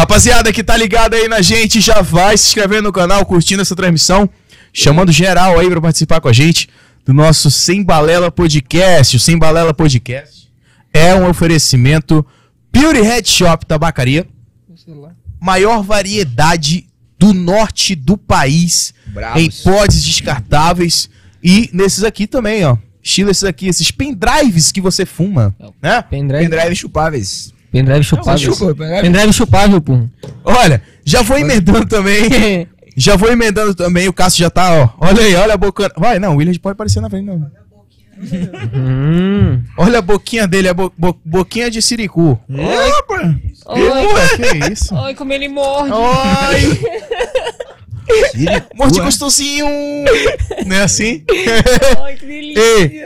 Rapaziada que tá ligado aí na gente, já vai se inscrevendo no canal, curtindo essa transmissão, chamando geral aí pra participar com a gente do nosso Sem Balela Podcast. O Sem Balela Podcast é um oferecimento Beauty Head Shop Tabacaria, maior variedade do norte do país Bravos. em pods descartáveis e nesses aqui também, ó. Estilo esses aqui, esses pendrives que você fuma, né? Pendrive, Pendrive chupáveis. Pendrive chupável. pendrive? Pendrive chupável, pô. Olha, já vou emendando também. Já vou emendando também, o Cássio já tá, ó. Olha aí, olha a boca. Vai, não, o William pode aparecer na frente, não. hum. Olha a boquinha dele, a bo- bo- boquinha de siricu. Opa! Ué, que isso? Ai, como ele morde. Oi! Morte Ué. gostosinho! Não é assim? Ai, que delícia. Ei,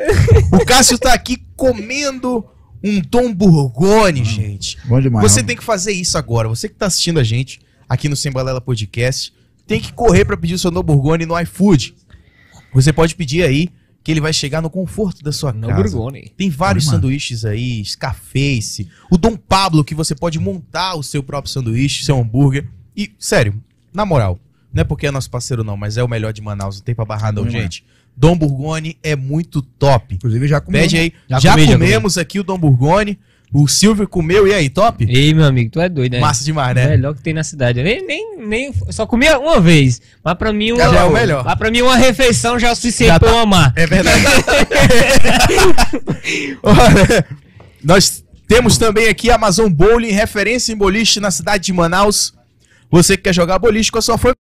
o Cássio tá aqui comendo um Dom Burgone, gente. Bom demais. Você tem que fazer isso agora. Você que tá assistindo a gente aqui no Sembalela Podcast, tem que correr pra pedir o seu No Burgone no iFood. Você pode pedir aí que ele vai chegar no conforto da sua No casa. Burgone. Tem vários sanduíches aí, Scarface, o Dom Pablo que você pode montar o seu próprio sanduíche, seu hambúrguer. E, sério, na moral, não é porque é nosso parceiro não, mas é o melhor de Manaus, não tem pra barrar não, gente. Dom Burgone é muito top. Inclusive já comi. Pede aí. Já, Já comi, já comemos aqui o Dom Burgone. O Silvio comeu, e aí, top? Ei, meu amigo, tu é doido, né? Massa demais, né? Melhor que tem na cidade. Eu nem, nem, nem só comia uma vez. Mas pra mim, uma, Já é o melhor. Mas pra mim, uma refeição já é o suficiente Já pra tá- eu amar. É verdade. Olha, nós temos também aqui a Amazon Bowling, referência em boliche na cidade de Manaus. Você que quer jogar boliche com a sua família.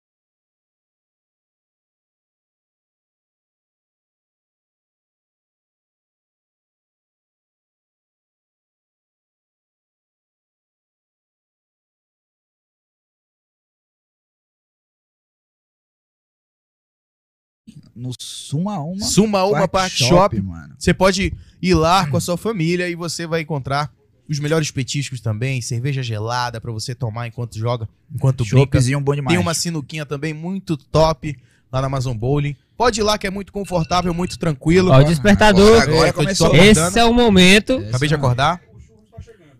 No Suma Uma. Suma uma Park Shop. mano. Você pode ir lá com a sua família e você vai encontrar os melhores petiscos também, cerveja gelada pra você tomar enquanto joga, enquanto brinca. Bom demais. Tem uma sinuquinha também muito top lá na Amazon Bowling. Pode ir lá que é muito confortável, muito tranquilo. Ó, o despertador. Agora, Tô de top. Esse é o momento. Acabei de acordar.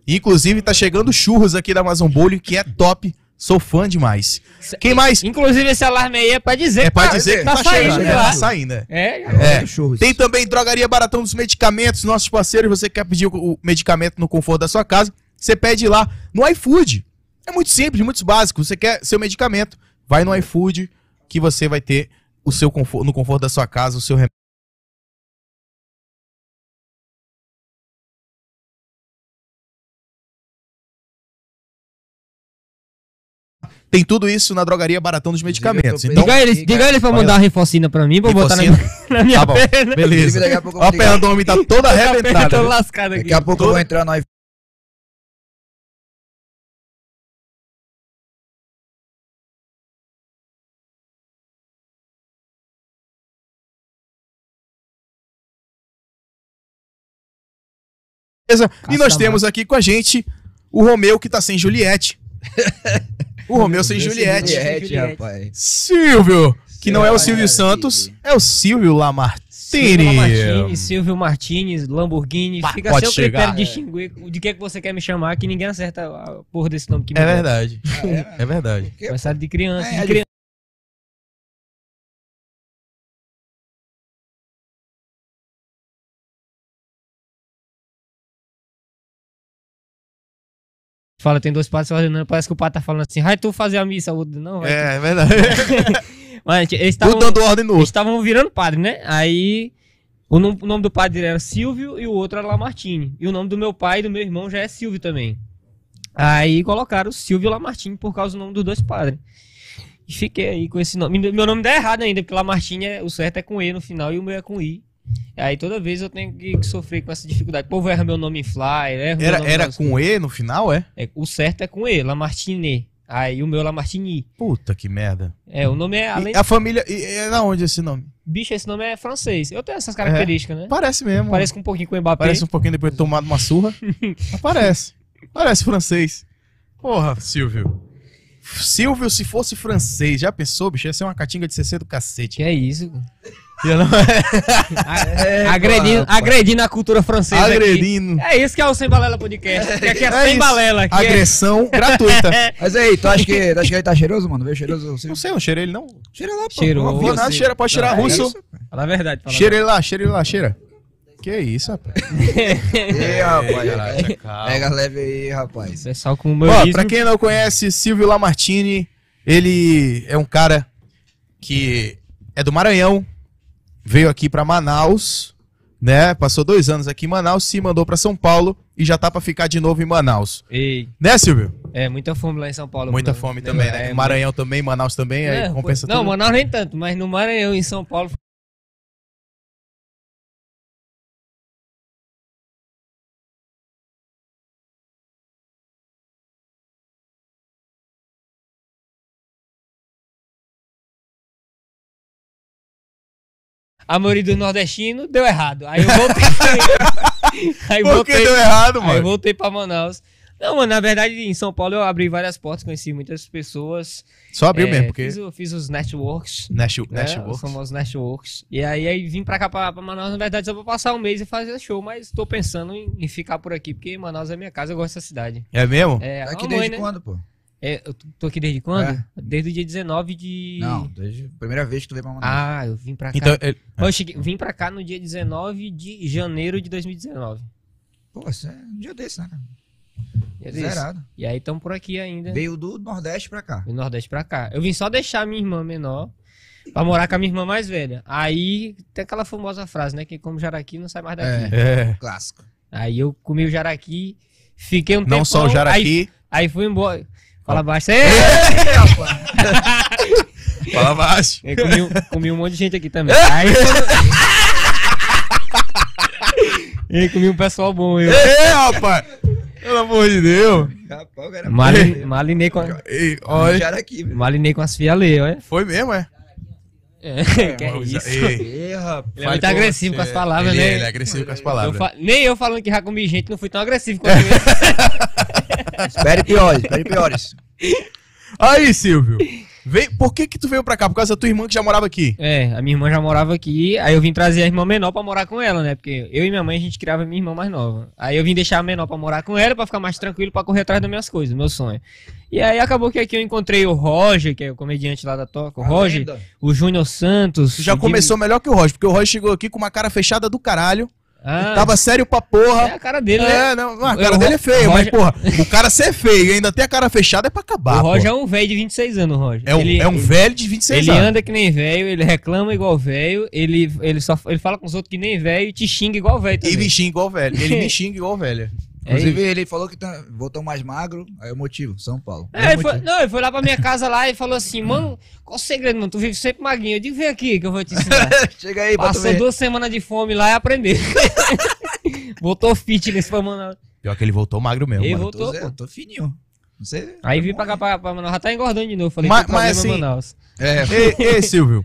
Inclusive, tá chegando churros aqui da Amazon Bowling, que é top. Sou fã demais. Quem mais? Inclusive, esse alarme aí é pra dizer É pra tá- dizer que tá, tá, saindo chegando, né? lá. Tá saindo, é. É, É. Churros. Tem também Drogaria Baratão dos Medicamentos, nossos parceiros. Você quer pedir o o medicamento no conforto da sua casa, você pede lá no iFood. É muito simples, muito básico. Você quer seu medicamento, vai no iFood que você vai ter o seu conforto, no conforto da sua casa, o seu remédio. Tem tudo isso na Drogaria Baratão dos Medicamentos. Então, diga ele, diga ele pra mandar uma rifocina pra mim, pra eu botar na, na minha Tá bom, perna. beleza. Inclusive, daqui a a vou perna do homem tá toda arrebentada. Tô viu? lascado aqui. Daqui a pouco eu vou entrar no iPhone. Beleza? E nós temos aqui com a gente o Romeu que tá sem Juliette. O Romeu sem Juliette. Juliette, Juliette. rapaz. Silvio, que não é o Silvio Santos, é o Silvio Lamartine. Silvio Martins, Silvio Martins, Lamborghini. Pá, Fica a pode seu chegar. critério de distinguir de que, que você quer me chamar, que ninguém acerta a porra desse nome que me É verdade. Ah, é? É verdade. Porque- Aniversário de criança, É, de é criança. Fala, tem dois padres fazendo, parece que o padre tá falando assim, vai tu fazer a missa, o outro, não, vai tu. É, é verdade. Mas eles estavam dando ordem no estavam virando padre, né? Aí o, nom- o nome do padre era Silvio e o outro era Lamartine. E o nome do meu pai e do meu irmão já é Silvio também. Aí colocaram Silvio Lamartine por causa do nome dos dois padres. E fiquei aí com esse nome. Meu nome dá errado ainda, porque Lamartine é, o certo é com E no final e o meu é com I. Aí toda vez eu tenho que sofrer com essa dificuldade. O povo erra meu nome em flyer, erra meu Era, era com E no final, é? É, o certo é com E, Lamartine. Aí o meu é Lamartine. Puta que merda. É, o nome é E além. a família. E, é da onde esse nome? Bicho, esse nome é francês. Eu tenho essas características, né? Parece mesmo. Parece com um pouquinho com o Mbappé. Parece um pouquinho depois de tomar uma surra. Parece. Parece francês. Porra, Silvio. Silvio, se fosse francês, já pensou, bicho? Ia ser uma catinga de CC do cacete. Que é isso? Já não É, agredindo, rapaz. agredindo a cultura francesa. aqui. Agredindo. É isso que é o Sem Balela Podcast. Porque aqui é, É sem isso. balela. Aqui é- Agressão gratuita. Mas aí, tu acha que, tu acha que ele tá cheiroso, mano? Veio cheiroso? Você... Não sei, não cheira ele não. Cheira lá, pô. Cheirou. Ó, viu? nada, cheira, pode cheirar Não, é russo. pô. Fala a verdade. Fala Cheira ele lá, cheira ele lá, cheira. Que isso, rapaz. Ih, rapaz. Caraca, calma. Pega leve aí, rapaz. Pessoal com Ó, humorismo. pra quem não conhece, Silvio Lamartine, ele é um cara que é do Maranhão, veio aqui pra Manaus, né? Passou dois anos aqui em Manaus, se mandou pra São Paulo e já tá pra ficar de novo em Manaus. Ei, Né, Silvio? é muita fome lá em São Paulo. Muita mano. fome também, né? É, Maranhão também, Manaus também, aí É, compensa Não, tudo. Manaus nem tanto, mas no Maranhão, em São Paulo. A maioria dos nordestinos deu errado. Aí eu voltei. aí Por que voltei, deu errado, aí eu mano? voltei pra Manaus. Não, mano, na verdade, em São Paulo eu abri várias portas, conheci muitas pessoas. Só abriu É, mesmo, porque... Fiz, fiz os networks. Nash, né, Nash Os famosos networks. E aí, aí vim pra cá, pra, pra Manaus, na verdade, só pra passar um mês e fazer show, mas tô pensando em, em ficar por aqui, porque Manaus é minha casa, eu gosto dessa cidade. É mesmo? É, Tá aqui desde mãe, né? quando, pô? É, eu tô- aqui desde quando? É. Desde o dia 19 de... Não, desde a primeira vez que tu veio pra Manaus. Ah, eu vim pra cá. Então, ele- Eu cheguei- vim pra cá no dia 19 de janeiro de 2019. Pô, isso é um dia desse, né? cara? E é desse. Zerado. E aí estamos por aqui ainda. Veio do Nordeste pra cá. Do Nordeste pra cá. Eu vim só deixar minha irmã menor pra morar com a minha irmã mais velha. Aí tem aquela famosa frase, né? Que como jaraqui não sai mais daqui. é. Clássico. Aí eu comi o jaraqui, fiquei um tempo. Não só o jaraqui, Aí, aí fui embora. Fala baixo. Ei! fala baixo. Eu comi, um- comi um monte de gente aqui também. Aí E comi um pessoal bom. Eu Ei, rapaz! Pelo amor de Deus. Rapaz, cara malinei, com, Ei, olha. Aqui, malinei com as fialê, olha. Foi mesmo, é? É, que é isso. Ei, Ei, rapaz. Ele é muito agressivo com as palavras, ele, né? é, Ele é agressivo com as Eu palavras. fa- Nem eu falando que já comi gente não fui tão agressivo quanto ele. Espere piores, espere piores. Aí, Silvio. Vem, por que que tu veio pra cá? Por causa da tua irmã que já morava aqui. É, a minha irmã já morava aqui, aí eu vim trazer a irmã menor pra morar com ela, né? Porque eu e minha mãe a gente criava minha irmã mais nova. Aí eu vim deixar a menor pra morar com ela, pra ficar mais tranquilo, pra correr atrás das minhas coisas, meu sonho. E aí acabou que aqui eu encontrei o Roger, que é o comediante lá da Toca, o Roger, Ainda. o Júnior Santos. Tu já começou melhor que o Roger, porque o Roger chegou aqui com uma cara fechada do caralho. Ah, Tava sério pra é porra. a cara dele, né? É, não, a O cara Ro- dele é feio, mas Roger- porra, o cara ser feio e ainda ter a cara fechada é pra acabar. o Roger pô. é um velho de 26 anos, o Roger. é um, Ele- é um ele- velho de 26 Ele anos. anda que nem velho, ele reclama igual velho, ele, ele, só, ele fala com os outros que nem velho e te xinga igual velho E me xinga igual velho. Ele me xinga igual velho. É Inclusive, ele falou que tá, voltou mais magro. Aí o motivo, São Paulo. É, ele foi, não, ele foi lá pra minha casa lá e falou assim, mano, qual o segredo, mano? Tu vive sempre magrinho. Eu digo, vem aqui que eu vou te ensinar. Chega aí, Passou ver. duas semanas de fome lá e aprendeu. Voltou fitness pra Manaus. Pior que ele voltou magro mesmo. Ele mano. voltou, Tô, pô. tô fininho. Sei. Aí vim pra cá pra, pra Manaus, já tá engordando de novo. Falei, Mas- mas é assim, Manaus. É, Ei, ei, Silvio.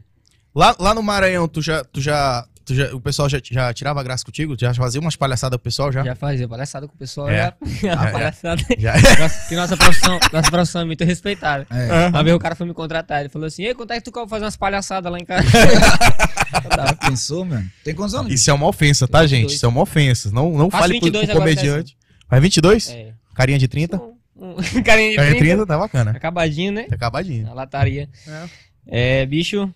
Lá, lá no Maranhão, tu já, tu já, já. O pessoal já, já tirava graça contigo? Já fazia umas palhaçadas pro pessoal já? Já fazia palhaçada com o pessoal, É. já. Palhaçada. Já. Nossa, que nossa profissão, nossa profissão é muito respeitada. é. Uma vez o cara foi me contratar, ele falou assim, ei, quanto é que tu quer fazer umas palhaçadas lá em casa? Pensou, mano? Tem quantos anos? Isso é uma ofensa, tá, 22. gente? Isso é uma ofensa. Não, não Faço fale com, 22 com agora, comediante. Vai 22? É. Carinha de 30? Um, um carinha de Carinha de 30, 30 tá bacana. acabadinho, né? Tá acabadinho. Na lataria. É, bicho,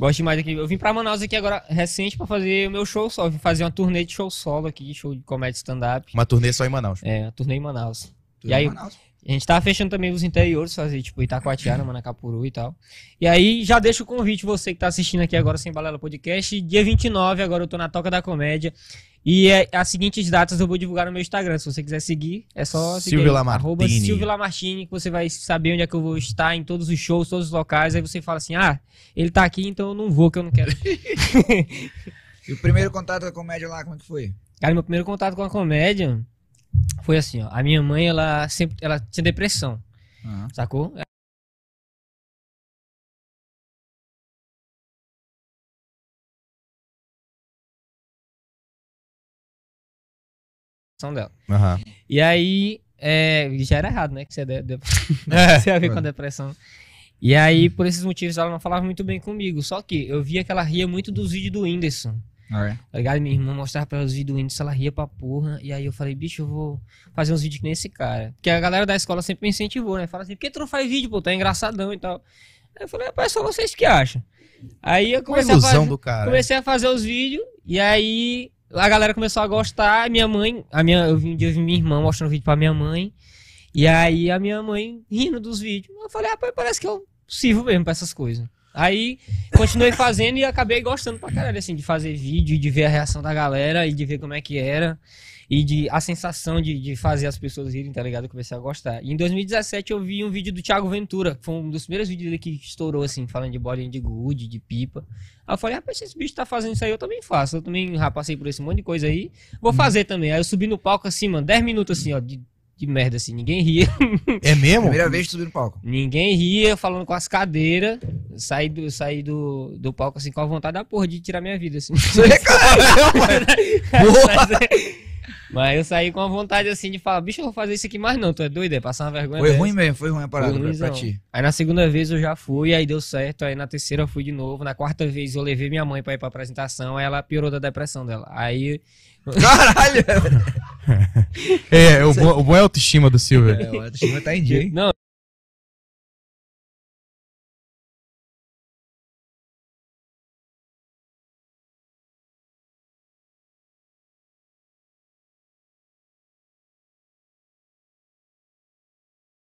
gosto demais aqui. Eu vim pra Manaus aqui agora, recente, pra fazer o meu show solo. Vim fazer uma turnê de show solo aqui, show de comédia stand-up. Uma turnê só em Manaus. É, uma turnê em Manaus. Tudo E aí- em Manaus. A gente tava fechando também os interiores, fazer tipo Itacoatiara, Manacapuru e tal. E aí já deixo o convite, você que tá assistindo aqui agora sem Balela Podcast. Dia 29, agora eu tô na Toca da Comédia. E é, as seguintes datas eu vou divulgar no meu Instagram. Se você quiser seguir, é só seguir. Silvio Lamartine, que você vai saber onde é que eu vou estar em todos os shows, todos os locais. Aí você fala assim: ah, ele tá aqui, então eu não vou, que eu não quero. E o primeiro contato com a comédia lá, como é que foi? Cara, meu primeiro contato com a comédia foi assim, ó. A minha mãe, ela sempre ela tinha depressão, Aham. sacou? dela. Aham. E aí, é, já era errado, né? Que você, é de, de- É. você ia ver com a depressão. E aí, por esses motivos, ela não falava muito bem comigo. Só que eu via que ela ria muito dos vídeos do Whindersson. É. Tá ligado? Minha irmã mostrava pra ela os vídeos do Whindersson, ela ria pra porra. E aí eu falei, bicho, eu vou fazer uns vídeos nem esse cara. Porque a galera da escola sempre me incentivou, né? Fala assim, por que tu não faz vídeo, pô? Tá engraçadão e tal. Aí eu falei, rapaz, só vocês que acham. Aí eu comecei a fazer, do cara. comecei a fazer os vídeos. E aí a galera começou a gostar. Minha mãe, a minha, eu vi um dia eu vi minha irmã mostrando vídeo pra minha mãe. E aí a minha mãe rindo dos vídeos. Eu falei, rapaz, parece que eu sirvo mesmo pra essas coisas. Aí continuei fazendo e acabei gostando pra caralho, assim, de fazer vídeo, de ver a reação da galera e de ver como é que era. E de a sensação de, de fazer as pessoas irem, tá ligado? Eu comecei a gostar. E em 2017 eu vi um vídeo do Thiago Ventura, que foi um dos primeiros vídeos dele que estourou, assim, falando de bolinha de gude, de pipa. Aí eu falei, rapaz, se esse bicho tá fazendo isso aí, eu também faço. Eu também já passei por esse monte de coisa aí. Vou fazer também. Aí eu subi no palco assim, mano, 10 minutos assim, ó, de, de merda, assim. Ninguém ria. É mesmo? Primeira vez que subi no palco. Ninguém ria, falando com as cadeiras. Saí do, saí do, do palco assim com a vontade da porra de tirar minha vida, assim. mas, mas eu saí com a vontade assim de falar, bicho, eu vou fazer isso aqui mais não, tu é doido? É passar uma vergonha. Foi dessa. ruim mesmo, foi ruim a parada Foi pra, pra ti. Aí na segunda vez eu já fui, aí deu certo. Aí na terceira eu fui de novo. Na quarta vez eu levei minha mãe pra ir pra apresentação. Aí ela piorou da depressão dela. Aí. Caralho! É, o bom, o bom é a autoestima do Silvio. É, o autoestima tá em dia, hein? Não.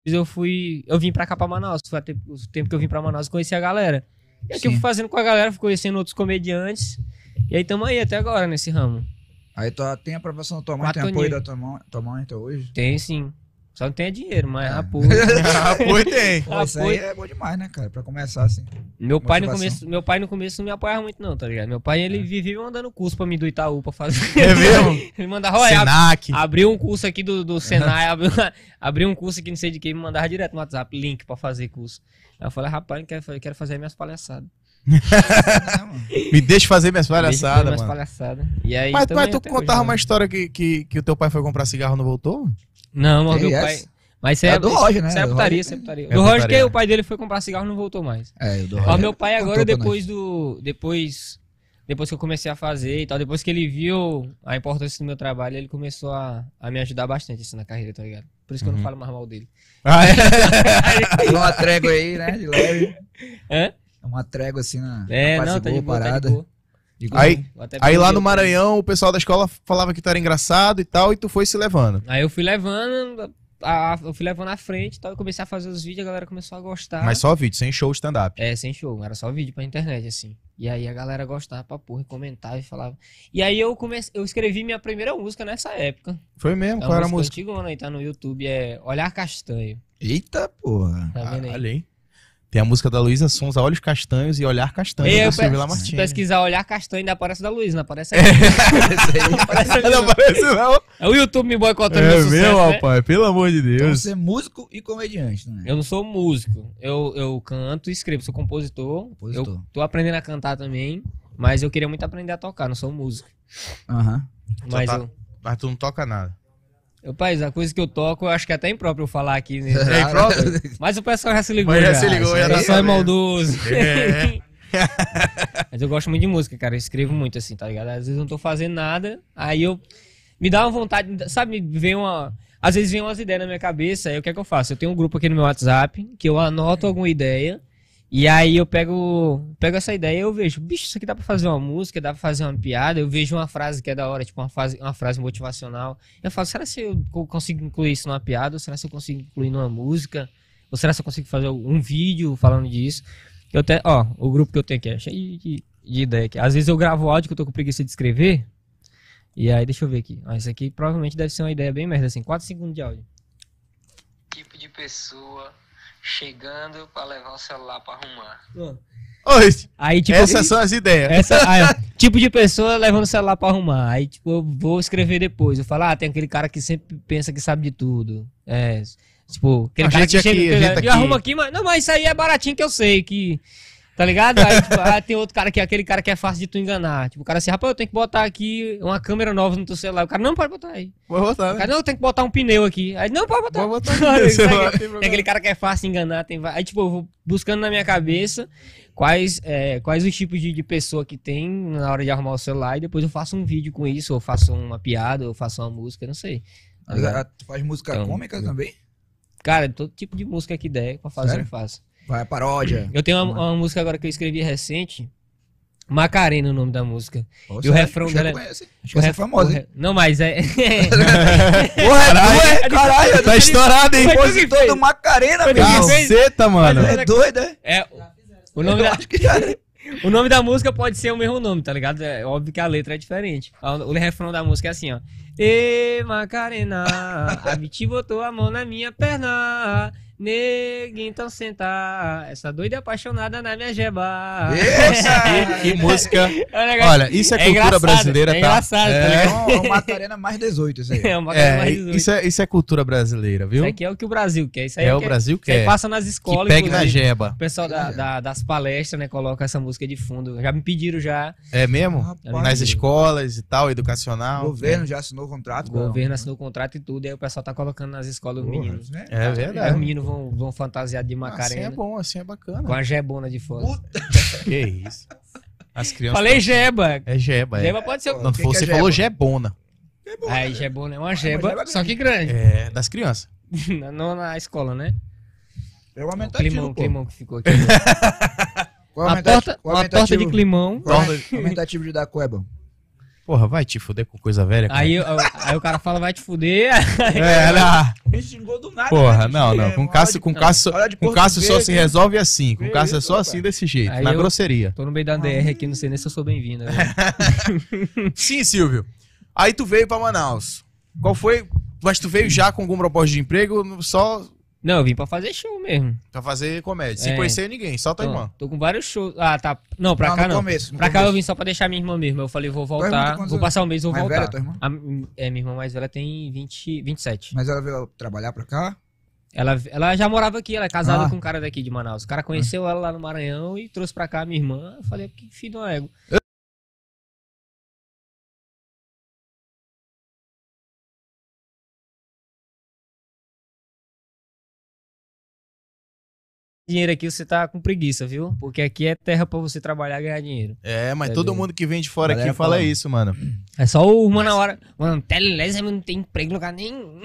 Eu fui. Eu vim pra cá pra Manaus. Foi até o tempo que eu vim pra Manaus e conheci a galera. E aqui eu Sim. fui fazendo com a galera, fui conhecendo outros comediantes. E aí tamo aí até agora nesse ramo. Aí tu tem a aprovação da tua mãe, Quatro tem apoio da tua mãe, tua mãe até hoje. Tem sim. Só não tem dinheiro, mas É. a porra. Ah, pô, tem. Pô, isso aí é bom demais, né, cara? Pra começar assim. Meu pai, no começo, meu pai no começo não me apoiava muito, não, tá ligado? Meu pai, ele vivia me mandando curso pra mim do Itaú pra fazer. É mesmo? ele mandava, olha, ab- Senac. abriu um curso aqui do, do Senai, abriu, abriu um curso aqui, não sei de quem, me mandava direto no WhatsApp, link pra fazer curso. Aí eu falei, rapaz, eu quero, eu quero fazer minhas palhaçadas. É. Me deixa fazer minhas eu palhaçadas, minhas mano. palhaçadas. E aí, Mas, mas tu contava hoje, uma né? história que, que, que o teu pai foi comprar cigarro e não voltou? Não, mas meu é pai... Mas isso É é, do Roger, né? Isso é Do putaria, Roger isso é putaria. É Do Roger, putaria. que o pai dele foi comprar cigarro e não voltou mais. É, do Ó, Roger meu pai agora, depois do. Depois. Depois que eu comecei a fazer e tal, depois que ele viu a importância do meu trabalho, ele começou a, a me ajudar bastante assim, na carreira, tá ligado? Por isso que eu Uhum. não falo mais mal dele. Ah, é? uma trégua aí, né? De leve. Hã? Uma trégua assim na, É, na não, parte tá de boa, tá de parada. boa. De Aí- Aí lá no Maranhão, o pessoal da escola falava que tu era engraçado e tal, e tu foi se levando. Aí eu fui levando, a- a- eu fui levando à frente e tal, eu comecei a fazer os vídeos, a galera começou a gostar. Mas só vídeo, sem show stand-up. É, sem show, era só vídeo pra internet, assim. E aí a galera gostava pra porra, e comentava e falava. E aí eu comecei, eu escrevi minha primeira música nessa época. Foi mesmo? É Qual era a música? música antigona aí, tá no YouTube, é Olhar Castanho. Eita porra. Tá vendo aí? Olha aí. Tem a música da Luísa Sonza, Olhos Castanhos e Olhar Castanho, eu. Se pesquisar Olhar Castanho, ainda aparece da Luiz, não aparece É. aí. Aparece Não não. aparece não. É o YouTube me boicotando É meu sucesso, meu, né? rapaz, pelo amor de Então Deus. você é músico e comediante, né? Eu não sou músico. Eu, eu canto e escrevo, sou compositor. Compositor. Eu tô aprendendo a cantar também, mas eu queria muito aprender a tocar, não sou músico. Aham. Mas tá- eu, Mas tu não toca nada. Eu, pai, a coisa que eu toco, eu acho que é até impróprio falar aqui. Né? É impróprio? Mas o pessoal já se ligou. Mas já já se ligou, O já tá pessoal é maldoso. É. Mas eu gosto muito de música, cara. Eu escrevo muito, assim, tá ligado? Às vezes eu não tô fazendo nada, aí eu. Me dá uma vontade, sabe? Vem uma. Às vezes vem umas ideias na minha cabeça, aí o que é que eu faço? Eu tenho um grupo aqui no meu WhatsApp, que eu anoto alguma ideia, e aí eu pego, pego essa ideia e eu vejo, bicho, isso aqui dá pra fazer uma música, dá pra fazer uma piada, eu vejo uma frase que é da hora, tipo uma frase, uma frase motivacional. Eu falo, será se eu co- consigo incluir isso numa piada? Ou será se eu consigo incluir numa música? Ou será se eu consigo fazer um vídeo falando disso? Eu até, ó, o grupo que eu tenho aqui é cheio de, de ideia aqui. Às vezes eu gravo áudio que eu tô com preguiça de escrever. E aí, deixa eu ver aqui. Ó, isso aqui provavelmente deve ser uma ideia bem merda, assim. 4 segundos de áudio. Tipo de pessoa chegando pra levar o celular pra arrumar. Oi, Aí, tipo, essas são as ideias. essa, aí, tipo de pessoa levando o celular pra arrumar. Aí, tipo, eu vou escrever depois. Eu falo, ah, tem aquele cara que sempre pensa que sabe de tudo. É. Tipo, aquele A cara gente que aqui, chega a e gente chega, aqui. arruma aqui, mas. Não, mas isso aí é baratinho que eu sei. Que. Tá ligado? Aí, tipo, ah, tem outro cara que é aquele cara que é fácil de tu enganar. Tipo, o cara assim, rapaz, eu tenho que botar aqui uma câmera nova no teu celular. O cara, não, pode botar aí. Vou botar, O né? cara, não, eu tenho que botar um pneu aqui. Aí, não, pode botar. Vou botar problema. aquele cara que é fácil de enganar. Tem... Aí, tipo, eu vou buscando na minha cabeça quais, é, quais os tipos de, de pessoa que tem na hora de arrumar o celular. E depois eu faço um vídeo com isso, ou faço uma piada, ou faço uma música, não sei. Mas, ah, tu faz música Então, cômica também? Cara, todo tipo de música que der pra fazer, Sério? eu faço. Vai, paródia. Eu tenho uma, uma música agora que eu escrevi recente. Macarena, o nome da música. Pô, E o sério? refrão dela é- conheço, Acho O que essa é ref- famosa, re- Não, mas é. Porra, Caralho. é, caralho, Tá estourado, hein? Compositor do Macarena, fez. Caceta, mano. É doido, é? é o, nome da, é. o nome da música pode ser o mesmo nome, tá ligado? É óbvio que a letra é diferente. O refrão da música é assim, ó. Ê, Macarena, a Biti botou a mão na minha perna. Nega, então senta. Essa doida apaixonada na minha jeba. Que música. É um negócio- Olha, isso é, É cultura engraçado, brasileira, é tá? engraçado, tá é, ligado? É um Macarena mais 18, isso aí. É uma coisa é, mais 18. isso é, isso é cultura brasileira, viu? Isso aqui é o que o Brasil quer. Isso aí É é o que Brasil que é. passa nas Que escolas. pegue na jeba. O pessoal da- da- das palestras, né, coloca essa música de fundo. Já me pediram já. É mesmo? Rapaz, Nas escolas e tal, educacional. O governo já assinou o contrato. O governo assinou o contrato e tudo, e aí o pessoal tá colocando nas escolas os meninos. Né? É Aí verdade. os meninos vão, vão fantasiados de Assim Macarena. é bom, assim é bacana. Com a jebona de fora. Puta, Que isso. As crianças. Falei jeba. É jeba, é. Jeba pode ser. Não, que você que é falou jeba? jebona. Aí jebona é uma jeba jeba, é só que grande. É, das crianças. Não na escola, né? É o aumentativo, climão, pô. climão que ficou aqui. Qual é o Uma torta, é o uma torta de climão. Qual é aumentativo de dar cueba? Porra, vai te fuder com coisa velha. cara. Aí, eu- aí o cara fala, vai te fuder. É, lá. Me xingou do nada. Porra, né, não, não. É, Com Cássio, com Cássio, com Cássio só se né? resolve assim. Com Cássio é só assim desse jeito, Aí na eu- grosseria. Tô no meio da DR aqui, não sei nem se eu sou bem-vindo. né? Sim, Silvio. Aí tu veio pra Manaus. Qual foi? Mas tu veio já com algum propósito de emprego só Não, eu vim pra fazer show mesmo. pra fazer comédia, sem É. conhecer ninguém, só tua Tô, irmã. tô com vários shows. Ah, tá. Não, pra Não, cá no não. começo, no pra cá eu vim só pra deixar minha irmã mesmo. Eu falei, vou Tua irmã tem voltar. quantos Vou passar um mês, vou Mais voltar. velha, tua irmã? A- é, minha irmã mais velha tem 20, 27. Mas ela veio trabalhar pra cá? Ela, ela já morava aqui, ela é casada Ah. com um cara daqui de Manaus. O cara conheceu ela lá no Maranhão e trouxe pra cá a minha irmã. Eu falei, que filho de uma égua. Dinheiro aqui você tá com preguiça, viu? Porque aqui é terra pra você trabalhar e ganhar dinheiro. É, mas É todo mundo que vem de fora aqui fala falando. isso, mano. É só o uma na hora. Mano, Telelés não tem emprego em lugar nenhum.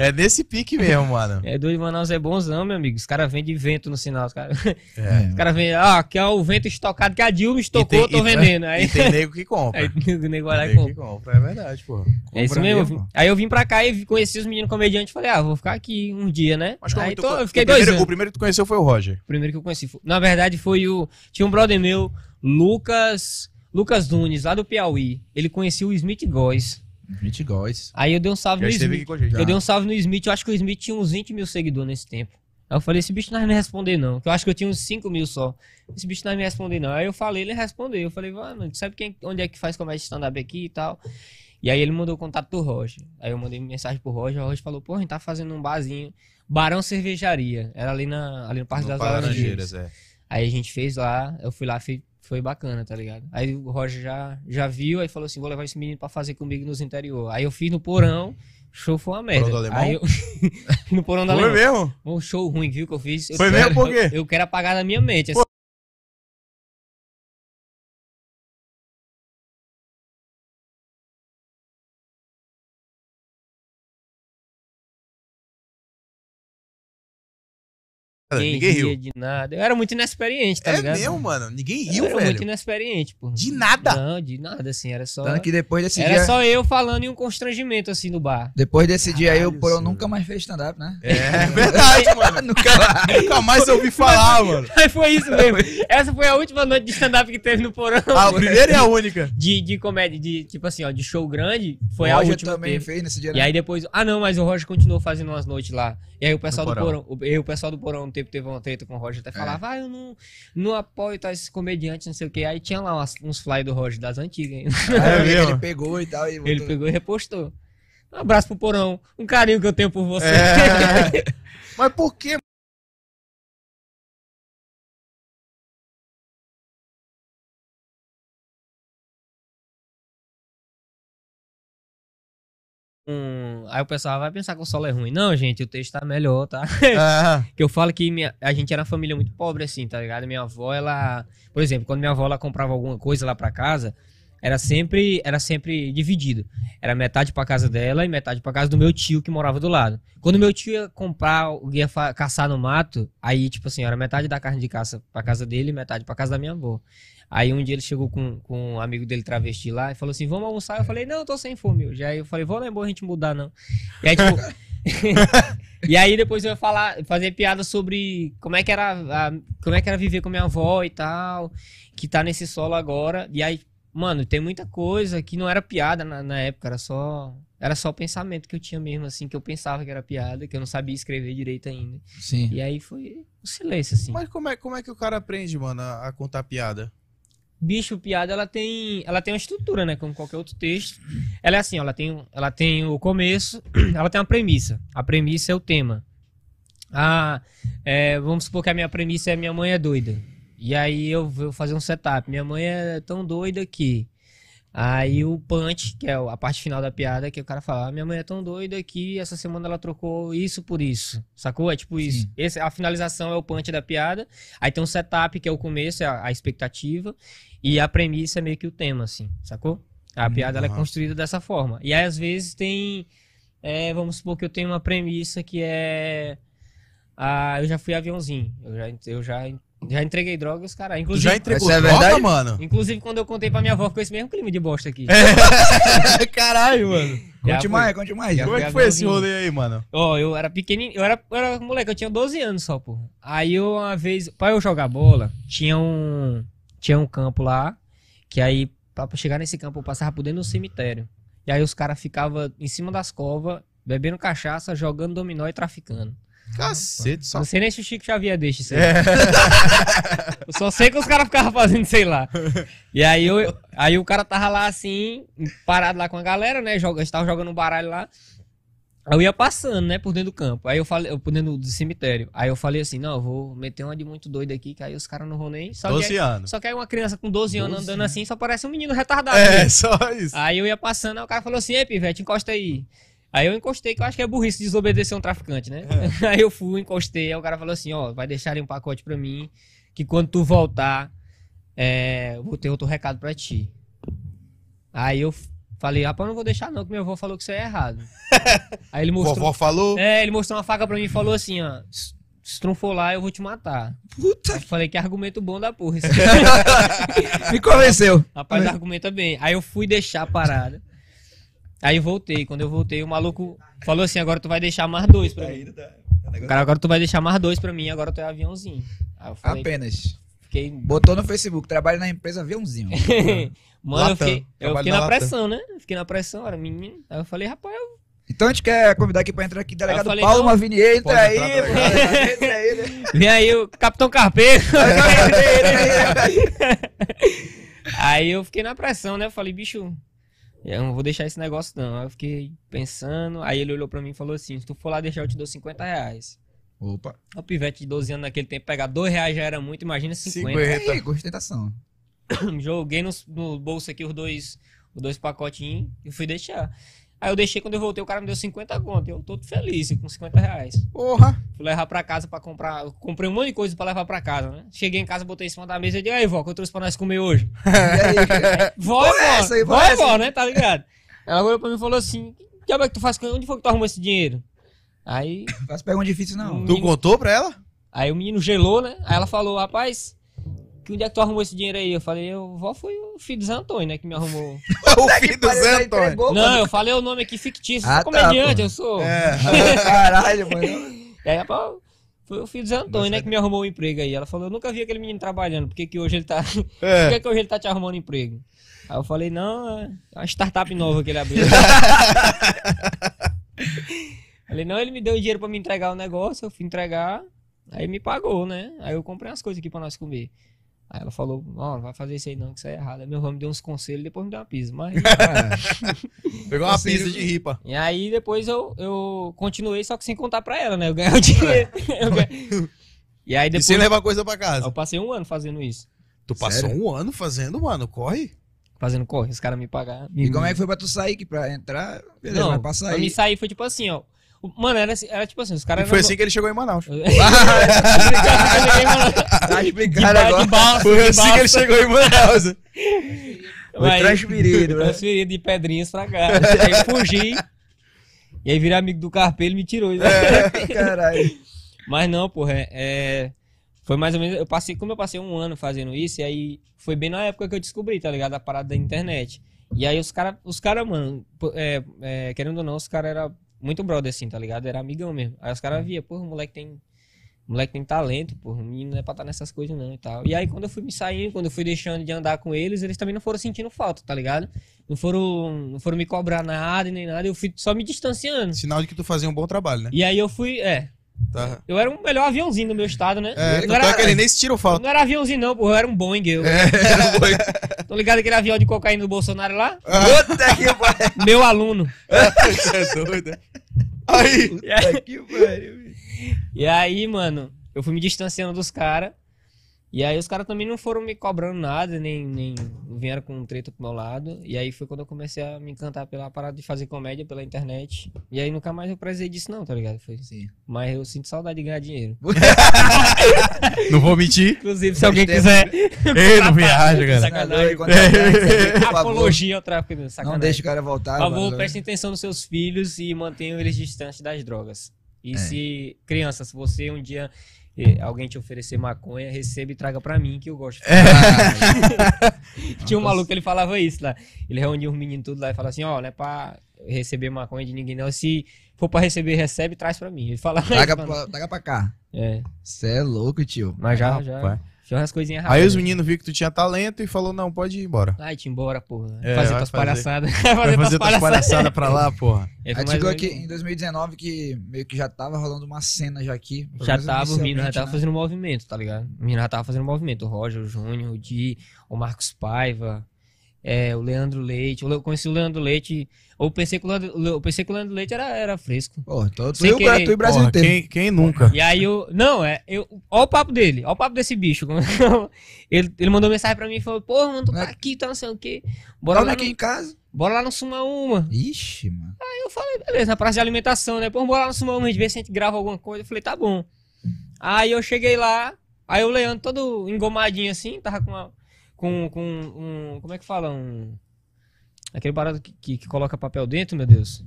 É, é nesse pique mesmo, mano. É doido, Manaus é bonzão, meu amigo. Os caras vendem vento no sinal. Os caras É. os cara vendem, ah, aqui é o vento estocado que a Dilma estocou, tem- eu tô e- vendendo. Aí, E tem nego que compra. aí o nego vai lá Tem e que compra. compra, é verdade, pô. É isso Compra mesmo. mesmo. Aí eu vim pra cá e conheci os meninos comediantes e falei, ah, vou ficar aqui um dia, né? Mas como aí tô- eu fiquei dois O primeiro que tu conheceu foi o Roger. O primeiro que eu conheci. Na verdade, foi o. Tinha um brother meu, Lucas. Lucas Nunes, lá do Piauí. Ele conhecia o Smith Góes. 20 góis. Aí eu dei um salve Já no Smith. gente. Eu dei um salve no Smith, eu acho que o Smith tinha uns 20 mil seguidores nesse tempo. Aí eu falei, esse bicho não vai me responder, não. Que eu acho que eu tinha uns 5 mil só. Esse bicho não vai me responder, não. Aí eu falei, ele respondeu. Eu falei, mano, sabe quem, onde é que faz comédia stand-up aqui e tal? E aí ele mandou o contato do Roger. Aí eu mandei mensagem pro Roger, o Roger falou, pô, a gente tá fazendo um barzinho. Barão Cervejaria. Era ali, na, ali no Parque No das Laranjeiras, é. Aí a gente fez lá, eu fui lá, fei- foi bacana, tá ligado? Aí o Roger já, já viu, aí falou assim, vou levar esse menino pra fazer comigo nos interior. Aí eu fiz no porão, show foi uma merda. Porão do Alemão? Aí eu... no porão da Foi Alemão. mesmo? Um show ruim, viu, que eu fiz. Eu Foi quero- mesmo? Por quê? Eu, eu quero apagar da minha mente. assim. Ninguém Ninguém ria riu. de nada. Eu era muito inexperiente, tá É ligado? mesmo, mano. Ninguém Eu riu, era muito inexperiente, pô. De nada. Não, de nada, assim, era só... Tanto que depois desse Era dia. só eu falando e um constrangimento, assim, no bar. Depois desse dia aí, o Caralho, Porão nunca mais fez stand-up, né? É verdade, mano. nunca mais. Nunca mais eu ouvi falar, mano. Aí foi isso mesmo. Essa foi a última noite de stand-up que teve no porão. A primeira e a única. De, de comédia, de tipo assim, ó, de show grande, foi o a Roger última. que também teve. fez nesse dia, E né? aí depois. Ah, não, mas o Roger continuou fazendo umas noites lá. E aí o pessoal No do porão. porão. O, e o pessoal do porão um tempo teve uma treta com o Roger, até falava, ah, eu não, não apoio tais comediantes, não sei o que. Aí tinha lá umas- uns fly do Roger das antigas É mesmo? ele pegou e tal. E Ele botou- pegou e repostou. Um abraço pro porão. Um carinho que eu tenho por você. É. Mas por que, Aí o pessoal vai pensar que o solo é ruim. Não, gente, o texto tá melhor, tá? Ah, Que eu falo que minha- a gente era uma família muito pobre, assim, tá ligado? Minha avó, ela. Por exemplo, quando minha avó ela comprava alguma coisa lá pra casa, era sempre, era sempre dividido. Era metade pra casa dela e metade pra casa do meu tio que morava do lado. Quando meu tio ia comprar, ia caçar no mato, aí, tipo assim, era metade da carne de caça pra casa dele e metade pra casa da minha avó. Aí um dia ele chegou com, com um amigo dele travesti lá e falou assim: Vamos almoçar? Eu falei: Não, eu tô sem fome hoje. Aí eu falei: Vou, não é a gente mudar, não. E aí, tipo. E aí depois eu ia falar, fazer piada sobre como é que era, a- como é que era viver com minha avó e tal, que tá nesse solo agora. E aí, mano, tem muita coisa que não era piada na, na época, era só era só pensamento que eu tinha mesmo assim, que eu pensava que era piada, que eu não sabia escrever direito ainda. Sim. E aí foi um silêncio assim. mas como é, como é que o cara aprende, mano, a, a contar piada? Bicho, piada, ela tem, ela tem uma estrutura, né? Como qualquer outro texto. Ela é assim, ó, ela tem, ela tem o começo, ela tem uma premissa. A premissa é o tema. Ah, é, vamos supor que a minha premissa é minha mãe é doida. E aí eu vou fazer um setup. Minha mãe é tão doida que. Aí o punch, que é a parte final da piada, que o cara fala: "Ah, minha mãe é tão doida que essa semana ela trocou isso por isso. Sacou? É tipo isso. Sim. Esse, a finalização é o punch da piada. Aí tem um setup, que é o começo, é a, a expectativa. E a premissa é meio que o tema, assim, sacou? A piada ela é construída dessa forma. E aí, às vezes, tem. é, vamos supor que eu tenho uma premissa que é. Ah, eu já fui aviãozinho. Eu já, eu já, já entreguei drogas, cara. Tu Inclusive, já entregou Essa é droga, verdade? mano? inclusive, quando eu contei pra minha avó, ficou esse mesmo clima de bosta aqui. Caralho, mano. Já Conte fui. mais, conte mais. Já Como é que foi esse rolê aí, mano? Ó, eu era pequenininho, eu era, eu era moleque, eu tinha 12 anos só, porra. Aí eu, uma vez, pra eu jogar bola, tinha um, tinha um campo lá, que aí, pra chegar nesse campo, eu passava por dentro do cemitério. E aí os caras ficavam em cima das covas, bebendo cachaça, jogando dominó e traficando. Cacete, só. Não sei nem se o Chico Xavier deixa isso aí. É. Eu só sei que os caras ficavam fazendo, sei lá. E aí, eu, aí o cara tava lá assim, parado lá com a galera, né? Joga, eles estavam jogando um baralho lá. Aí eu ia passando, né, por dentro do campo. Aí eu falei, eu, por dentro do cemitério. Aí eu falei assim: não, eu vou meter uma de muito doido aqui, que aí os caras não vão nem. Só que, 12 aí, anos. só que aí uma criança com 12 anos 12 andando assim só parece um menino retardado. É, né? só isso. Aí eu ia passando, aí o cara falou assim: ei, pivete, encosta aí. Aí eu encostei, que eu acho que é burrice desobedecer um traficante, né? Aí eu fui, encostei, aí o cara falou assim: ó, vai deixar ali um pacote pra mim, que quando tu voltar, é, eu vou ter outro recado pra ti. Aí eu falei: rapaz, não vou deixar não, que minha avó falou que isso é errado. Aí ele mostrou. Vovó falou. É, ele mostrou uma faca pra mim e falou assim: ó, se tu não for lá, eu vou te matar. Puta, Aí eu falei que argumento bom da porra. Me convenceu. Rapaz, argumenta bem. Aí eu fui deixar a parada. Aí eu voltei. Quando eu voltei, o maluco falou assim: agora tu vai deixar mais dois pra mim. Cara, agora tu vai deixar mais dois pra mim, agora tu é aviãozinho. Aí eu falei, Apenas. fiquei. Botou no Facebook, trabalha na empresa aviãozinho. Mano, eu fiquei, eu fiquei na na pressão, né? Fiquei na pressão, era menino. Aí eu falei, rapaz, eu... Então a gente quer convidar aqui pra entrar aqui, delegado falei, Paulo. Mavinier, entra aí, entrar, entra aí, né? vem aí o Capitão Carpeiro. aí eu fiquei na pressão, né? Eu falei, bicho, eu não vou deixar esse negócio não. Aí eu fiquei pensando, aí ele olhou pra mim e falou assim, se tu for lá deixar, eu te dou 50 reais. Opa. O pivete de 12 anos naquele tempo, pegar 2 reais já era muito, imagina 50. 50. Aí, com ostentação. Joguei no, no bolso aqui os dois, os dois pacotinhos e fui deixar. Aí eu deixei, quando eu voltei, o cara me deu 50 conto. Eu tô todo feliz com 50 reais. Porra. Fui levar pra casa pra comprar. eu Comprei um monte de coisa pra levar pra casa, né? Cheguei em casa, botei em cima da mesa e disse, aí, vó, o que eu trouxe pra nós comer hoje? E aí? Vó, Vó é vó, essa aí, vó vó, é essa vó, né? Tá ligado? Ela olhou pra mim e falou assim: que diabo é que tu faz com Onde foi que tu arrumou esse dinheiro? Aí, Faço pergunta difícil, não. Tu contou pra ela? aí o menino gelou, né? Aí ela falou: rapaz, que onde é que tu arrumou esse dinheiro aí? Eu falei: eu, vó, foi o filho do Zé Antônio, né? Que me arrumou. o filho do Zé Antônio. entregou, Não, mano. eu falei o nome aqui fictício. Ah, sou tá, comediante, pô. eu sou. É. Caralho, mano. E aí, rapaz, foi o filho do Zé Antônio, né, que me arrumou um emprego aí. Ela falou, eu nunca vi aquele menino trabalhando, por que, que hoje ele tá. Por É. que, que hoje ele tá te arrumando emprego? Aí eu falei, não, é uma startup nova que ele abriu. falei, não, ele me deu dinheiro pra me entregar o negócio, eu fui entregar, aí me pagou, né? Aí eu comprei umas coisas aqui pra nós comer. Aí ela falou, não, não vai fazer isso aí não, que isso aí é errado. Aí meu irmão me deu uns conselhos, depois me deu uma pizza. Mas... Pegou uma pizza de ripa. E aí depois eu, eu continuei, só que sem contar pra ela, né? Eu ganhei o dinheiro. Ganhei- E aí E depois sem levar coisa pra casa. eu passei um ano fazendo isso. Tu passou Sério? um ano fazendo, mano. Corre. fazendo corre, os caras me pagaram. E como é que foi pra tu sair? Que pra entrar, beleza, Não, mas pra pra sair. me sair foi tipo assim, ó. Mano, era, assim- era tipo assim, os E caras foi assim que ele chegou em Manaus. Tá de, explicado ba- de agora. balsa, Foi de assim que ele balsa. chegou em Manaus. Foi transferido, né? transferido de pedrinhas pra cá. Aí eu fugi. E aí virei amigo do Carpe, ele me tirou. É. Caralho. Mas não, porra, é, é- Foi mais ou menos. Eu passei, como eu passei um ano fazendo isso, e aí foi bem na época que eu descobri, tá ligado? A parada da internet. E aí os caras, os cara, mano, é, é, querendo ou não, os caras eram muito brother assim, tá ligado? Era amigão mesmo. Aí os caras via, porra, o moleque tem. O moleque tem talento, porra, o menino não é pra estar nessas coisas não e tal. E aí quando eu fui me saindo, quando eu fui deixando de andar com eles, eles também não foram sentindo falta, tá ligado? Não foram, não foram me cobrar nada nem nada, eu fui só me distanciando. Sinal de que tu fazia um bom trabalho, né? E aí eu fui, é, Tá. eu era o melhor aviãozinho do meu estado, né? É, não, tanto era, é que ele nem se tirou falta. não era aviãozinho não, porra, eu era um Boeing. Eu, É, Tô ligado aquele avião de cocaína do Bolsonaro lá? Puta que pariu. Meu aluno. Você é doido. Aí, Puta que pariu. E aí, mano, eu fui me distanciando dos caras. E aí os caras também não foram me cobrando nada, nem, nem vieram com um treta pro meu lado. E aí foi quando eu comecei a me encantar pela parada de fazer comédia pela internet. E aí nunca mais eu prezei disso não, tá ligado? Foi. Sim. Mas eu sinto saudade de ganhar dinheiro. não vou mentir. Inclusive, se alguém quiser. Ei, não viaja, cara. Sacanagem. É Apologia ao tráfico. Não Sacanagem. deixa o cara voltar. Por favor, mano. prestem atenção nos seus filhos e mantenham eles distantes das drogas. E É. se, criança, se você um dia alguém te oferecer maconha, receba e traga pra mim que eu gosto. Ah, Tinha um maluco que ele falava isso lá. Ele reunia os meninos tudo lá e falava assim: ó, não é pra receber maconha de ninguém, não. Se for pra receber, recebe e traz pra mim. Ele falava isso, mano. pra, taca pra cá. É, Você é louco, tio. mas já, Rapaz. já. Fiz umas coisinhas Aí os meninos viram que tu tinha talento e falou, não, pode ir embora. Ai, te embora, porra. É, fazer tuas fazer. palhaçadas. Fazer fazer tuas palhaçadas. pra lá, porra. É, Aí chegou ou aqui em 2019 que meio que já tava rolando uma cena já aqui. Já tava, o menino já tava né? fazendo movimento, tá ligado? O menino já tava fazendo movimento. O Roger, o Júnior, o Di, o Marcos Paiva, é, o Leandro Leite. Eu conheci o Leandro Leite. Eu pensei que o Leandro, eu pensei que o Leandro Leite era, era fresco. Pô, tô, tu Sem e o Bra- querer. tu e Brasil Porra, inteiro. quem, quem nunca? E aí eu. Não, é. Eu, ó o papo dele, ó o papo desse bicho. ele, ele mandou mensagem pra mim e falou: Pô, mano, tu tá Né? aqui, tá não sei o quê. Bora Bora lá, aqui no, em casa. bora lá no Suma Uma. Ixi, mano. Aí eu falei, beleza, na praça de alimentação, né? Pô, bora lá no Suma Uma, a gente vê se a gente grava alguma coisa. Eu falei, tá bom. Aí eu cheguei lá, aí o Leandro todo engomadinho assim, tava com uma, com, com um. Como é que fala? Um. Aquele barato que, que, que coloca papel dentro, meu Deus.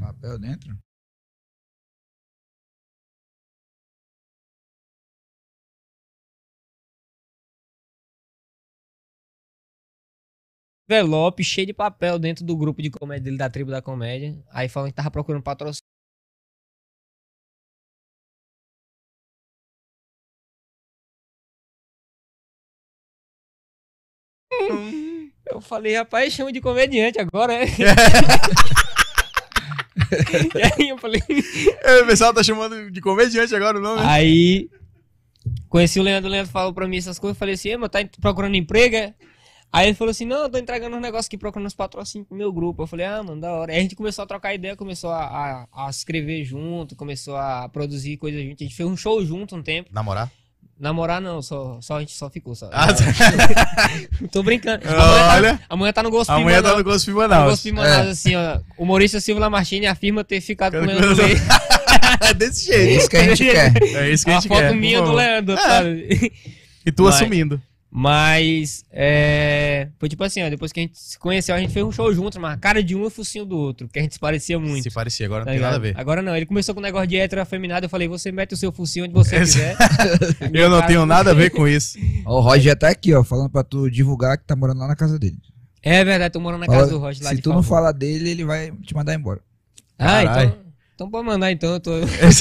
Papel dentro. Envelope cheio de papel dentro do grupo de comédia dele, da tribo da comédia. Aí falando que tava procurando patrocínio. Eu falei, rapaz, chama de comediante agora, é? e aí eu falei. É, o pessoal tá chamando de comediante agora o nome. né? Aí conheci o Leandro, o Leandro falou pra mim essas coisas, eu falei assim, "Ei, mas tá procurando emprego, é? Aí ele falou assim, não, eu tô entregando uns negócios aqui, procurando uns patrocínios pro meu grupo. Eu falei, ah, mano, da hora. Aí a gente começou a trocar ideia, começou a, a, a escrever junto, começou a produzir coisas junto. A gente fez um show junto um tempo. Namorar? Namorar não, só, só a gente só ficou. Só. Ah, Tô brincando. Amanhã Olha. tá, amanhã tá no Gosto Amanhã tá no Gosto no Manaus. Gosto Manaus, assim, ó. O Maurício Silva Lamartine afirma ter ficado com o Leandro Leite. É desse É jeito. isso que a gente quer. É isso que a A gente foto quer. minha por do favor. Leandro, É. sabe? E tu Mas- assumindo. Mas, é. Foi tipo assim, ó. Depois que a gente se conheceu, a gente fez um show juntos, mas a cara de um e o focinho do outro, que a gente se parecia muito. Se parecia, agora não tá tem nada a ligado? ver. Agora não, ele começou com um negócio de hétero afeminado. Eu falei, você mete o seu focinho onde você Esse- quiser. Eu não tenho nada a ver com isso. O Roger tá aqui, ó, falando pra tu divulgar que tá morando lá na casa dele. É verdade, tô morando na Fala- casa do Roger lá Se de tu não favor. falar dele, ele vai te mandar embora. Ah, então. Então pode mandar então. Eu tô,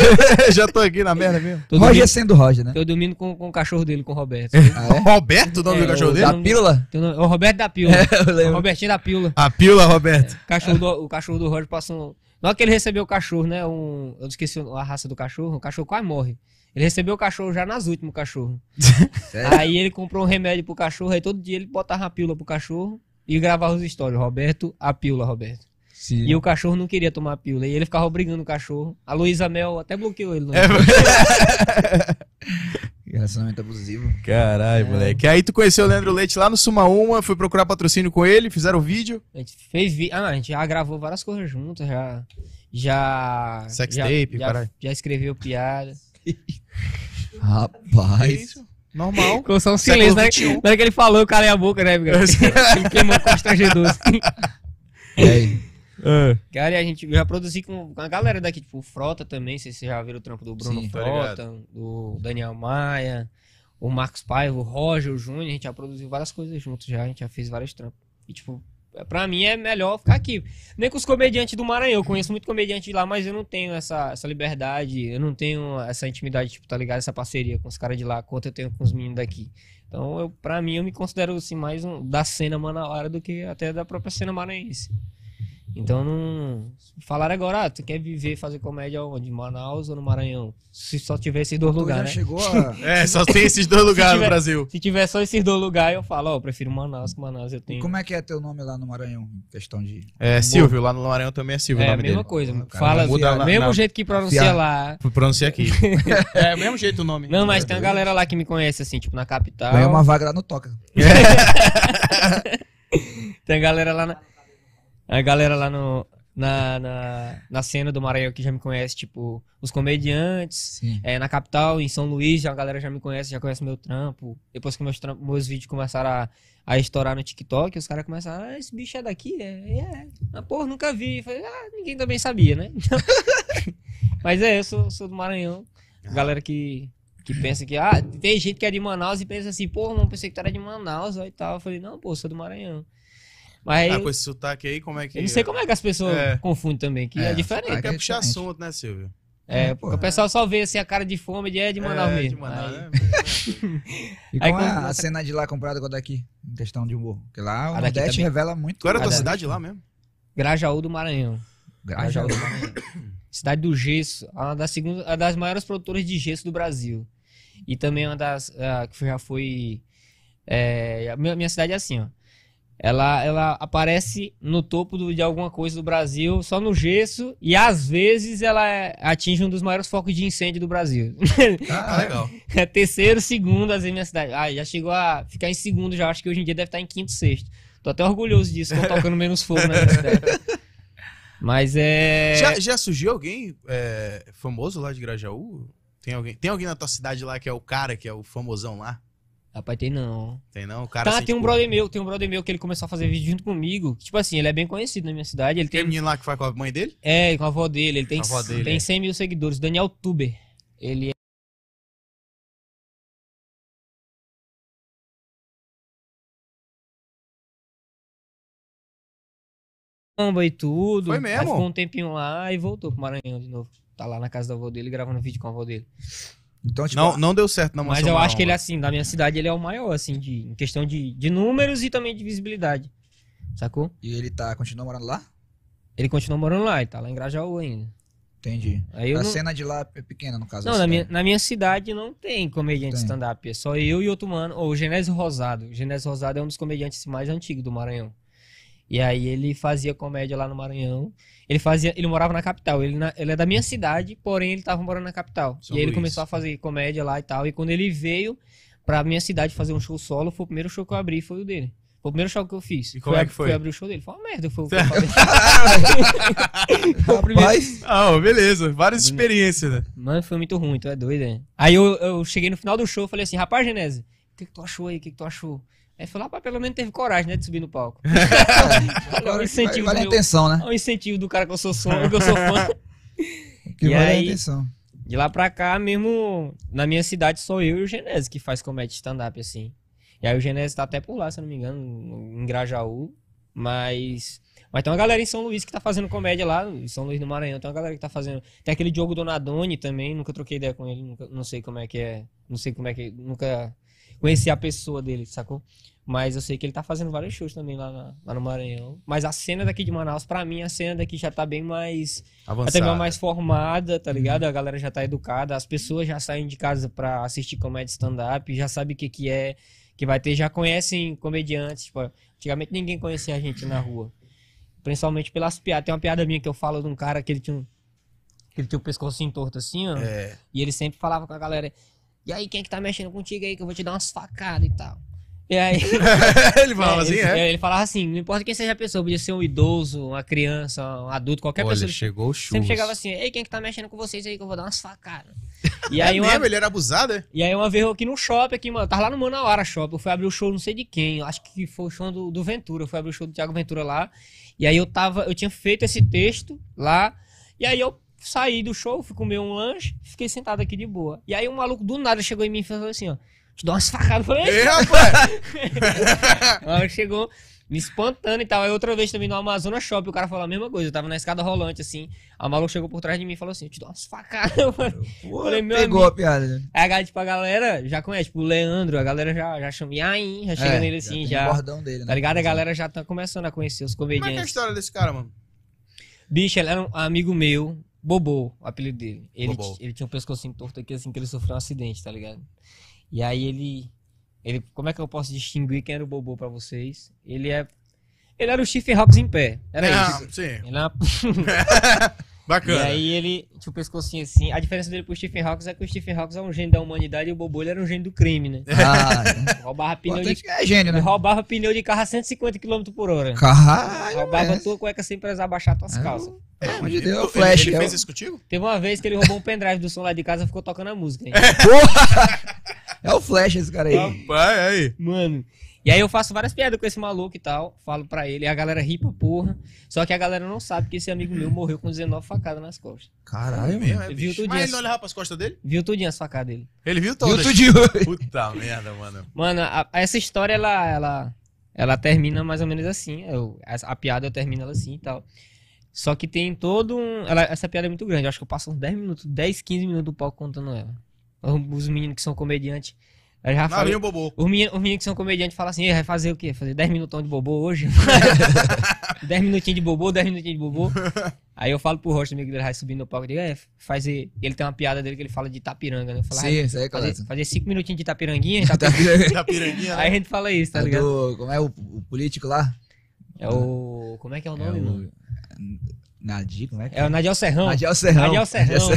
Já tô aqui na merda mesmo. tô Roger dormindo, sendo Roger, né? tô dormindo com, com o cachorro dele, com o Roberto. Ah, é? Roberto, o nome É, do cachorro o dele? da- pílula? O é o Roberto da Pílula. Eu o. Robertinho da Pílula. A pílula, Roberto. O cachorro do, o cachorro do Roger passou. um- Na hora que ele recebeu o cachorro, né? Um, eu esqueci a raça do cachorro. O cachorro quase morre. Ele recebeu o cachorro já nas últimas, o cachorro. Sério? Aí ele comprou um remédio pro cachorro. Aí todo dia ele botava a pílula pro cachorro e gravava os stories. Roberto, a pílula, Roberto. Sim. E o cachorro não queria tomar a pílula. E ele ficava obrigando o cachorro. A Luísa Mel até bloqueou ele. É, Relacionamento abusivo. Caralho, É. moleque. Aí tu conheceu o Leandro Leite lá no Suma Uma, foi procurar patrocínio com ele, fizeram o vídeo. A gente fez vi... Ah, não, a gente já gravou várias coisas juntas, já. Já. Sex já, tape, já, caralho. já escreveu piada. Rapaz. Normal. Ficou só um silêncio, né? 21. Na hora que ele falou, eu calei a boca, né, amigo? Ele queimou constrangedor. assim. E aí? É. Cara, e a gente já produzi com, a galera daqui, tipo, o Frota também, não sei se vocês já viram o trampo do Bruno Sim, tô Frota, do Daniel Maia, o Marcos Paiva, o Roger, o Júnior, a gente já produziu várias coisas juntos já, a gente já fez vários trampos. E, tipo, pra mim é melhor ficar aqui. Nem com os comediantes do Maranhão, eu conheço muito comediante de lá, mas eu não tenho essa, essa liberdade, eu não tenho essa intimidade, tipo, tá ligado? Essa parceria com os caras de lá, quanto eu tenho com os meninos daqui. Então, eu, pra mim, eu me considero, assim, mais um, da cena manauara do que até da própria cena maranhense. Então não. Falaram agora, ah, tu quer viver, fazer comédia onde? Em Manaus ou no Maranhão? Se só tiver esses dois já lugares, né? chegou a. É, só tem esses dois lugares no tiver- Brasil. Se tiver só esses dois lugares, eu falo, ó, eu prefiro Manaus, que Manaus eu tenho. Como é que é teu nome lá no Maranhão? Questão de. É, Silvio, lá no Maranhão também é Silvio É o a nome mesma dele. coisa. Cara, Fala, muda na- mesmo na- jeito que pronuncia lá. Fui pronunciar aqui. é, o mesmo jeito o nome. Não, mas tem uma galera lá que me conhece, assim, tipo, na capital. Ganhou uma vaga lá no Toca. Tem a galera lá na. A galera lá no. Na, na, na cena do Maranhão que já me conhece, tipo, os comediantes. É, na capital, em São Luís, a galera já me conhece, já conhece meu trampo. Depois que meus, trampo- meus vídeos começaram a, a estourar no TikTok, os caras começaram, ah, esse bicho é daqui? É, é. Ah, porra, nunca vi. Falei, ah, ninguém também sabia, né? Mas é, eu sou, sou do Maranhão. Galera que, que pensa que, ah, tem gente que é de Manaus e pensa assim, porra, não pensei que tu era de Manaus ó, e tal. Eu falei, não, pô, sou do Maranhão. Mas Ah, com esse sotaque aí, como é que. eu não sei como é que as pessoas É. confundem também, que é, É, diferente. sotaque Quer puxar diferente. assunto, né, Silvio? É, É, porque o pessoal só vê assim a cara de fome de é de Manaus é, mesmo. De Manaus, Aí- né? E Aí como é a cena de lá comparada com a daqui? Em questão de humor. Porque lá o A Nordeste também. revela muito. Qual era a tua cidade lá mesmo? Grajaú do Maranhão. Grajaú. do Maranhão. Cidade do gesso, uma das, segunda, uma das maiores produtoras de gesso do Brasil. E também uma das ah, que já foi. é, a minha, minha cidade é assim, ó. Ela, ela aparece no topo do- de alguma coisa do Brasil, só no gesso, e às vezes ela é- atinge um dos maiores focos de incêndio do Brasil. Ah, legal. É terceiro, segundo, às vezes, minha cidade. Ah, já chegou a ficar em segundo, já acho que hoje em dia deve estar em quinto, sexto. Tô até orgulhoso disso, tô tocando menos fogo na minha cidade. Mas é. Já, já surgiu alguém é, famoso lá de Grajaú? Tem alguém, tem alguém na tua cidade lá que é o cara, que é o famosão lá? Rapaz, tem não. Tem não? O cara Tá, assim, tem um tipo, brother meu, tem um brother meu que ele começou a fazer vídeo junto comigo. Tipo assim, ele é bem conhecido na minha cidade. Ele Tem tem. menino lá que faz com a mãe dele? É, com a avó dele. Ele tem, A avó dele, tem é. 100 mil seguidores. Daniel Tuber. Ele é. E tudo. Foi Aí mesmo? ficou um tempinho lá e voltou pro Maranhão de novo. Tá lá na casa da avó dele gravando vídeo com a avó dele. Então, tipo, Não, não deu certo na Mas eu acho que ele, assim, da minha cidade, ele é o maior, assim, de, em questão de, de números e também de visibilidade. Sacou? e ele tá, continua morando lá? Ele continua morando lá, ele tá lá em Grajaú ainda. Entendi. Aí a não, cena de lá é pequena, no caso. não, da na minha, cidade. na minha cidade não tem comediante stand-up. É só eu e outro mano. Ou o Genésio Rosado. O Genésio Rosado é um dos comediantes mais antigos do Maranhão. E aí ele fazia comédia lá no Maranhão. Ele fazia, ele morava na capital. Ele, na- ele é da minha cidade, porém ele tava morando na capital. São e aí ele começou a fazer comédia lá e tal. E quando ele veio pra minha cidade fazer um show solo, foi o primeiro show que eu abri, foi o dele. Foi o primeiro show que eu fiz. E como é ab- que foi? abrir o show dele. Foi uma merda, foi o que eu falei. Rapaz, Ah, beleza. Várias experiências, né? Mano, foi muito ruim, tu é doido, né? Aí eu, eu cheguei no final do show e falei assim, rapaz, Genésio, o que, que tu achou aí? O que, que tu achou? Aí falou, rapaz, pelo menos teve coragem, né, de subir no palco. agora um incentivo vale a intenção, né? Olha o incentivo do cara que eu sou, som, que eu sou fã. Que E vale a aí- intenção. De lá pra cá, mesmo na minha cidade, sou eu e o Genésio que faz comédia stand-up, assim. E aí o Genésio tá até por lá, se eu não me engano, em Grajaú. Mas. Mas tem uma galera em São Luís que tá fazendo comédia lá, em São Luís do Maranhão. Tem uma galera que tá fazendo. Tem aquele Diogo Donadoni também, nunca troquei ideia com ele, nunca- não sei como é que é. Não sei como é que. Nunca conheci a pessoa dele, sacou? Mas eu sei que ele tá fazendo vários shows também lá, na- lá no Maranhão. Mas a cena daqui de Manaus, pra mim, a cena daqui já tá bem mais Avançado. até mesmo mais formada, tá ligado? A galera já tá educada, as pessoas já saem de casa pra assistir comédia stand-up, já sabe o que que é, que vai ter, já conhecem comediantes, tipo, antigamente ninguém conhecia a gente na rua. Principalmente pelas piadas. Tem uma piada minha que eu falo de um cara que ele tinha um, que ele tinha o pescocinho torto assim, ó, É. e ele sempre falava com a galera, E aí, quem é que tá mexendo contigo aí que eu vou te dar umas facadas e tal. E aí. ele falava assim, ele, é? ele falava assim, não importa quem seja a pessoa, podia ser um idoso, uma criança, um adulto, qualquer Olha, pessoa. chegou o churros. Sempre chegava assim, ei, quem é que tá mexendo com vocês aí que eu vou dar umas facadas. E É aí, uma, mesmo? Ele era abusado, é? e aí uma vez eu aqui no shopping, aqui, mano, tava lá no Manauara Shopping, eu fui abrir o show não sei de quem, acho que foi o show do, do Ventura, eu fui abrir o show do Thiago Ventura lá, e aí eu tava, eu tinha feito esse texto lá, e aí eu saí do show, fui comer um lanche, fiquei sentado aqui de boa. E aí um maluco do nada chegou em mim e falou assim, ó, te dou umas facadas, eu falei, Ei, rapaz! Aí chegou me espantando e tal. Aí outra vez também no Amazonas Shopping, o cara falou a mesma coisa. Eu tava na escada rolante, assim. A maluco chegou por trás de mim e falou assim: Eu te dou umas facadas. Falei, Pô, Falei, meu pegou amigo. a piada. né? Aí a galera, tipo, a galera já conhece, tipo, o Leandro, a galera já, já chama Yain, já chega É, nele assim, já. o bordão dele, né? Tá ligado? A galera já tá começando a conhecer os Como é que é a comediantes. história desse cara, mano? Bicho, ele era um amigo meu, Bobô, o apelido dele. Ele, Bobô. ele tinha um pescocinho torto aqui, assim, que ele sofreu um acidente, tá ligado? E aí ele. ele como é que eu posso distinguir quem era o Bobô pra vocês? Ele é. Ele era o Stephen Hawks em pé. Era Ah, isso. sim. Ele era Bacana. E aí ele tinha o pescocinho assim. A diferença dele pro Stephen Hawks é que o Stephen Hawks é um gênio da humanidade e o Bobô ele era um gênio do crime, né? Ah, Roubava o pneu de, importante é gênio, né? roubava pneu de carro a 150 km por hora. Caralho, Roubava é. tua cueca sem precisar baixar tuas É, calças. Pelo amor de Deus, Ele- o Flash. Ele é o- fez isso contigo? Teve uma vez que ele roubou um pendrive do som lá de casa e ficou tocando a música. hein? É o Flash esse cara aí. Rapaz, aí. Mano. E aí eu faço várias piadas com esse maluco e tal. Falo pra ele. E a galera ri pra porra. Só que a galera não sabe que esse amigo meu morreu com 19 facadas nas costas. Caralho, Mesmo, mano. é, Viu tudinho Mas ele não olhava pras costas dele? Viu tudinho as facadas dele. Ele viu todas. tudinho. Puta merda, mano. Mano, a- essa história, ela, ela, ela termina mais ou menos assim. Eu, a, a piada eu termino ela assim e tal. Só que tem todo um. ela- essa piada é muito grande. Eu acho que eu passo uns 10 minutos, 10, 15 minutos do palco contando ela. Os meninos que são comediantes. Eu já falei, Narinho bobô. os meninos, os meninos que são comediantes falam assim: "Ei, vai fazer o quê? Fazer 10 minutão de bobô hoje? 10 minutinhos de bobô, 10 minutinhos de bobô. Aí eu falo pro Rocha, amigo dele, vai subir no palco e digo: É, fazer. Ele tem uma piada dele que ele fala de Itapiranga, né? Eu falo, Sim, "Ah, isso aí é fazer, claro. fazer 5 minutinhos de Itapiranguinha. Itapiranga." Tá Da piranguinha, Aí a né? gente fala isso, tá É ligado? do, como é o, o político lá? É o. Como é que é o É nome, mano? O Nadir, como é que É o Nadiel Serrão. Nadiel Serrão. Nadiel Serrão.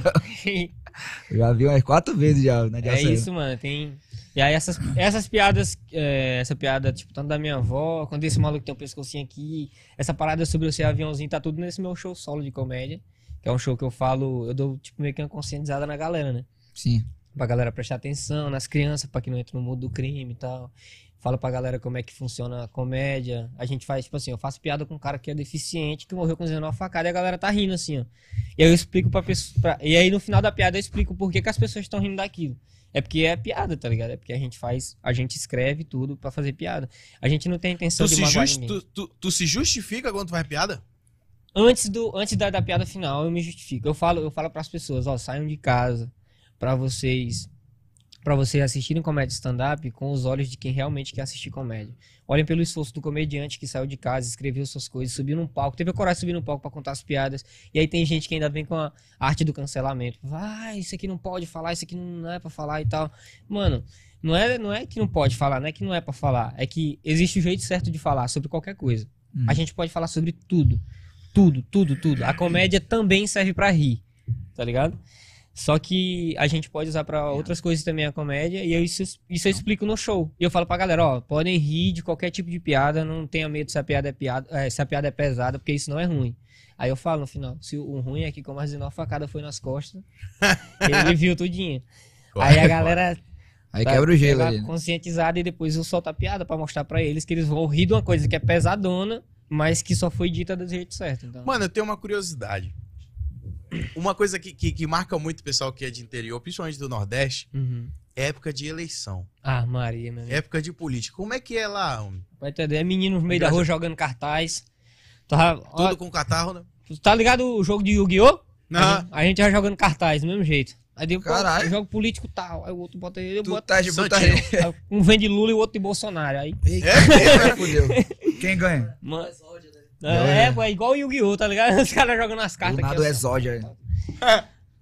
Eu já vi umas quatro vezes já o Nadiel é Serrão. isso, mano. Tem. E aí essas, essas piadas, é, essa piada, tipo, tanto da minha avó, quando esse maluco tem um pescocinho aqui, essa parada sobre eu ser aviãozinho, tá tudo nesse meu show solo de comédia. Que é um show que eu falo, eu dou, tipo, meio que uma conscientizada na galera, né? Sim. Pra galera prestar atenção, nas crianças, pra que não entre no mundo do crime e tal. Fala pra galera como é que funciona a comédia. A gente faz, tipo assim, eu faço piada com um cara que é deficiente, que morreu com 19 facadas, e a galera tá rindo assim, ó. E aí eu explico pra pessoa. pra- E aí no final da piada eu explico por que, que as pessoas estão rindo daquilo. É porque é piada, tá ligado? É porque a gente faz, a gente escreve tudo pra fazer piada. A gente não tem intenção Tu de magoar just- tu, tu- tu se justifica quando tu faz piada? Antes, do, antes da, da piada final, eu me justifico. Eu falo, eu falo pras pessoas, ó, saiam de casa pra vocês para vocês assistirem comédia stand-up com os olhos de quem realmente quer assistir comédia. Olhem pelo esforço do comediante que saiu de casa, escreveu suas coisas, subiu num palco, teve a coragem de subir num palco pra contar as piadas. E aí tem gente que ainda vem com a arte do cancelamento. Vai, isso aqui não pode falar, isso aqui não é pra falar e tal. Mano, não é, não é que não pode falar, não é que não é pra falar. É que existe o jeito certo de falar sobre qualquer coisa. Hum. A gente pode falar sobre tudo. Tudo, tudo, tudo. A comédia também serve pra rir, tá ligado? Só que a gente pode usar pra outras coisas também a comédia, e eu, isso, isso eu explico no show. E eu falo pra galera, ó, podem rir de qualquer tipo de piada, não tenha medo se a piada é piada, é, se a piada é pesada, porque isso não é ruim. Aí eu falo no final, se o ruim é que como as 19 facadas foi nas costas, ele viu tudinho. Aí a galera Aí tá quebra o gelo ali. né? conscientizada e depois eu solto a piada pra mostrar pra eles que eles vão rir de uma coisa que é pesadona, mas que só foi dita do jeito certo. Então. Mano, eu tenho uma curiosidade. Uma coisa que, que, que marca muito o pessoal que é de interior, principalmente do Nordeste, Uhum. é época de eleição. Ah, Maria, meu amigo. Época de política. Como é que é lá? homem? Vai ter é menino no meio da rua jogando cartaz. Tá, ó, Tudo com catarro, né? tá ligado o jogo de Yu-Gi-Oh? Não. A, gente, vai jogando cartaz do mesmo jeito. Aí deu, pô, Caralho. jogo político tal. Aí o outro bota ele, eu Tu boto. tá de aí Um vem de Lula e o outro de Bolsonaro. Aí. Eita, fudeu. Quem ganha? Mano, É. é, pô, é igual o Yu-Gi-Oh, tá ligado? Os caras jogando as Do cartas nada o aqui. exódia.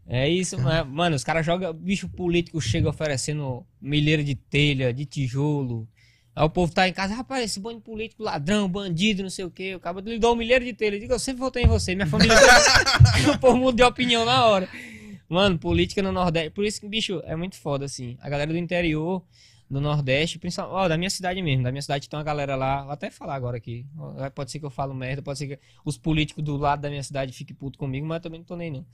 É isso, mas, mano, os caras jogam, bicho político chega oferecendo milheiro de telha, de tijolo. Aí o povo tá em casa, rapaz, esse bando de político, ladrão, bandido, não sei o quê. O cara lhe dá um milheiro de telha. Eu digo, eu sempre votei em você, minha família. o povo muda de opinião na hora. Mano, política no Nordeste. Por isso que, bicho, é muito foda, assim. A galera do interior, do Nordeste, principalmente. Ó, da minha cidade mesmo. Da minha cidade tem uma galera lá. Vou até falar agora aqui. Pode ser que eu falo merda, pode ser que os políticos do lado da minha cidade fiquem puto comigo, mas eu também não tô nem não.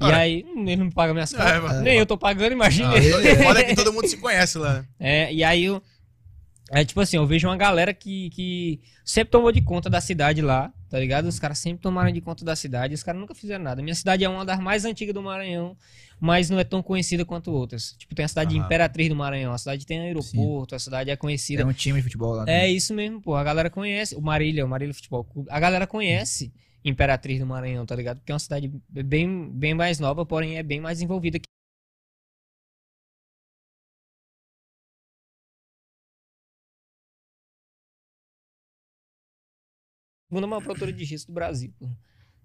E Ora. aí, hum, eles não me pagam minhas É, contas. mano. nem eu tô pagando, imagina. Ele- Foda que todo mundo se conhece lá. É, e aí eu. É tipo assim, eu vejo uma galera que, que sempre tomou de conta da cidade lá, tá ligado? Os caras sempre tomaram de conta da cidade, os caras nunca fizeram nada. Minha cidade é uma das mais antigas do Maranhão, mas não é tão conhecida quanto outras. Tipo, tem a cidade de. Imperatriz do Maranhão, a cidade tem aeroporto, a cidade é conhecida. Tem um time de futebol lá. né? É isso mesmo, pô. A galera conhece. O Marília, o Marília Futebol Clube. A galera conhece Imperatriz do Maranhão, tá ligado? Porque é uma cidade bem, bem mais nova, porém é bem mais envolvida que. Segunda maior produtora de gesso do Brasil.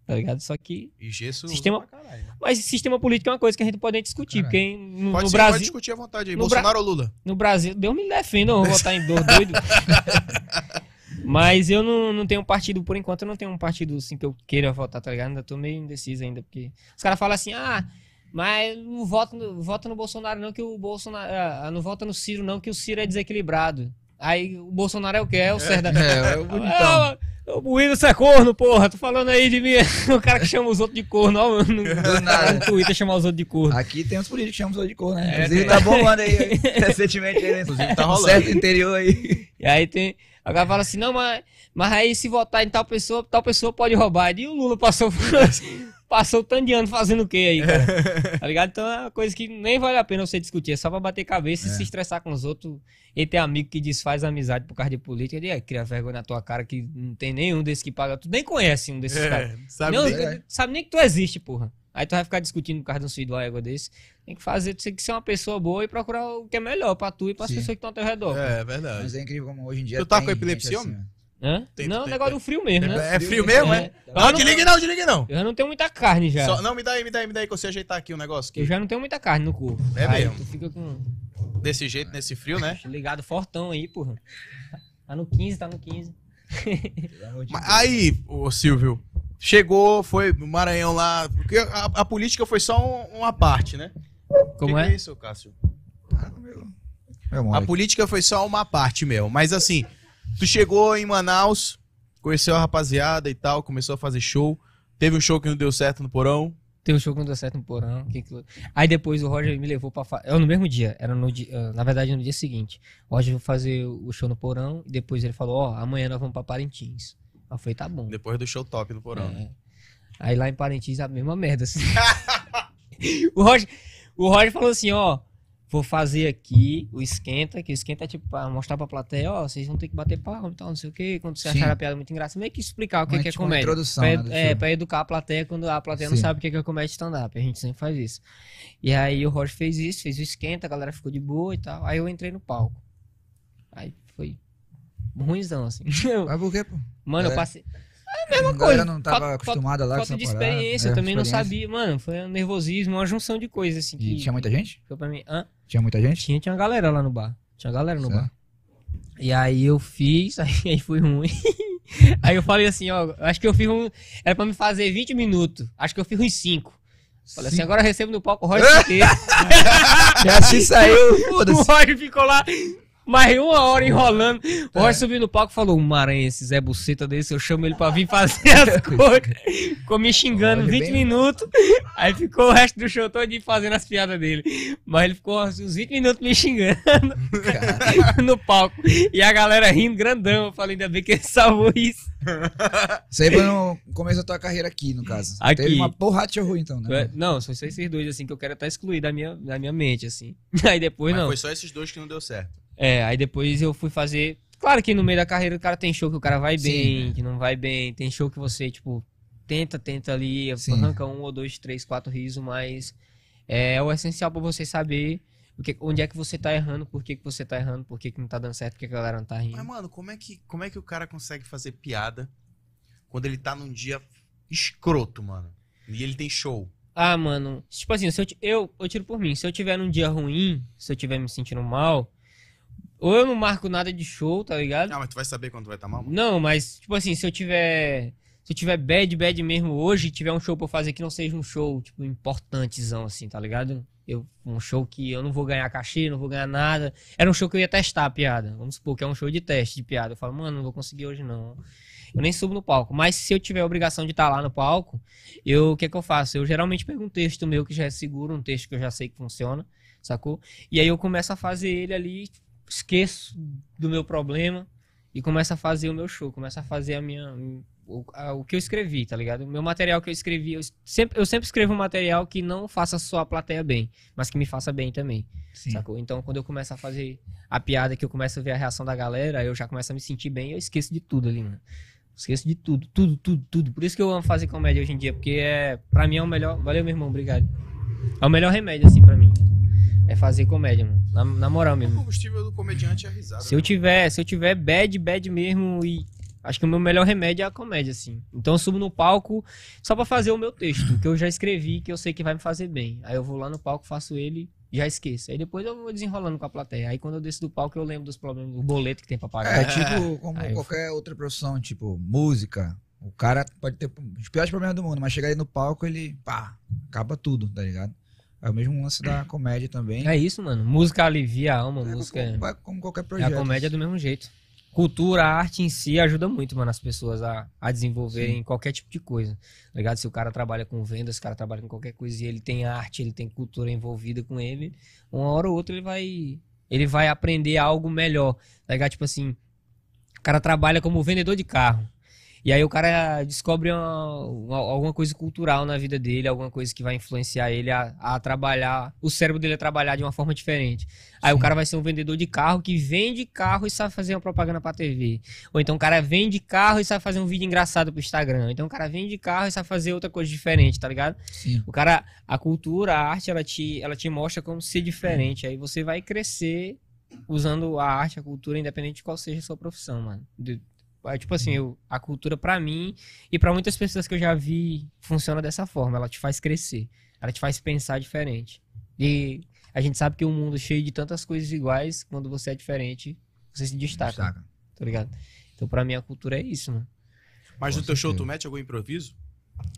Tá ligado? Só que. E gesso. Sistema- pra caralho. Mas sistema político é uma coisa que a gente pode discutir, Caralho. porque no, Pode no ser, Brasil. pode discutir à vontade aí. Bolsonaro ou Lula? No Brasil, Deus me defenda, eu vou votar em dois doido. Mas eu não, não tenho partido, por enquanto, eu não tenho um partido assim que eu queira votar, tá ligado? Ainda tô meio indeciso ainda, porque os caras falam assim, ah, mas não vota no, vota no Bolsonaro não, que o Bolsonaro. ah, não vota no Ciro não, que o Ciro é desequilibrado. Aí o Bolsonaro é o quê? É o Cerda. É, é o bonitão. É, o Whindersson é corno, porra. Tô falando aí de mim. O cara que chama os outros de corno, ó, no, no Twitter chamar os outros de corno. Aqui tem uns políticos que chamam os de cor, né? É, Inclusive tá bombando aí, recentemente aí, né? Inclusive tá rolando. Certo interior aí. E aí tem. A galera fala assim, não, mas, mas aí se votar em tal pessoa, tal pessoa pode roubar. E o Lula passou, passou o tanto de ano fazendo o quê aí, cara? Tá ligado? Então é uma coisa que nem vale a pena você discutir. É só pra bater cabeça e É. se estressar com os outros. E ter amigo que desfaz amizade por causa de política. Ele é, cria vergonha na tua cara que não tem nenhum desses que paga. Tu nem conhece um desses caras. É, sabe? Não, nem- sabe nem que tu existe, porra. Aí tu vai ficar discutindo por causa de um filho do égua desse. Tem que fazer, tu tem que ser uma pessoa boa e procurar o que é melhor pra tu e pras Sim. pessoas que estão ao teu redor. É, verdade. Mas é incrível como hoje em dia Tu tá tem com epilepsia, gente assim? Hã? Tem- não, o tem- negócio do frio mesmo, né? É frio mesmo, é? É. Eu Não, não- desligue não, desligue não. Eu já não tenho muita carne já. Só- não, me dá aí, me dá aí, me dá aí que você ajeitar aqui o negócio. Eu Aqui. já não tenho muita carne no corpo. É Aí mesmo. Tu fica com. Desse jeito, nesse frio, né? Ligado fortão aí, porra. Tá no 15, tá no 15. Pelo amor de Mas Deus. aí, ô Silvio, chegou, foi no Maranhão lá. Porque a, a política foi só um- uma parte, né? Como que é? Que é isso, Cássio? Ah, meu- A política foi só uma parte, meu. Mas assim, tu chegou em Manaus, conheceu a rapaziada e tal, começou a fazer show. Teve um show que não deu certo no porão. Tem um show que não deu certo no porão. que que- Aí depois o Roger me levou pra. Fa... Eu no mesmo dia, era no dia. ah, Na verdade, no dia seguinte. O Roger foi fazer o show no porão e depois ele falou: Ó, amanhã nós vamos pra Parintins. Aí eu falei: tá bom. Depois do show top no porão. É. Aí lá em Parintins a mesma merda. assim. o, Roger, o Roger falou assim, ó. Vou fazer aqui o esquenta, que o esquenta é tipo pra mostrar pra plateia, ó, vocês vão ter que bater palma e tal, não sei o que. Quando você Sim. achar a piada muito engraçada, meio que explicar o que, Uma- que é tipo uma comédia. introdução, Pra, né, é, pra educar a plateia quando a plateia não Sim. sabe o que é comédia stand-up. A gente sempre faz isso. E aí o Roger fez isso, fez o esquenta, a galera ficou de boa e tal. Aí eu entrei no palco. Aí foi ruimzão, assim. Mas por quê, pô? Mano, eu É. A mesma galera coisa. não tava Falta- acostumada lá com Falta de experiência, eu também não experiência. sabia, mano. Foi um nervosismo, uma junção de coisas assim. E que tinha muita gente? ficou pra mim. Hã? Tinha muita gente? Tinha, tinha uma galera lá no bar. Tinha uma galera no Certo. bar. E aí eu fiz, aí, aí foi ruim. aí eu falei assim, ó, acho que eu fiz um. Era pra me fazer 20 minutos. Acho que eu fiz uns 5. Falei assim, agora eu recebo no palco o Roger inteiro. Já se saiu, o foda-se. Roger ficou lá mais uma hora enrolando. O Roger subiu no palco e falou: maranhão, esse Zé Buceta desse, eu chamo ele pra vir fazer as coisas. Ficou me xingando Roger 20 bem- minutos. Aí ficou o resto do show todo fazendo as piadas dele. Mas ele ficou uns 20 minutos me xingando no palco. E a galera rindo grandão. Eu falei, ainda bem que ele salvou isso. Isso aí foi no começo da tua carreira aqui, no caso. Aqui. Teve uma porrada de show ruim, então, né? Não, são só esses dois, assim, que eu quero estar excluído da minha, da minha mente, assim. Aí depois Mas não. foi só esses dois que não deu certo. É, aí depois eu fui fazer. Claro que no meio da carreira o cara tem show que o cara vai Sim, bem, é. que não vai bem. Tem show que você, tipo, tenta, tenta ali, Sim. arranca um ou dois, três, quatro risos, mas é o essencial pra você saber o que, onde é que você tá errando, por que, que você tá errando, por que, que não tá dando certo, por que que a galera não tá rindo. Mas, mano, como é, que, como é que o cara consegue fazer piada quando ele tá num dia escroto, mano? E ele tem show. Ah, mano, tipo assim, se eu, eu, eu tiro por mim. Se eu tiver num dia ruim, se eu tiver me sentindo mal, ou eu não marco nada de show, tá ligado? Ah, mas tu vai saber quando vai estar mal? mano? Não, mas, tipo assim, se eu tiver. se eu tiver bad, bad mesmo hoje, tiver um show pra eu fazer que não seja um show, tipo, importantezão, assim, tá ligado? Eu, um show que eu não vou ganhar cachê, não vou ganhar nada. Era um show que eu ia testar a piada. Vamos supor que é um show de teste de piada. Eu falo, mano, não vou conseguir hoje não. Eu nem subo no palco. Mas se eu tiver a obrigação de estar lá no palco, eu o que é que eu faço? Eu geralmente pego um texto meu que já é seguro, um texto que eu já sei que funciona, sacou? E aí eu começo a fazer ele ali, esqueço do meu problema e começo a fazer o meu show, começo a fazer a minha o, a, o que eu escrevi, tá ligado? O meu material que eu escrevi, eu sempre, eu sempre escrevo um material que não faça só a plateia bem, mas que me faça bem também, Sim. sacou? Então, quando eu começo a fazer a piada, que eu começo a ver a reação da galera, eu já começo a me sentir bem eu esqueço de tudo ali, mano. Esqueço de tudo, tudo, tudo, tudo. Por isso que eu amo fazer comédia hoje em dia, porque é, pra mim é o melhor. Valeu, meu irmão, obrigado. É o melhor remédio, assim, pra mim. É fazer comédia, mano. Na, na moral O mesmo. combustível do comediante é a risada. Se eu tiver, se eu tiver bad, bad mesmo e acho que o meu melhor remédio é a comédia assim. Então eu subo no palco só pra fazer o meu texto, que eu já escrevi, que eu sei que vai me fazer bem. Aí eu vou lá no palco, faço ele, já esqueço. Aí depois eu vou desenrolando com a plateia. Aí quando eu desço do palco eu lembro dos problemas, o boleto que tem pra pagar. É tipo como Aí eu- qualquer outra profissão, tipo música. O cara pode ter os piores problemas do mundo, mas chegar aí no palco, ele, pá, acaba tudo, tá ligado? É o mesmo lance da comédia também. É isso, mano. Música alivia a alma, É música é... como, como qualquer É projeto. a comédia do mesmo jeito. Cultura, a arte em si ajuda muito, mano, as pessoas a, a desenvolverem qualquer tipo de coisa. Tá ligado? Se o cara trabalha com vendas, se o cara trabalha com qualquer coisa e ele tem arte, ele tem cultura envolvida com ele, uma hora ou outra ele vai ele vai aprender algo melhor. Tá ligado? Tipo assim, o cara trabalha como vendedor de carro. E aí o cara descobre uma- uma- alguma coisa cultural na vida dele, alguma coisa que vai influenciar ele a, a trabalhar, o cérebro dele a trabalhar de uma forma diferente. Aí o Sim. cara vai ser um vendedor de carro que vende carro e sabe fazer uma propaganda pra TV. Ou então o cara vende carro e sabe fazer um vídeo engraçado pro Instagram. Então o cara vende carro e sabe fazer outra coisa diferente, tá ligado? Sim. O cara, a cultura, a arte, ela te, ela te mostra como ser diferente. Aí você vai crescer usando a arte, a cultura, independente de qual seja a sua profissão, mano. De- tipo assim, eu, a cultura pra mim e pra muitas pessoas que eu já vi funciona dessa forma. Ela te faz crescer. Ela te faz pensar diferente. E a gente sabe que um mundo cheio de tantas coisas iguais, quando você é diferente, você se destaca, Destaca. tá ligado? Então pra mim a cultura é isso, mano. Mas Com no teu show certeza. tu mete algum improviso?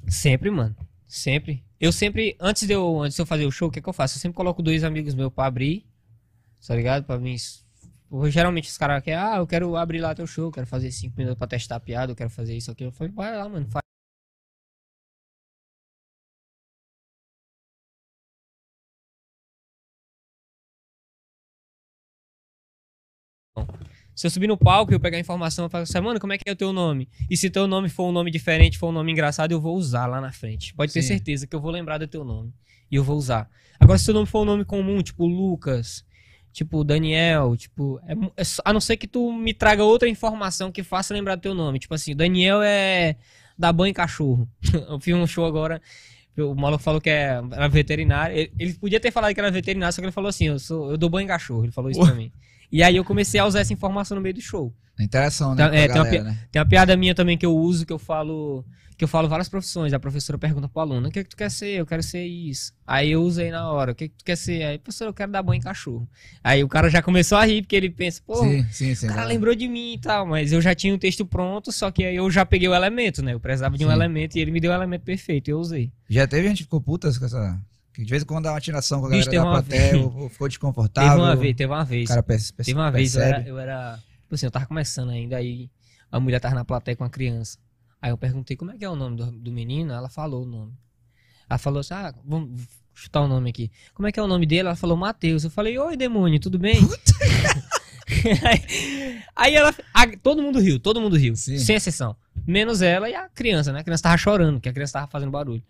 Sempre, mano. Sempre. Eu sempre, antes de eu, antes de eu fazer o show, o que, é que eu faço? Eu sempre coloco dois amigos meus pra abrir, tá ligado? Pra mim. Porque Geralmente os caras querem, ah, eu quero abrir lá teu show, quero fazer cinco minutos pra testar a piada, eu quero fazer isso aqui. Eu falei, vai lá, mano, faz. Se eu subir no palco e eu pegar a informação, eu falo assim, mano, como é que é o teu nome? E se teu nome for um nome diferente, for um nome engraçado, eu vou usar lá na frente. Pode ter Sim. certeza que eu vou lembrar do teu nome. E eu vou usar. Agora, se teu nome for um nome comum, tipo Lucas, tipo Daniel, tipo. é é a não ser que tu me traga outra informação que faça lembrar do teu nome. Tipo assim, Daniel é da banho em cachorro. eu fiz um show agora. O maluco falou que é, era veterinário. Ele, ele podia ter falado que era veterinário, só que ele falou assim: eu, sou, eu dou banho em cachorro. Ele falou isso pra mim. E aí eu comecei a usar essa informação no meio do show. A interação, né? A é, tem uma galera, né? Tem uma piada minha também que eu uso, que eu falo. Que eu falo várias profissões. A professora pergunta pro aluno: o que, é que tu quer ser? Eu quero ser isso. Aí eu usei na hora: o que, é que tu quer ser? Aí, professor, eu quero dar banho em cachorro. Aí o cara já começou a rir, porque ele pensa, pô, Sim, sim, sim. o cara né? lembrou de mim e tal, mas eu já tinha o texto pronto, só que aí eu já peguei o elemento, né? Eu precisava de um elemento e ele me deu o elemento perfeito, e eu usei. Já teve gente que ficou putas com essa. Que de vez em quando dá uma tiração com a Bicho, galera da teve uma plateia, ou, ou ficou desconfortável. Teve uma vez, teve uma O vez. cara perce- perce- Teve uma vez, eu era, eu era. Tipo assim, eu tava começando ainda, aí a mulher tava na plateia com a criança. Aí eu perguntei como é que é o nome do, do menino, ela falou o nome. Ela falou assim: ah, vamos chutar o nome aqui. Como é que é o nome dele? Ela falou Matheus. Eu falei: oi, demônio, tudo bem? aí, aí ela. a- todo mundo riu, todo mundo riu, Sim. sem exceção. Menos ela e a criança, né? A criança tava chorando, que a criança tava fazendo barulho.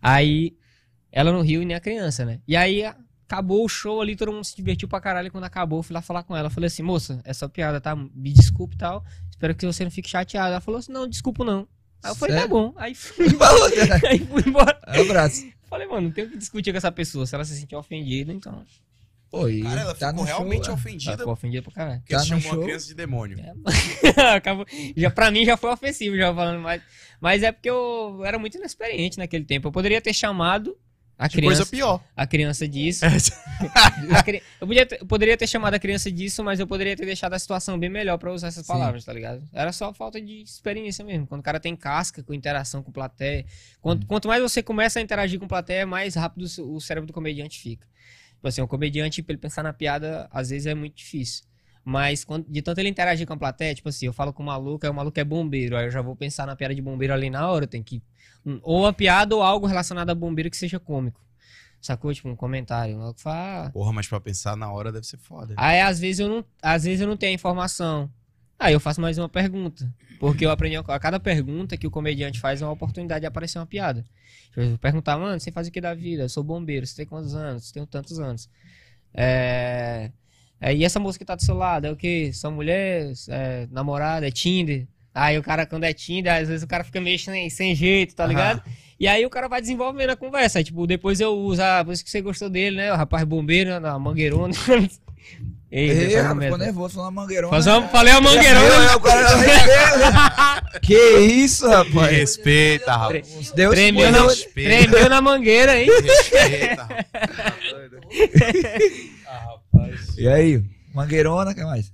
Aí ela não riu e nem a criança, né? E aí a- acabou o show ali, todo mundo se divertiu pra caralho. E quando acabou, eu fui lá falar com ela. Eu falei assim, moça, essa piada, tá? Me desculpe e tal. Espero que você não fique chateada. Ela falou assim, não, desculpa não. Aí eu falei, tá Sério? bom. Aí fui, Falou, né? aí fui embora. Abraço. Falei, mano, não tenho o que discutir com essa pessoa. Se ela se sentir ofendida, então. Pô, e Cara, ela tá ficou no show, realmente é. Ela ofendida ficou ofendida pra caralho. porque Tá você no chamou a show. criança de demônio. Acabou, já, pra mim já foi ofensivo, já falando mais. Mas é porque eu era muito inexperiente naquele tempo. Eu poderia ter chamado A Que coisa criança, pior. a criança disse. A cri- eu, podia ter- eu poderia ter chamado a criança disso, mas eu poderia ter deixado a situação bem melhor pra usar essas Sim. palavras, tá ligado? Era só falta de experiência mesmo. Quando o cara tem casca com interação com plateia. Quanto, quanto mais você começa a interagir com plateia, mais rápido o cérebro do comediante fica. Tipo assim, o comediante, pra ele pensar na piada, às vezes é muito difícil. Mas quando- de tanto ele interagir com a plateia, tipo assim, eu falo com o maluco, aí o maluco é bombeiro, aí eu já vou pensar na piada de bombeiro ali na hora, tem que. Ou a piada ou algo relacionado a bombeiro que seja cômico. Sacou? Tipo, um comentário. O maluco fala. "Ah, Porra, mas pra pensar na hora deve ser foda. Aí às vezes eu não, às vezes eu não tenho a informação. Aí eu faço mais uma pergunta. Porque eu aprendi a cada pergunta que o comediante faz é uma oportunidade de aparecer uma piada. Eu vou perguntar, mano, você faz o que da vida? Eu sou bombeiro, você tem quantos anos? Você tem tantos anos. É... é, e essa moça que tá do seu lado, é o quê? São mulher, é, namorada, é Tinder? Aí o cara, quando é Tinder, às vezes o cara fica meio sem, sem jeito, tá ligado? E aí o cara vai desenvolvendo a conversa. Aí, tipo, depois eu uso, ah, por isso que você gostou dele, né? O rapaz bombeiro, na mangueirona. Ei, Ei, rapaz, ficou nervoso falando mangueirona. Faz uma- falei a mangueirona. Meu, o cara respeito. Que isso, Me rapaz? respeita, rapaz. Deus Tremeu na, tremeu na mangueira, hein? Respeita, rapaz. E aí? Mangueirona, o que mais?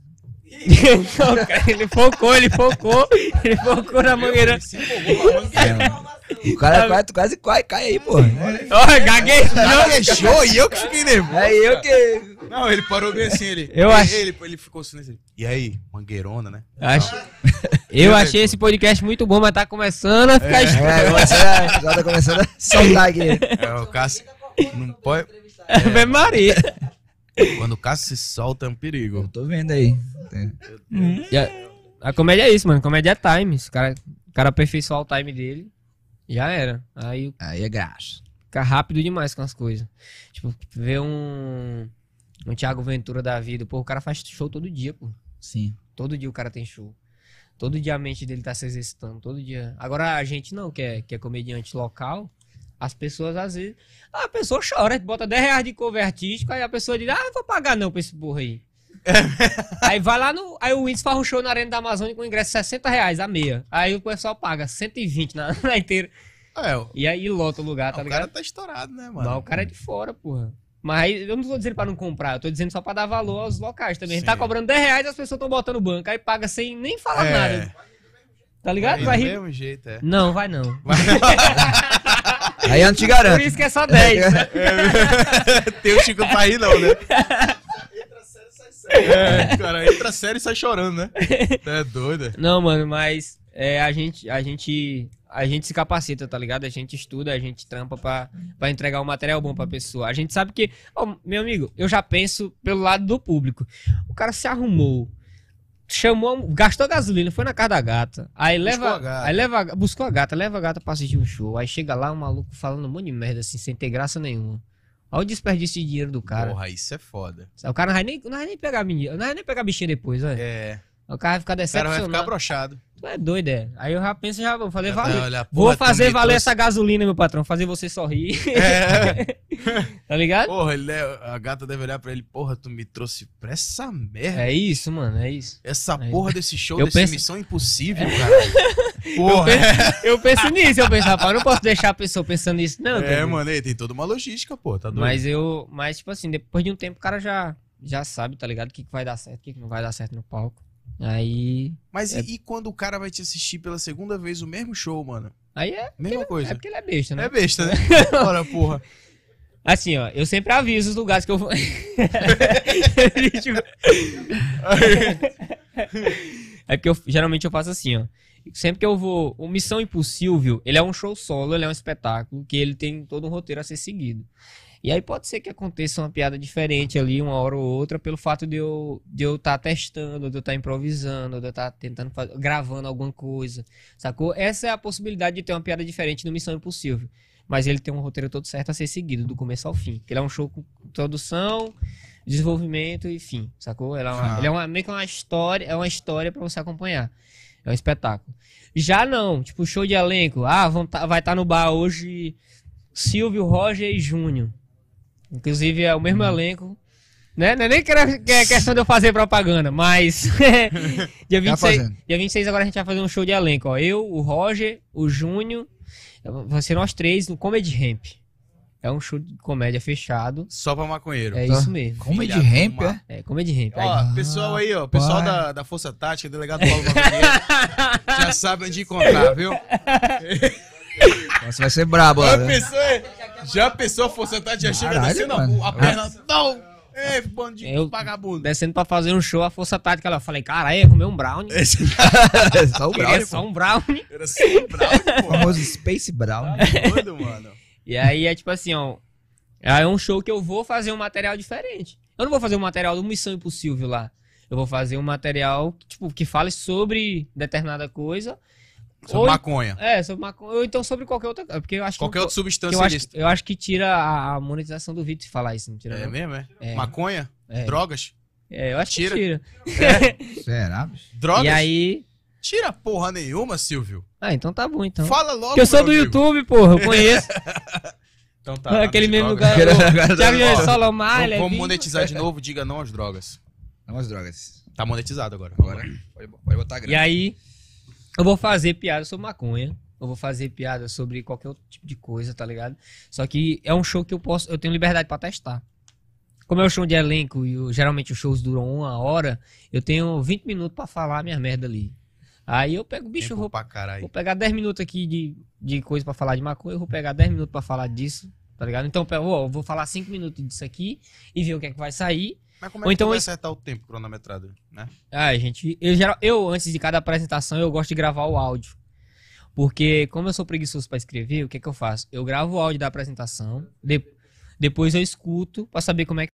Não, cara, ele focou, ele focou. Ele focou na mangueira. Se empolgou com a mangueira. É. O cara quase, quase quase cai aí, pô. Ó, gaguejou. Gaguejou e eu que fiquei nervoso. É eu que. Não, ele parou bem assim, ele. Eu ele, acho- Ele, ele ficou assim. assim, E aí, mangueirona, né? Acho- Eu achei esse podcast muito bom, mas tá começando a ficar estranho. É, você é, já tá começando a soltar aqui. É, o Cássio. Não pode. Ave Maria. Quando o Cássio se solta é um perigo. Eu tô vendo aí. E a, a comédia é isso, mano. Comédia é time. Se o cara, o cara aperfeiçoar o time dele, já era. Aí Aí é graça. fica rápido demais com as coisas. Tipo, ver um. Um Thiago Ventura da vida. Pô, o cara faz show todo dia, pô. Sim. Todo dia o cara tem show. Todo dia a mente dele tá se exercitando. Todo dia. Agora a gente não, que é, que é comediante local. As pessoas às vezes. A pessoa chora, bota 10 reais de cover artístico, aí a pessoa diz, ah, não vou pagar não pra esse burro aí. aí vai lá no. Aí o Whindersson faz um show na Arena da Amazônia com ingresso 60 reais a meia. Aí o pessoal paga 120 na, na inteira. É, o, E aí lota o lugar, tá o ligado? cara tá estourado, né, mano? o cara é de fora, porra. Mas eu não tô dizendo pra não comprar, eu tô dizendo só pra dar valor aos locais também. A gente tá Sim. cobrando 10 reais e as pessoas estão botando banco. Aí paga sem nem falar É. nada. Tá ligado? Vai do rir. mesmo jeito, é. Não, vai não. Aí eu não te Por garanto. isso que é só 10. né? Tem o Chico pra rir, não, né? É, cara, entra sério e sai chorando, né? Tu É doido. é? Não, mano, mas é, a gente, a gente, a gente se capacita, tá ligado? A gente estuda, a gente trampa pra, pra entregar um material bom pra pessoa. A gente sabe que, ó, meu amigo, eu já penso pelo lado do público. O cara se arrumou, chamou, gastou gasolina, foi na casa da gata, aí leva, a gata. aí leva, buscou a gata, leva a gata pra assistir um show, aí chega lá um maluco falando um monte de merda assim, sem ter graça nenhuma. Olha o desperdício de dinheiro do cara. Porra, isso é foda. O cara não vai nem, não vai nem pegar a menina, não vai nem pegar a bichinha depois, olha. É. O cara vai ficar O cara vai decepcionado. ficar brochado. Tu é doido, é. Aí eu já penso, já vou fazer valer. Vou fazer valer essa gasolina, meu patrão. Fazer você sorrir. É. tá ligado? Porra, ele é- a gata deve olhar pra ele, porra, tu me trouxe pra essa merda. É isso, mano, é isso. Essa É. porra desse show, Eu desse penso- Missão Impossível, cara. Porra. Eu penso nisso, eu penso, rapaz, eu não posso deixar a pessoa pensando nisso, não. É, entendeu? mano, aí tem toda uma logística, pô, tá doido. Mas eu, mas tipo assim, depois de um tempo o cara já, já sabe, tá ligado? O que, que vai dar certo, o que, que não vai dar certo no palco. Aí. Mas É. e, e quando o cara vai te assistir pela segunda vez o mesmo show, mano? Aí é, Mesma coisa. é porque ele é besta, né? É besta, né? Ora, porra. Assim, ó, eu sempre aviso os lugares que eu vou. É porque eu, geralmente eu faço assim, ó. Sempre que eu vou. O Missão Impossível, ele é um show solo, ele é um espetáculo, que ele tem todo um roteiro a ser seguido. E aí pode ser que aconteça uma piada diferente ali, uma hora ou outra, pelo fato de eu de eu estar testando, de eu estar improvisando, de eu estar tentando fa- gravando alguma coisa. Sacou? Essa é a possibilidade de ter uma piada diferente no Missão Impossível. Mas ele tem um roteiro todo certo a ser seguido, do começo ao fim. Ele é um show com introdução, desenvolvimento e fim, sacou? Ele é, uma, Ah. ele é uma- meio que uma história, é uma história para você acompanhar. É um espetáculo. Já não, tipo, show de elenco. Ah, vão tá- vai estar no bar hoje Silvio, Roger e Júnior. Inclusive é o mesmo Uhum. elenco. Né? Não é nem que era- que é questão de eu fazer propaganda, mas. dia, 26, fazendo. dia 26 agora a gente vai fazer um show de elenco. Ó. Eu, o Roger, o Júnior. Vai ser nós três no Comedy Ramp. É um show de comédia fechado. Só pra maconheiro. É Tá. isso mesmo. Comedy Ramp, é? É, comedy ramp. Ó, Aí- pessoal aí, ó, pessoal da, da Força Tática, delegado Paulo Maconheiro, já sabe onde encontrar, viu? Você vai ser brabo lá, né? Já pensou a Força Tática, já chega Caralho, descendo a, mano. a perna, não, ei, bando de Eu- vagabundo. Descendo pra fazer um show, a força tática lá. Eu falei, caralho, ia comer um brownie. Esse Só o Queria Brown, só um brownie. era super bravo, o pô. famoso Space Brown. Doido, mano. E aí é tipo assim, ó. É um show que eu vou fazer um material diferente. Eu não vou fazer um material do Missão Impossível lá. Eu vou fazer um material, tipo, que fale sobre determinada coisa. Sobre Ou, maconha. é, sobre maconha, ou então sobre qualquer outra coisa. Porque eu acho Qualquer que. outra que substância eu, acho, eu acho que tira a, a monetização do vídeo se falar isso, não tira É não? mesmo, é? É. Maconha? É. Drogas? É, eu acho Tira. que tira. Será, bicho? Drogas? E aí. Tira porra nenhuma, Silvio. Ah, então tá bom, então. Fala logo, Porque eu sou do amigo. YouTube, porra, eu conheço. Então tá. Aquele nada de meme do drogas. cara. Agora o Thiago tá bom. Solomar, Vamos, é monetizar de novo, diga não às drogas. Não as drogas. Tá monetizado agora. Agora, pode, pode botar E grana. aí, eu vou fazer piada sobre maconha. Eu vou fazer piada sobre qualquer outro tipo de coisa, tá ligado? Só que é um show que eu posso, eu tenho liberdade pra testar. Como é um show de elenco e o- geralmente os shows duram uma hora, eu tenho 20 minutos pra falar minha merda ali. Aí eu pego, bicho, eu Tempo vou, pra caralho. vou pegar 10 minutos aqui de, de coisa pra falar de maconha, eu vou pegar 10 minutos pra falar disso, tá ligado? Então, eu eu vou falar 5 minutos disso aqui e ver o que é que vai sair. Mas como é Ou que então vai esse- acertar o tempo cronometrado, né? Ah, gente, eu, geral, eu antes de cada apresentação eu gosto de gravar o áudio. Porque como eu sou preguiçoso pra escrever, o que que eu faço? Eu gravo o áudio da apresentação, de- depois eu escuto pra saber como é que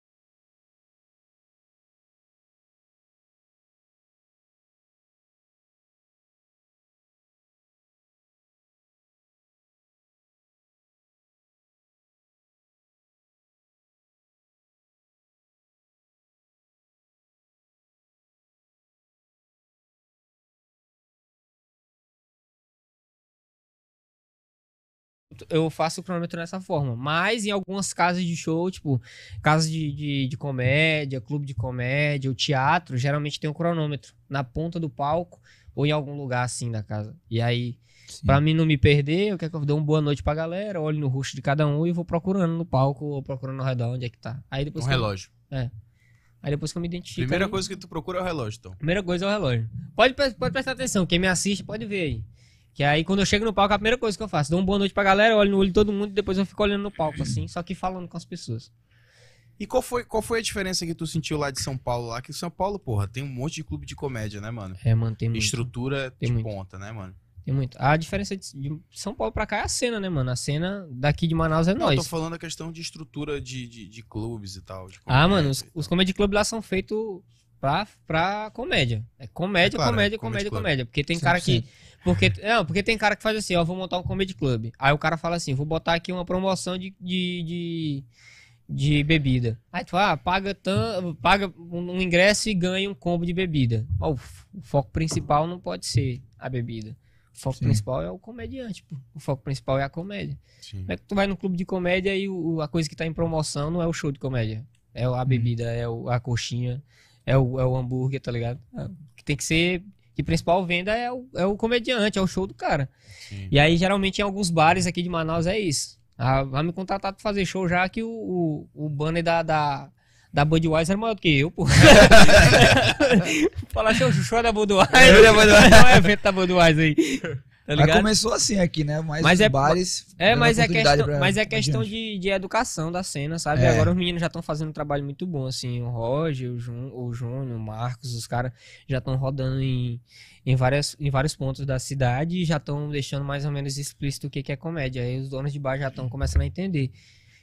eu faço o cronômetro dessa forma. Mas em algumas casas de show, tipo, casas de, de, de comédia, clube de comédia, o teatro, geralmente tem um cronômetro na ponta do palco ou em algum lugar assim da casa. E aí, Sim. pra mim não me perder, eu quero que eu dê uma boa noite pra galera, olho no rosto de cada um e vou procurando no palco ou procurando ao redor onde é que tá. Aí depois, Um eu, relógio. aí depois que eu me identifico. Primeira aí- coisa que tu procura é o relógio, então. Primeira coisa é o relógio. Pode, pode prestar atenção, quem me assiste pode ver aí. Que aí quando eu chego no palco, a primeira coisa que eu faço, dou uma boa noite pra galera, olho no olho de todo mundo e depois eu fico olhando no palco, assim, só que falando com as pessoas. E qual foi, qual foi a diferença que tu sentiu lá de São Paulo? Lá que São Paulo, porra, tem um monte de clube de comédia, né, mano? É, mano, tem muito. Estrutura Tem de muito. ponta, né, mano? Tem muito. A diferença de, São Paulo pra cá é a cena, né, mano? A cena daqui de Manaus é Não, eu tô nós. falando a questão de estrutura de, de, de clubes e tal. Ah, comédia mano, os, os comedy club lá são feitos pra, pra comédia. É comédia, É claro, comédia, é comédia, club. comédia. Porque tem cara que. Porque, não, porque tem cara que faz assim, ó, vou montar um comedy club. Aí o cara fala assim, vou botar aqui uma promoção de, de, de, de bebida. Aí tu ah, paga, tan, paga um, ingresso e ganha um combo de bebida. Ó, o, foco principal não pode ser a bebida. O foco Sim. principal é o comediante, pô. O foco principal é a comédia. Sim. Como é que tu vai no clube de comédia e o, a coisa que tá em promoção não é o show de comédia? É a bebida, é o- a coxinha, é o, é o hambúrguer, tá ligado? É, que tem que ser. Que principal venda é o, é o comediante, é o show do cara. Sim. E aí, geralmente, em alguns bares aqui de Manaus é isso. Ah, vai me contratar pra fazer show já que o, o, o banner da, da, da Budweiser é maior do que eu, pô. Falar show, show da Budweiser. Não é evento da Budweiser aí. Tá Mas começou assim aqui, né? Mas os é- bares. É, mas é questão, pra- mas é questão de, de educação da cena, sabe? É. Agora os meninos já estão fazendo um trabalho muito bom, assim, o Roger, o, Jun, o Júnior, o Marcos, os caras já estão rodando em, em, várias, em vários pontos da cidade e já estão deixando mais ou menos explícito o que, que é comédia. Aí os donos de bar já estão começando a entender.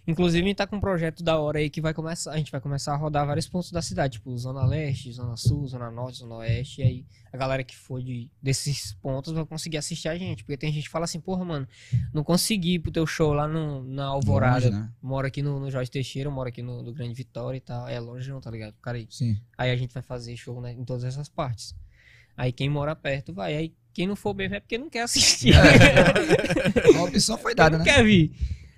Inclusive, a gente tá com um projeto da hora aí que vai começar, a gente vai começar a rodar vários pontos da cidade, tipo Zona Leste, Zona Sul, Zona Norte, Zona Oeste, e aí a galera que for de, desses pontos vai conseguir assistir a gente, porque tem gente que fala assim, porra, mano, não consegui ir pro teu show lá no, na Alvorada, Longe, né? moro aqui no, no Jorge Teixeira, moro aqui no, no Grande Vitória e tal, é longe não, tá ligado? Cara, aí, Sim. aí a gente vai fazer show né, em todas essas partes. Aí quem mora perto vai, aí quem não for mesmo é porque não quer assistir. A opção foi dada, não né? quer vir.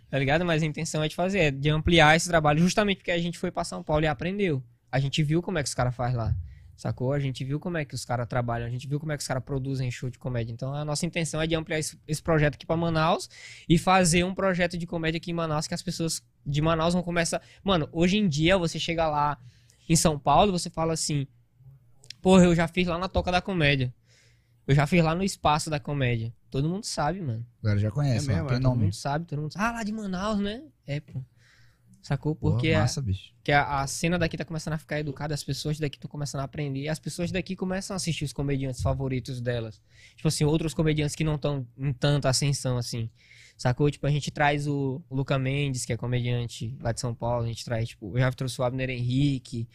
Tá ligado? Mas a intenção é de fazer, é de ampliar esse trabalho, justamente porque a gente foi pra São Paulo e aprendeu. A gente viu como é que os caras fazem lá. Sacou? A gente viu como é que os caras trabalham, a gente viu como é que os caras produzem show de comédia. Então a nossa intenção é de ampliar esse, esse projeto aqui pra Manaus e fazer um projeto de comédia aqui em Manaus que as pessoas de Manaus vão começar. Mano, hoje em dia você chega lá em São Paulo, você fala assim: Porra, eu já fiz lá na Toca da Comédia. Eu já fiz lá no Espaço da Comédia. Todo mundo sabe, mano. A galera já conhece, É mesmo, tem é? Todo nome. mundo sabe, todo mundo sabe. Ah, lá de Manaus, né? É, pô. Sacou? Porque a, massa, bicho. que a, a cena daqui tá começando a ficar educada, as pessoas daqui estão começando a aprender, e as pessoas daqui começam a assistir os comediantes favoritos delas. Tipo assim, outros comediantes que não estão em tanta ascensão assim. Sacou? Tipo, a gente traz o, o Luca Mendes, que é comediante lá de São Paulo, a gente traz, tipo, eu já trouxe o Abner Henrique.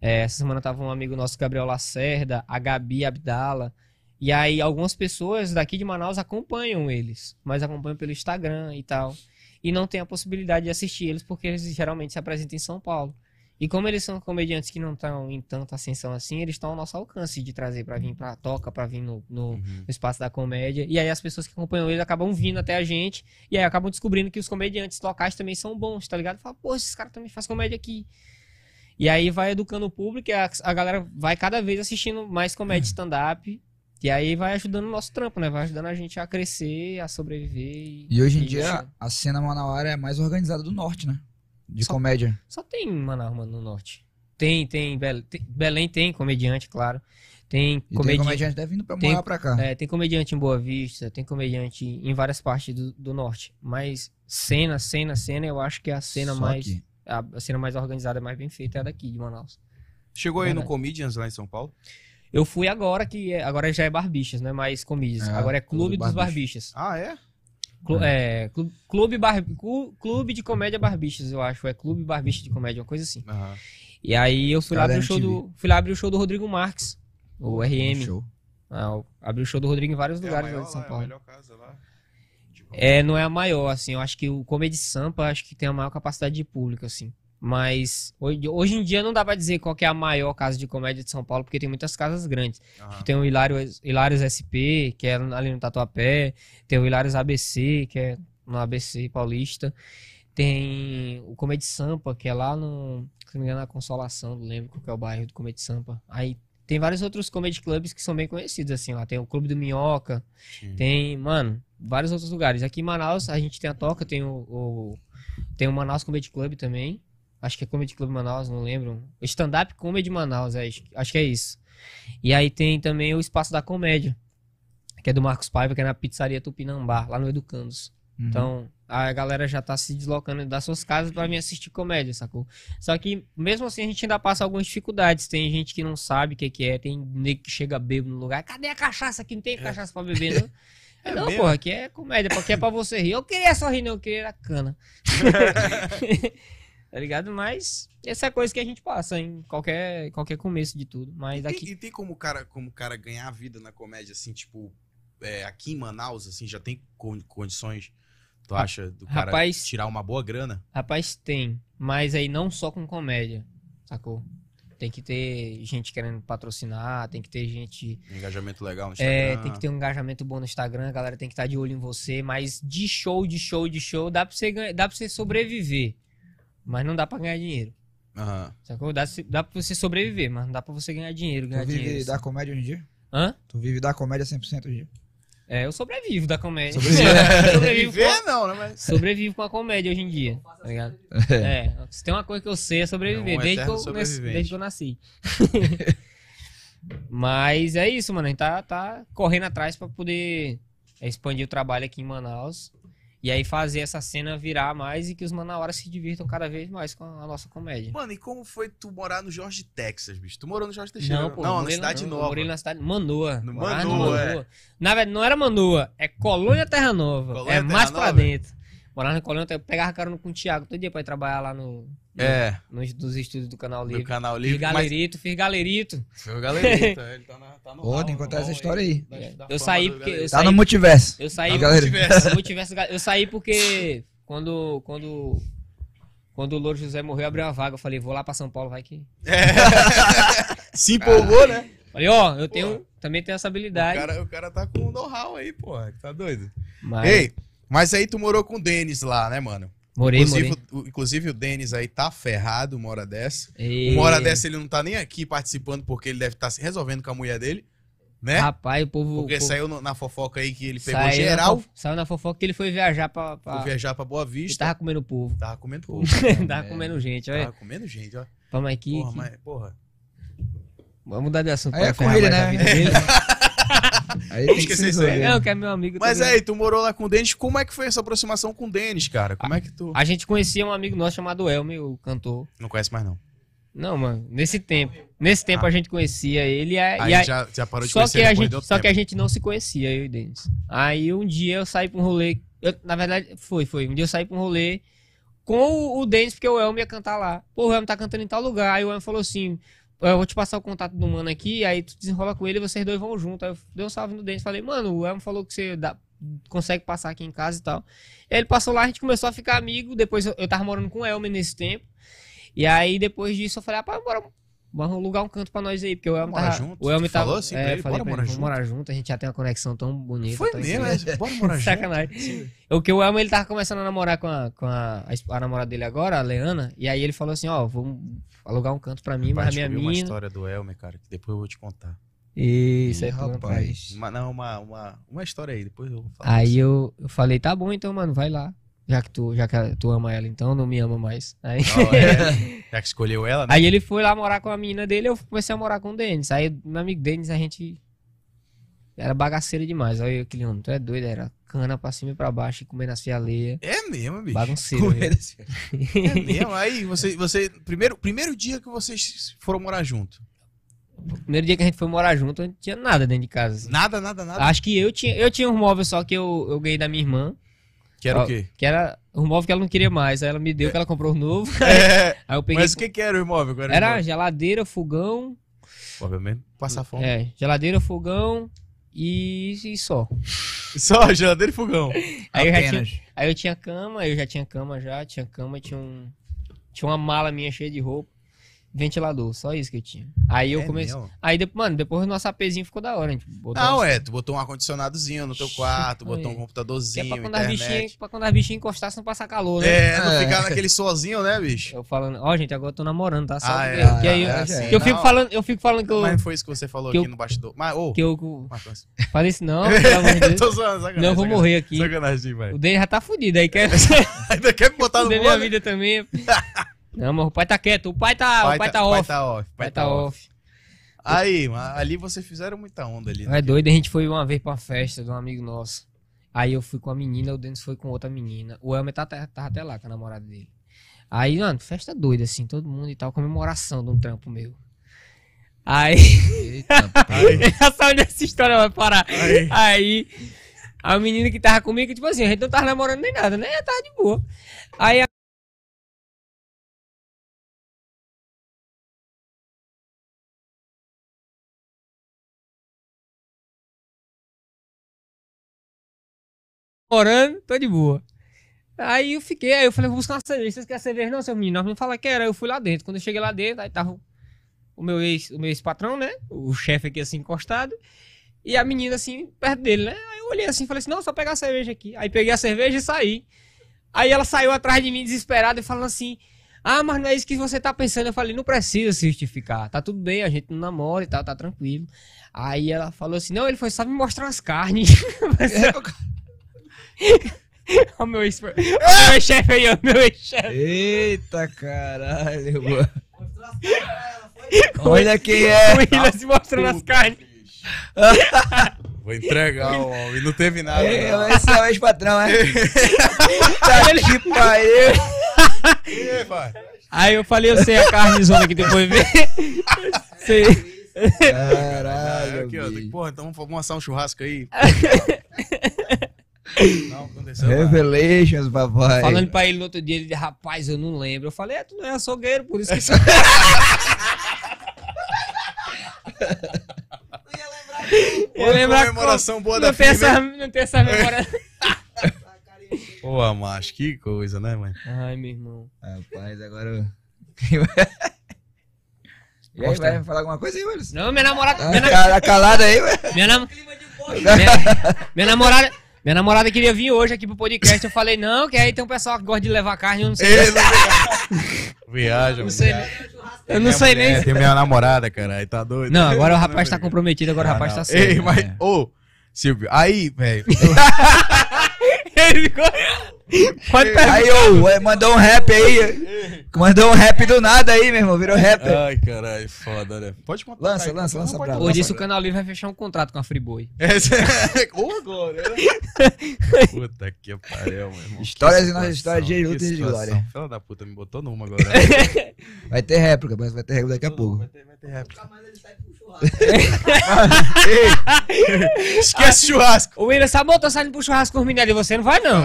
É, essa semana tava um amigo nosso, Gabriel Lacerda, a Gabi Abdala. E aí, algumas pessoas daqui de Manaus acompanham eles, mas acompanham pelo Instagram e tal. E não tem a possibilidade de assistir eles porque eles geralmente se apresentam em São Paulo. E como eles são comediantes que não estão em tanta ascensão assim, eles estão ao nosso alcance de trazer pra vir pra toca, pra vir no, no, Uhum. no espaço da comédia. E aí as pessoas que acompanham eles acabam vindo até a gente. E aí acabam descobrindo que os comediantes locais também são bons, tá ligado? Fala, pô, esses caras também fazem comédia aqui. E aí vai educando o público e a, a galera vai cada vez assistindo mais comédia stand-up. E aí vai ajudando o nosso trampo, né? Vai ajudando a gente a crescer, a sobreviver. E, E hoje em e dia, a cena manauara é mais organizada do norte, né? De Só- comédia. Só tem Manaus, mano, no norte. Tem, tem, Bel- tem- Belém tem comediante, claro. Tem E tem comediante. até vindo pra tem- morar pra cá. É, tem comediante em Boa Vista, tem comediante em várias partes do, do norte. Mas cena, cena, cena, eu acho que a cena Só mais. A, a cena mais organizada, mais bem feita é a daqui, de Manaus. Chegou aí no. Comedians lá em São Paulo? Eu fui agora, que é- agora já é Barbichas, não é mais comedians. É, agora é Clube Clube dos Barbichas. Ah, é? Clu- é, Clube, Clube, Bar, Clu- Clube de Comédia Barbichas, eu acho. É Clube Barbicha de Comédia, uma coisa assim. Aham. E aí eu fui lá, abrir o show do, fui lá abrir o show do Rodrigo Marques, o RM. Show. Ah, abri o show do Rodrigo em vários É lugares maior lá de São lá, é a Paulo. melhor casa lá. Tipo, É, não é a maior, assim. Eu acho que o Comedy Sampa acho que tem a maior capacidade de público, assim. Mas hoje, em dia não dá pra dizer qual é a maior casa de comédia de São Paulo, porque tem muitas casas grandes. aham. Tem o Hilário, Hilários SP, que é ali no Tatuapé. Tem o Hilários ABC, que é no ABC Paulista. Tem o Comedy Sampa, que é lá no. Se não me engano, na Consolação, não lembro qual que é o bairro do Comedy Sampa. Aí tem vários outros comedy clubs que são bem conhecidos, assim, lá. Tem o Clube do Minhoca, Sim. tem, mano, vários outros lugares. Aqui em Manaus a gente tem a Toca, tem o, o- tem o Manaus Comedy Club também. Acho que é Comedy Club Manaus, não lembro. O Stand Up Comedy Manaus, é, acho- que é isso. E aí tem também o Espaço da Comédia, que é do Marcos Paiva, que é na Pizzaria Tupinambá, lá no Educandos. Uhum. Então, a galera já tá se deslocando das suas casas pra vir assistir comédia, sacou? Só que, mesmo assim, a gente ainda passa algumas dificuldades. Tem gente que não sabe o que, que é, tem nego que chega bêbado no lugar. Cadê a cachaça? Aqui não tem cachaça pra beber, não. É não, mesmo? porra, aqui é comédia, porque é pra você rir. Eu queria só rir, não, eu queria cana. tá ligado? Mas essa é a coisa que a gente passa em qualquer, qualquer começo de tudo. Mas E, aqui. e tem como o cara, como cara ganhar vida na comédia, assim, tipo, é, aqui em Manaus, assim, já tem con- condições, tu acha, do cara rapaz- tirar uma boa grana? Rapaz, tem. Mas aí não só com comédia, sacou? Tem que ter gente querendo patrocinar, tem que ter gente. Engajamento legal no Instagram. É, tem que ter um engajamento bom no Instagram, a galera tem que estar de olho em você. Mas de show, de show, de show, dá pra você, dá pra você sobreviver. Mas não dá pra ganhar dinheiro. Aham. Sacou? Dá, dá pra você sobreviver, mas não dá pra você ganhar dinheiro. Ganhar Tu vive dinheiro da assim. comédia hoje em dia? Hã? Tu vive da comédia 100% hoje em dia? É, eu sobrevivo da comédia. Sobrevive. sobrevivo, com a, Viver não, né? Mas... sobrevivo com a comédia hoje em dia, tá ligado? É, se tem uma coisa que eu sei é sobreviver, É um desde, que eu, eterno nas- sobrevivente. desde que eu nasci. Mas é isso, mano. A gente tá, tá correndo atrás pra poder expandir o trabalho aqui em Manaus. E aí fazer essa cena virar mais e que os manauaras se divirtam cada vez mais com a nossa comédia. Mano, e como foi tu morar no Jorge, Texas, bicho? Tu morou no Jorge Teixeira? Não, pô, não na Cidade não, eu Nova. morei na cidade Manoa. No Morava Manoa, é. Na verdade, não era Manoa, é Colônia Terra Nova. Colônia é Terra mais pra Nova? dentro. Morava na Colônia, eu pegava carona com o Thiago todo dia pra ir trabalhar lá no, no- É, nos, nos estúdios do Canal do Livre. canal Fiz livre. mas- galerito, fiz galerito. Foi o galerito, ele tá, na, tá no Pô, tem que contar essa história aí. É. da Eu saí do porque- eu galerito. Tá saí- no multiverso. Eu saí, Tá no galera. multiverso. eu tivesse ga- eu saí porque quando quando quando o Louro José morreu, abriu uma vaga, eu falei, vou lá pra São Paulo, vai que. Se empolgou, né? Falei, ó, eu tenho, também tenho essa O habilidade. cara, o cara tá com know-how aí, porra. Tá doido. Mas Ei, mas aí tu morou com o Denis lá, né, mano? Morei, inclusive, morei. o, inclusive o Denis aí tá ferrado uma hora dessa. E- Uma hora dessa ele não tá nem aqui participando porque ele deve estar se resolvendo com a mulher dele, né? Rapaz, o povo. porque o povo saiu no- na fofoca aí que ele pegou saiu geral, Na, saiu na fofoca que ele foi viajar pra. pra foi viajar pra Boa ele Vista. tava comendo povo. Tava comendo povo. tava comendo gente, olha. Tava comendo gente, ó. Vamos aqui. Porra, aqui. mas, porra. Vamos mudar de assunto. Aí pra é com ferrar ele, né? Aí esquecer se isso aí. Não, que é meu amigo. Mas também. aí, tu morou lá com o Denis, como é que foi essa aproximação com o Denis, cara? Como é que tu... A gente conhecia um amigo nosso chamado Elmer, o cantor. Não conhece mais não. Não, mano, nesse tempo. Nesse tempo Ah. a gente conhecia ele a- Aí e a- já, já parou de só conhecer que a gente, só que a tempo. gente não se conhecia, eu e o Denis. Aí um dia eu saí pra um rolê, eu- na verdade foi, foi. Um dia eu saí pra um rolê com o, o Denis porque o Elmer ia cantar lá. Pô, o Elmer tá cantando em tal lugar. Aí o Elmer falou assim: eu vou te passar o contato do mano aqui, aí tu desenrola com ele e vocês dois vão junto. Aí eu dei um salve no Denis, falei: "Mano, o Elmer falou que você dá- consegue passar aqui em casa e tal". E ele passou lá, a gente começou a ficar amigo. Depois eu, eu tava morando com o Elmer nesse tempo. E aí depois disso eu falei: "Ah, pá, bora Vamos alugar um canto pra nós aí, porque o Elmer Morar tava... junto? O Tu tava... falou assim pra é, ele, falei bora morar junto? morar junto, a gente já tem uma conexão tão bonita. Foi tão mesmo, incrível. é? Bora morar junto. Sacanagem. O que o Elmer, ele tava começando a namorar com a, com a, a, namorada dele agora, a Leana, e aí ele falou assim, ó, vamos alugar um canto pra mim, mas a minha descobrir uma mina... história do Elmer, cara, que depois eu vou te contar. Isso, é pra rapaz. Uma, não, uma, uma, uma história aí, depois eu vou falar. Aí eu, eu falei, tá bom então, mano, vai lá. Já que tu, já que tu ama ela, então não me ama mais. Aí, Não, é, já que escolheu ela, né? aí ele foi lá morar com a menina dele, eu comecei a morar com o Denis. Aí, meu amigo Denis, a gente era bagaceiro demais. Olha aquele homem, tu é doido, era cana pra cima e pra baixo, e comendo as fialeias. É mesmo, bicho. Bagunceiro. viu? É mesmo. Aí, você, você primeiro, primeiro dia que vocês foram morar junto. Primeiro dia que a gente foi morar junto, não tinha nada dentro de casa. assim. Nada, nada, nada. Acho que eu tinha, eu tinha um móvel só que eu, eu ganhei da minha irmã. Que era o quê? Que era um móvel que ela não queria mais. Aí ela me deu, que ela comprou um novo. É, Aí eu peguei. mas o que, que era o imóvel? Era, Era imóvel? geladeira, fogão. Obviamente, passar fome. É, geladeira, fogão e, e só. Só geladeira e fogão. Aí eu, já tinha, aí eu tinha cama, eu já tinha cama já, tinha cama, tinha um. Tinha uma mala minha cheia de roupa. Ventilador, só isso que eu tinha. Aí eu É comecei. mesmo? Aí, depois, mano, depois o nosso APzinho ficou da hora. A gente botou é, tu botou um ar-condicionadozinho no teu quarto, botou um Aí. Que é computadorzinho, pra quando, as bichinhas, internet. pra quando as bichinhas encostassem não passar calor, né? É, não É. ficar naquele sozinho, né, bicho? Eu falando, ó, gente, agora eu tô namorando, tá? Só Ah, é, que aí, é eu- assim. que eu fico Não, falando, eu fico falando que eu, Mas foi isso que você falou que aqui eu- no bastidor. Mas, ô, que eu Marcos, falei isso não, pelo amor de eu Deus. tô zoando, sacanagem. Não, eu vou morrer aqui. Sacanagem, O vai. dele já tá fudido, aí quer Ainda quer me botar no fuder minha mundo? vida também. Não, mas o pai tá quieto, o pai tá, o pai tá Pai off. tá off. O pai tá off. Aí, mas ali vocês fizeram muita onda ali. né? É doido, a gente foi uma vez pra uma festa de um amigo nosso. Aí eu fui com a menina, o Denis foi com outra menina. O Elmer tá, tá, tava até lá com a namorada dele. Aí, mano, festa doida, assim, todo mundo e tal, comemoração de um trampo meu. Aí, Eita, Aí, essa onde essa história vai parar. aí. Aí, a menina que tava comigo, tipo assim, a gente não tava namorando nem nada, né? Tava de boa. Aí, a... Namorando, tô de boa. Aí eu fiquei, aí eu falei, vou buscar uma cerveja. Vocês querem cerveja? Não, seu menino. Nós me falaram que era. Eu fui lá dentro. Quando eu cheguei lá dentro, aí tava o meu ex, o meu ex-patrão, né? O chefe aqui assim encostado. E a menina assim, perto dele, né? Aí eu olhei assim e falei assim, não, só pegar a cerveja aqui. Aí peguei a cerveja e saí. Aí ela saiu atrás de mim desesperada e falando assim, ah, mas não é isso que você tá pensando. Eu falei, não precisa se justificar. Tá tudo bem, a gente não namora e tal, tá tranquilo. Aí ela falou assim, não, ele foi só me mostrar as carnes. o meu ex- o meu ex-chefe aí, o meu ex-chefe. Eita caralho, mano. Olha quem é. O William se mostrando as carnes. Vou entregar o homem. Não teve nada. É, não. Esse é o ex-patrão, é? Tá que pariu. Aí eu falei, eu sei a carne zona que depois vem. sei. Caralho, aqui, ó, porra, então vamos, vamos assar um churrasco aí. não, aconteceu nada. Revelations, papai. Falando pra ele no outro dia, ele disse, rapaz, eu não lembro. Eu falei, é, tu não é açougueiro, por isso que você... Uma lembrar comemoração boa não da tem, essa, não tem essa memória. Pô, macho, que coisa, né, mãe? Ai, meu irmão. Rapaz, agora. eu- E aí, vai falar alguma coisa aí, Wilson? Não, minha namorada... Ah, Minha, na- cara calado aí, velho. minha, nam- minha, minha namorada... Minha namorada queria vir hoje aqui pro podcast. Eu falei, não, que aí tem um pessoal que gosta de levar carne, eu não sei. Ele não viaja. Não sei viaja. Eu não sei nem. Tem minha namorada, cara. Aí tá doido. Não, agora o rapaz tá comprometido, agora o Ah, rapaz não. tá sério. Ei, mas. Ô, Silvio, aí, velho. Ele ficou- Pode perguntar. Aí, ô, é, mandou um rap aí. Mandou um rap do nada aí, meu irmão. Virou rapper. Ai, caralho, foda, né? Pode contar. Lança, aí, lança, lança pra. Hoje disse o Canal Livre vai fechar um contrato com a Friboi. Essa... Ou agora, né? Puta que pariu, meu irmão. Histórias e nossas histórias de luta e de glória. Fela da puta, me botou numa agora. Vai ter réplica, mas vai ter réplica daqui a pouco. Vai ter, vai ter réplica. Ei, Esquece churrasco. O William Sabot, tô saindo pro churrasco com os meninos ali, você não vai não.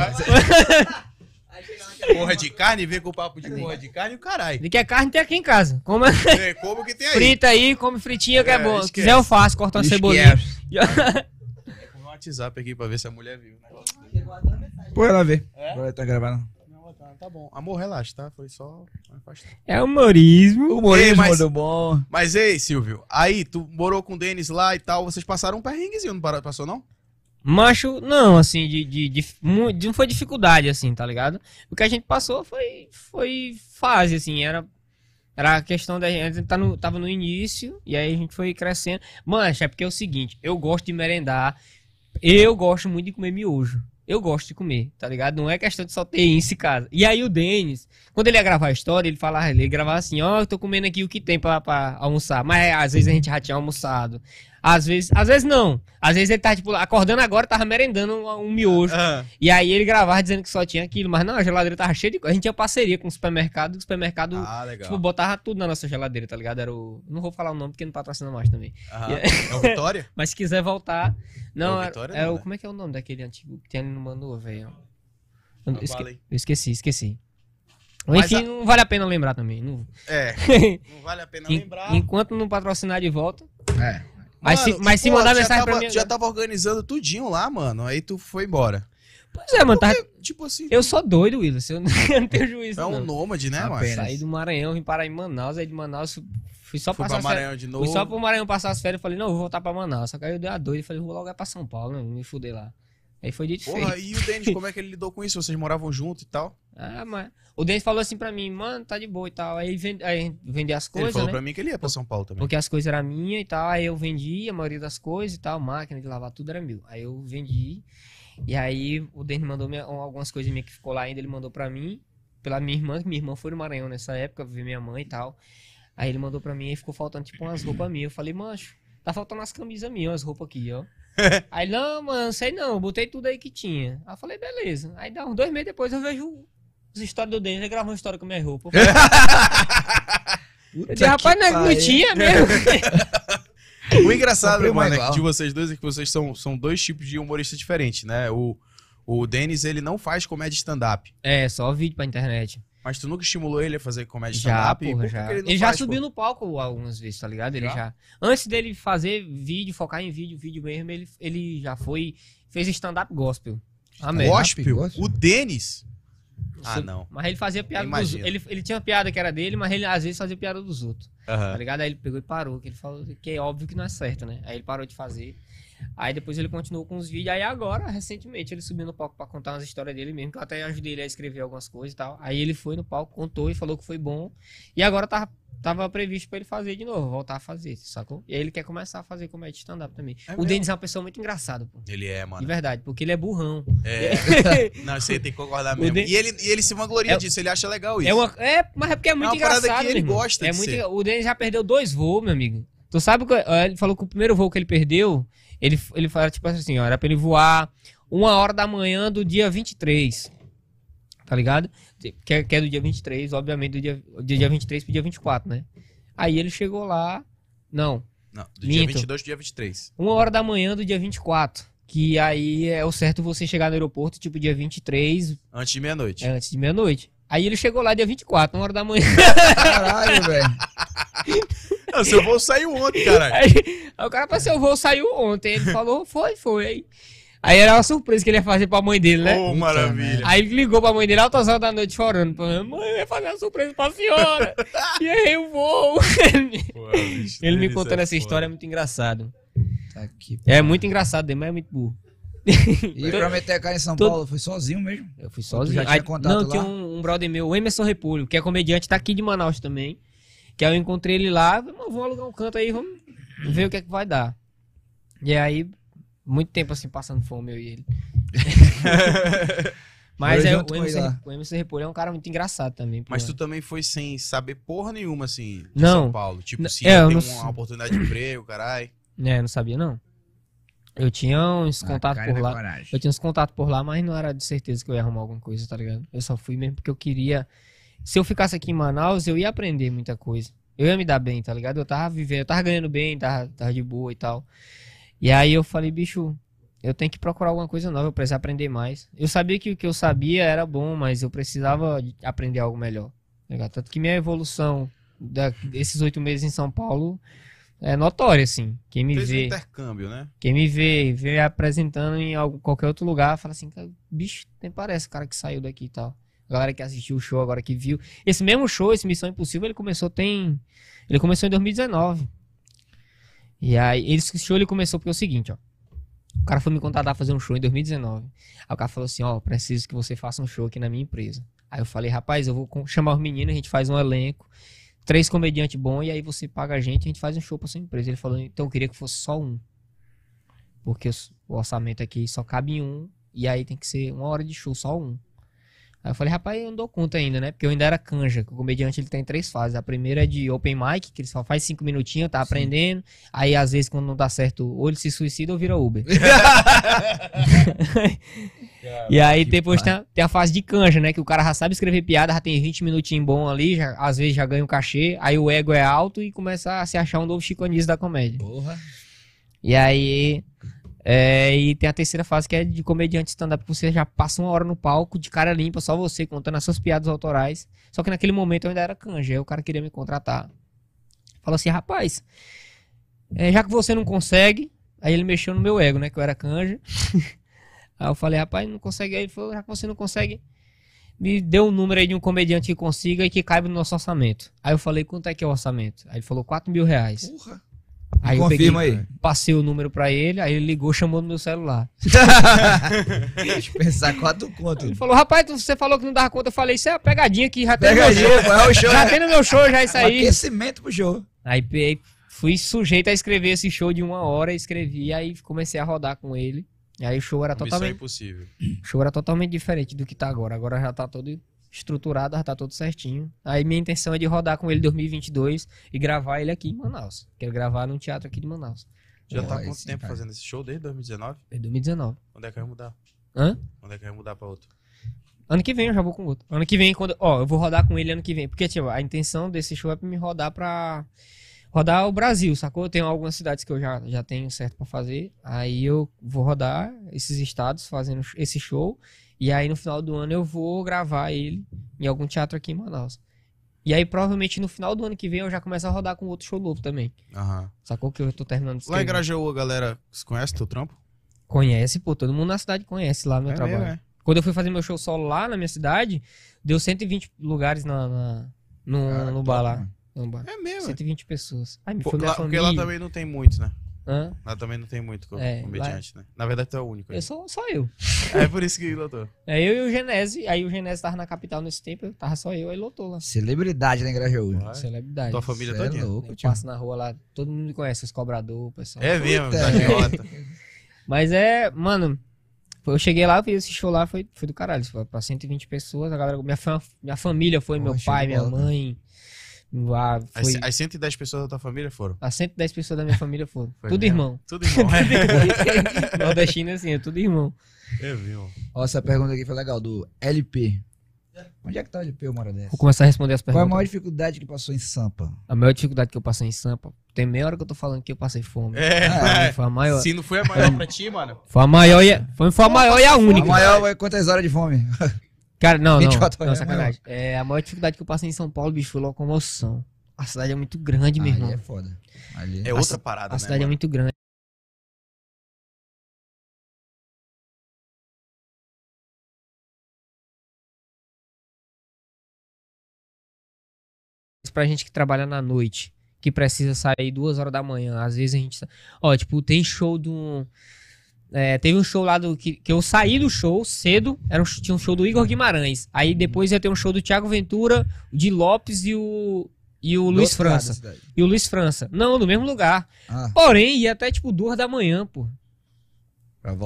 Porra de carne, vem com o papo de porra de carne e o caralho. Ele quer carne, tem aqui em casa. Come É, Como que tem aí? frita aí, come fritinha que é, É, bom. Se esquece. quiser eu faço, corta uma cebolinha. Vou no WhatsApp aqui pra ver se a mulher viu. negócio. Pô, ela vê. É? Agora tá gravando. Tá, bom. Amor, relaxa, tá? Foi só. É humorismo. Humorismo Ei, mas- do bom. Mas ei, Silvio, aí tu morou com o Denis lá e tal, vocês passaram um perrenguezinho, não passou não? Macho, não, assim, de, de, de- não foi dificuldade, assim, tá ligado? O que a gente passou foi, foi fase, assim, era, era a questão da gente, tá no, tava no início, e aí a gente foi crescendo. Mancha, é porque é o seguinte, eu gosto de merendar, eu gosto muito de comer miojo. Eu gosto de comer, tá ligado? Não é questão de só ter isso em casa. E aí o Denis, quando ele ia gravar a história, ele falava, ele gravava assim, ó, eu tô comendo aqui o que tem pra, pra almoçar. Mas às vezes a gente já tinha almoçado. Às vezes, às vezes não. Às vezes ele tá, tipo, acordando agora, tava merendando um, um miojo. E aí ele gravava dizendo que só tinha aquilo. Mas não, a geladeira tava cheia de coisa. A gente tinha parceria com o supermercado, o supermercado, Ah, legal. tipo, botava tudo na nossa geladeira, tá ligado? Era o... Não vou falar o nome porque não patrocina mais também. Aham. É o Vitória? Mas se quiser voltar... Não, Não, era- Vitória é não, o... né? Como é que é o nome daquele antigo que tem ali no Manu, velho? Eu, esque- eu esqueci, esqueci. Mas Enfim, a- não vale a pena lembrar também. Não... É, não vale a pena En- lembrar. Enquanto não patrocinar de volta... É. Mas se, Mano, mas e, se pô, mandar mensagem tava, pra mim... Já tava organizando tudinho lá, mano, aí tu foi embora. Pois é, mano, tava- Porque, tipo assim, eu sou doido, Willis. Eu não, tenho juízo, é um não. nômade, né, mano? Saí do Maranhão, vim parar em Manaus, aí de Manaus fui só Fui passar pra. Maranhão de novo. Fui só pro Maranhão passar as férias, falei, não, eu vou voltar pra Manaus. Só que aí eu dei a doida e falei, vou logo é pra São Paulo, né? Me fuder lá. Aí foi dito Porra, feito. e o Denis, como é que ele lidou com isso? Vocês moravam junto e tal? Ah, mas... O Denis falou assim pra mim, mano, tá de boa e tal. Aí, vende, aí vender as ele coisas, falou né? pra mim que ele ia pra São Paulo também. Porque as coisas eram minhas e tal. Aí eu vendi a maioria das coisas e tal. Máquina de lavar, tudo era meu. Aí eu vendi. E aí o Denis mandou minha- algumas coisas minhas que ficou lá ainda. Ele mandou pra mim. Pela minha irmã, que minha irmã foi no Maranhão nessa época, ver minha mãe e tal. Aí ele mandou pra mim e ficou faltando tipo umas roupas minhas. Eu falei, mancho, tá faltando umas camisas minhas, umas roupas aqui, ó. aí, não, mano, sei não, eu botei tudo aí que tinha. Aí eu falei, beleza. Aí dá uns dois meses depois eu vejo as histórias do Denis, ele gravou uma história com minha roupa. Eu disse, rapaz, não, é que não tinha mesmo. O engraçado, mano, igual. de vocês dois é que vocês são, são dois tipos de humoristas diferentes, né? O, o Denis, ele não faz comédia stand-up. É, só vídeo pra internet. Mas tu nunca estimulou ele a fazer comédia Já, stand-up? porra, Por que já. Ele, já faz, subiu pô? no palco algumas vezes, tá ligado? Ele Já? já. Antes dele fazer vídeo, focar em vídeo, vídeo mesmo, ele, ele já foi. Fez stand-up gospel. Amém. Gospel? Gospel? O Denis? Ah, não. Mas ele fazia piada dos ele, ele tinha uma piada que era dele, mas ele às vezes fazia piada dos outros. Tá Aham. ligado? Aí ele pegou e parou, que ele falou que é óbvio que não é certo, né? Aí ele parou de fazer. Aí depois ele continuou com os vídeos. Aí agora, recentemente, ele subiu no palco pra contar umas histórias dele mesmo, que eu até ajudei ele a escrever algumas coisas e tal. Aí ele foi no palco, contou e falou que foi bom. E agora tava, tava previsto pra ele fazer de novo, voltar a fazer, sacou? E aí ele quer começar a fazer comédia stand-up também. É o mesmo? Denis é uma pessoa muito engraçada, pô. Ele é, De mano. verdade, porque ele é burrão. É. Não, você tem que concordar mesmo. Den- E, ele, e ele se vangloria É- disso, ele acha legal isso. É, uma, é, mas é porque é muito uma parada engraçado, que ele irmão. gosta é de muito, ser. O Denis já perdeu dois voos, meu amigo. Tu sabe que ele falou que o primeiro voo que ele perdeu, ele, ele falou tipo assim, ó, era pra ele voar uma hora da manhã do dia 23. Tá ligado? Que é, que é do dia 23, obviamente, do dia, do dia 23 pro dia 24, né? Aí ele chegou lá, não, Não, do dia Minto. 22 pro dia 23. uma hora da manhã do dia 24. Que aí é o certo você chegar no aeroporto, tipo, dia 23, Antes de meia-noite. é, antes de meia-noite. Aí ele chegou lá dia 24, uma hora da manhã. Caralho, velho. Não, seu voo saiu ontem, caralho. Aí, aí o cara passou, o voo saiu ontem. Ele falou, foi, foi. Aí, aí era uma surpresa que ele ia fazer pra mãe dele, né? Ô, maravilha. Aí ele ligou pra mãe dele altas horas da noite chorando. Falando, mãe, eu ia fazer uma surpresa pra senhora. e errei o voo. Pô, bicho, ele me contando é essa foda. história é muito engraçado. Tá aqui. É muito engraçado, mas é muito burro. E pra meter a cara em São Todo- Paulo, foi sozinho mesmo? Eu fui sozinho. já tinha contato não, lá? tinha um, um brother meu, o Emerson Repolho, que é comediante, tá aqui de Manaus também. Que aí eu encontrei ele lá, falei, "Mano, vamos alugar um canto aí, vamos ver o que é que vai dar. E aí, muito tempo assim, passando fome, eu e ele. Mas é, o, Emerson, o Emerson Repolho é um cara muito engraçado também. Mas tu também foi sem saber porra nenhuma, assim, de Não. São Paulo. Tipo, se é, não uma oportunidade de emprego, caralho. É, não sabia não. Eu tinha uns Ah, contatos por lá. coragem. Eu tinha uns contatos por lá, mas não era de certeza que eu ia arrumar alguma coisa, tá ligado? Eu só fui mesmo porque eu queria. Se eu ficasse aqui em Manaus, eu ia aprender muita coisa. Eu ia me dar bem, tá ligado? Eu tava vivendo, eu tava ganhando bem, tava, tava de boa e tal. E aí eu falei, bicho, eu tenho que procurar alguma coisa nova, eu preciso aprender mais. Eu sabia que o que eu sabia era bom, mas eu precisava de aprender algo melhor. tá? Tanto que minha evolução da- desses oito meses em São Paulo é notória, assim. Quem me Fez um vê. intercâmbio, né? Quem me vê, vê apresentando em algum, qualquer outro lugar, fala assim, "Cara, bicho, nem parece o cara que saiu daqui e tal. A galera que assistiu o show agora que viu. Esse mesmo show, esse Missão Impossível, ele começou tem. Ele começou em 2019. E aí, esse show ele começou porque é o seguinte, ó. O cara foi me contratar a fazer um show em 2019. Aí o cara falou assim, ó, preciso que você faça um show aqui na minha empresa. Aí eu falei, rapaz, eu vou chamar os meninos, a gente faz um elenco, três comediantes bons, e aí você paga a gente, a gente faz um show pra sua empresa. Ele falou, então eu queria que fosse só um. Porque o orçamento aqui só cabe em um, e aí tem que ser uma hora de show, só um. Aí eu falei, rapaz, eu não dou conta ainda, né? Porque eu ainda era canja, que o comediante ele tem três fases. A primeira é de open mic, que ele só faz cinco minutinhos, tá aprendendo. Aí, às vezes, quando não dá certo, ou ele se suicida ou vira Uber. e aí, que depois tem a, tem a fase de canja, né? Que o cara já sabe escrever piada, já tem 20 minutinhos bom ali, já, às vezes já ganha um cachê. Aí o ego é alto e começa a se achar um novo Chico Anísio da comédia. Porra. E aí. é, e tem a terceira fase que é de comediante stand-up, que você já passa uma hora no palco, de cara limpa, só você, contando as suas piadas autorais. Só que naquele momento eu ainda era canja, aí o cara queria me contratar. Falou assim, rapaz, é, já que você não consegue, aí ele mexeu no meu ego, né, que eu era canja. aí eu falei, rapaz, não consegue. Aí ele falou, já que você não consegue, me dê um número aí de um comediante que consiga e que caiba no nosso orçamento. Aí eu falei, quanto é que é o orçamento? Aí ele falou, 4 mil reais. Porra. Aí eu Confirma peguei, aí. passei o número pra ele, aí ele ligou, chamou no meu celular. Pensar quatro conto. Ele falou, rapaz, tu- você falou que não dava conta. Eu falei, isso é uma pegadinha que já tem no meu show. é o show. Já tem no meu show, já isso Um aí. Aquecimento pro show. Aí fui sujeito a escrever esse show de uma hora, escrevi, aí comecei a rodar com ele. E aí o show era Missão totalmente, impossível. o show era totalmente diferente do que tá agora. Agora já tá todo estruturado, já tá tudo certinho. Aí minha intenção é de rodar com ele em 2022 e gravar ele aqui em Manaus. Quero gravar num teatro aqui de Manaus. Já Pô, tá há quanto tempo cara. fazendo esse show? Desde 2019? É 2019. Onde é que vai mudar? Hã? Onde é que vai mudar pra outro? Ano que vem eu já vou com outro. Ano que vem, quando. Ó, eu vou rodar com ele ano que vem. Porque, tipo, a intenção desse show é pra me rodar pra. Rodar o Brasil, sacou? Eu tenho algumas cidades que eu já, já tenho certo pra fazer. Aí eu vou rodar esses estados fazendo esse show. E aí no final do ano eu vou gravar ele em algum teatro aqui em Manaus. E aí provavelmente no final do ano que vem eu já começo a rodar com outro show novo também. Aham. Sacou? Que eu tô terminando de Lá em. Grajaú, a galera conhece teu trampo? Conhece, pô. Todo mundo na cidade conhece lá meu É trabalho. mesmo, é? Quando eu fui fazer meu show solo lá na minha cidade, deu 120 lugares na, na- no, Cara, no bar lá. No bar. É mesmo. é. 120 pessoas. Aí me Pô, foi minha lá- porque família. lá também não tem muito, né? Hã? Lá também não tem muito É, comediante, né? Na verdade, tu é o único. aí. Eu sou só eu. É por isso que lotou. É eu e o Genese. Aí o Genese tava na capital nesse tempo, eu tava só eu, aí lotou lá. Celebridade lá em Grajaú. Vai. Celebridade. Tua família Cê é todinha. louco, Eu passo na rua lá, todo mundo me conhece, os cobradores, o pessoal. É mesmo, é. idiota. Mas é, mano, eu cheguei lá, fiz esse show lá, foi, foi do caralho. Foi pra 120 pessoas, a galera, minha, fam- minha família foi, Porra, meu pai, minha bola, mãe. Ah, As, foi, as 110 pessoas da tua família foram. as 110 pessoas da minha família foram. Foi tudo mesmo? irmão. Tudo irmão. é. Nordestino assim, é tudo irmão. É mesmo. Ó, essa pergunta aqui foi legal, do LP. Onde é que tá o LP, uma hora dessa? Vou começar a responder as Qual a perguntas. maior dificuldade que passou em Sampa? A maior dificuldade que eu passei em Sampa, tem meia hora que eu tô falando que eu passei fome. É, Foi a maior. Se não foi a maior pra ti, mano. Foi a maior e a, foi, foi a maior e a A única. maior é quantas horas de fome? Cara, não, não. 24 Não, horas, sacanagem. É, a maior dificuldade que eu passei em São Paulo, bicho, foi locomoção. A cidade é muito grande, meu Ali irmão. é foda. Ali É outra parada, A né? cidade é mano? muito grande. Pra gente que trabalha na noite, que precisa sair duas horas da manhã, às vezes a gente. Ó, tipo, tem show do. É, teve um show lá do. Que, que eu saí do show cedo. Era um, tinha um show do Igor Guimarães. Aí depois ia ter um show do Thiago Ventura, de Lopes e o. E o Do Luiz França. E o Luiz França. Não, no mesmo lugar. Ah, Porém, ia até tipo duas da manhã, pô.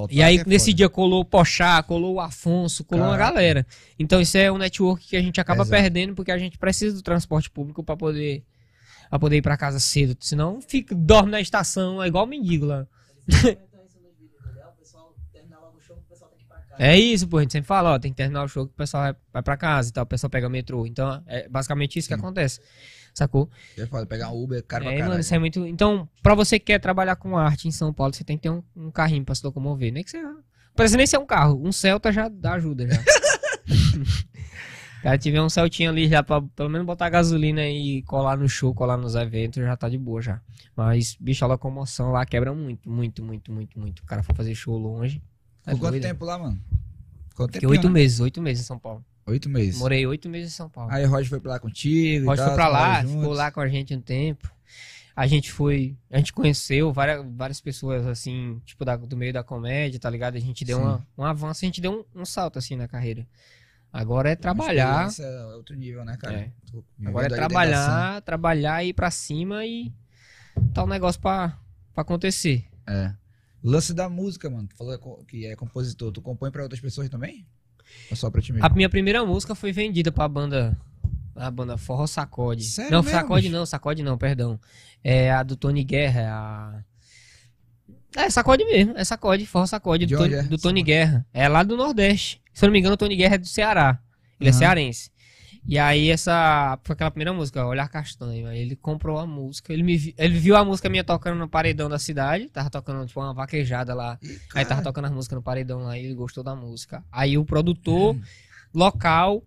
E aí, é nesse dia, colou o Pochá, colou o Afonso, colou uma Caraca. galera. Então, isso é um network que a gente acaba Exato. perdendo porque a gente precisa do transporte público pra poder, pra poder ir pra casa cedo. Senão, fica, dorme na estação, é igual mendigo lá. É isso, pô, a gente sempre fala, ó, tem que terminar o show que o pessoal vai, vai pra casa e tal, o pessoal pega metrô. Então, é basicamente isso que Sim. acontece. Sacou? É foda, pegar um Uber, cara pra é, caralho. mano, isso é muito. Então, pra você que quer trabalhar com arte em São Paulo, você tem que ter um, um carrinho pra se locomover. Nem que. Não precisa nem ser um carro. Um Celta já dá ajuda já. Cara, tiver um Celtinho ali já pra pelo menos botar gasolina e colar no show, colar nos eventos, já tá de boa já. Mas, bicho, a locomoção lá quebra muito, muito, muito, muito, muito. O cara for fazer show longe. Por quanto doido. tempo lá, mano? Quanto tempo? oito meses, oito meses em São Paulo. Oito meses. Morei oito meses em São Paulo. Aí o Roger foi pra lá contigo. Roger e foi pra lá, ficou juntos. lá com a gente um tempo. A gente foi, a gente conheceu várias, várias pessoas assim, tipo, da- do meio da comédia, tá ligado? A gente deu Sim. uma, um avanço, a gente deu um, um salto assim na carreira. Agora é trabalhar, é outro nível, né, cara? É. Agora é da cena. trabalhar, trabalhar, ir pra cima e tá um negócio pra, pra acontecer. É. Lance da música, mano. Tu falou que é compositor. Tu compõe pra outras pessoas também? Ou só pra ti mesmo? A minha primeira música foi vendida pra banda. A banda Forró Sacode. Sério não, mesmo, Sacode não, Sacode não, perdão. É a do Tony Guerra, é a. É, Sacode mesmo, é Sacode, Forró Sacode, De do, Tony, é? do Tony Guerra. É lá do Nordeste. Se eu não me engano, o Tony Guerra é do Ceará. Ele é Aham. cearense. E aí, essa. Foi aquela primeira música, Olhar Castanho. Aí ele comprou a música. Ele, me, vi- ele viu a música minha tocando no paredão da cidade. Tava tocando, tipo, uma vaquejada lá. Aí tava tocando as músicas no paredão lá e ele gostou da música. Aí o produtor local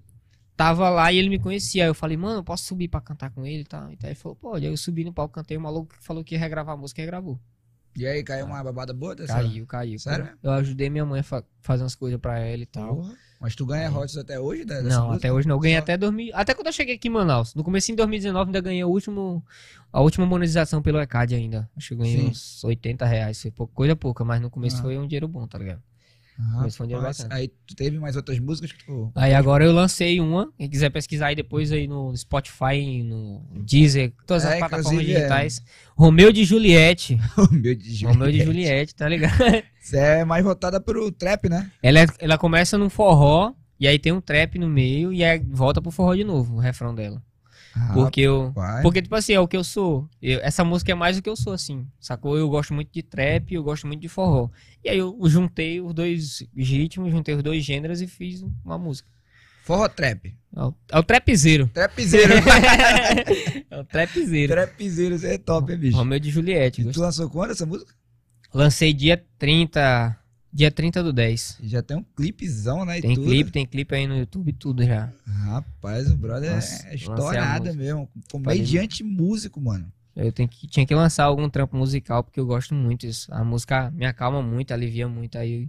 tava lá e ele me conhecia. Aí eu falei, mano, eu posso subir pra cantar com ele e tal. Então ele falou, pode. Aí eu subi no palco, cantei. O maluco falou que ia regravar a música e regravou. E aí, caiu uma babada boa dessa? Caiu, caiu. Sério? Eu ajudei minha mãe a fa- fazer umas coisas pra ela e tal. Porra. Mas tu ganha royalties até hoje né, Não, até hoje não. Eu ganhei até 2000. Até quando eu cheguei aqui em Manaus. No começo de 2019 ainda ganhei o último, a última monetização pelo ECAD ainda. Acho que eu ganhei Sim. uns 80 reais. Foi pouca, coisa pouca, mas no começo Ah. foi um dinheiro bom, tá ligado? Ah, rapaz. Aí tu teve mais outras músicas que tu... Aí agora eu lancei uma. Quem quiser pesquisar aí depois aí no Spotify, no Deezer, todas as É, plataformas inclusive, é. digitais. Romeu de Juliette. Meu de Romeu de Juliette, tá ligado? Você é mais voltada pro trap, né? ela, é- ela começa num forró, e aí tem um trap no meio, e aí volta pro forró de novo, o refrão dela. Porque eu. Porque, tipo assim, é o que eu sou. Eu- essa música é mais o que eu sou, assim. Sacou? Eu gosto muito de trap, eu gosto muito de forró. E aí eu juntei os dois ritmos, juntei os dois gêneros e fiz uma música. Forró trap. É o, é trapzeiro. Trapzeiro. é o trapzeiro. Trapzeiro, você é top, hein, bicho? Romeu de Juliette. E tu lançou quando essa música? Lancei dia 30. Dia 30 do 10. Já tem um clipezão, né? Tem tudo. clipe, tem clipe aí no YouTube tudo já. Rapaz, o brother é lancei a estourada mesmo. Comediante músico, mano. Eu tenho que, tinha que lançar algum trampo musical, porque eu gosto muito disso. A música me acalma muito, alivia muito. Aí eu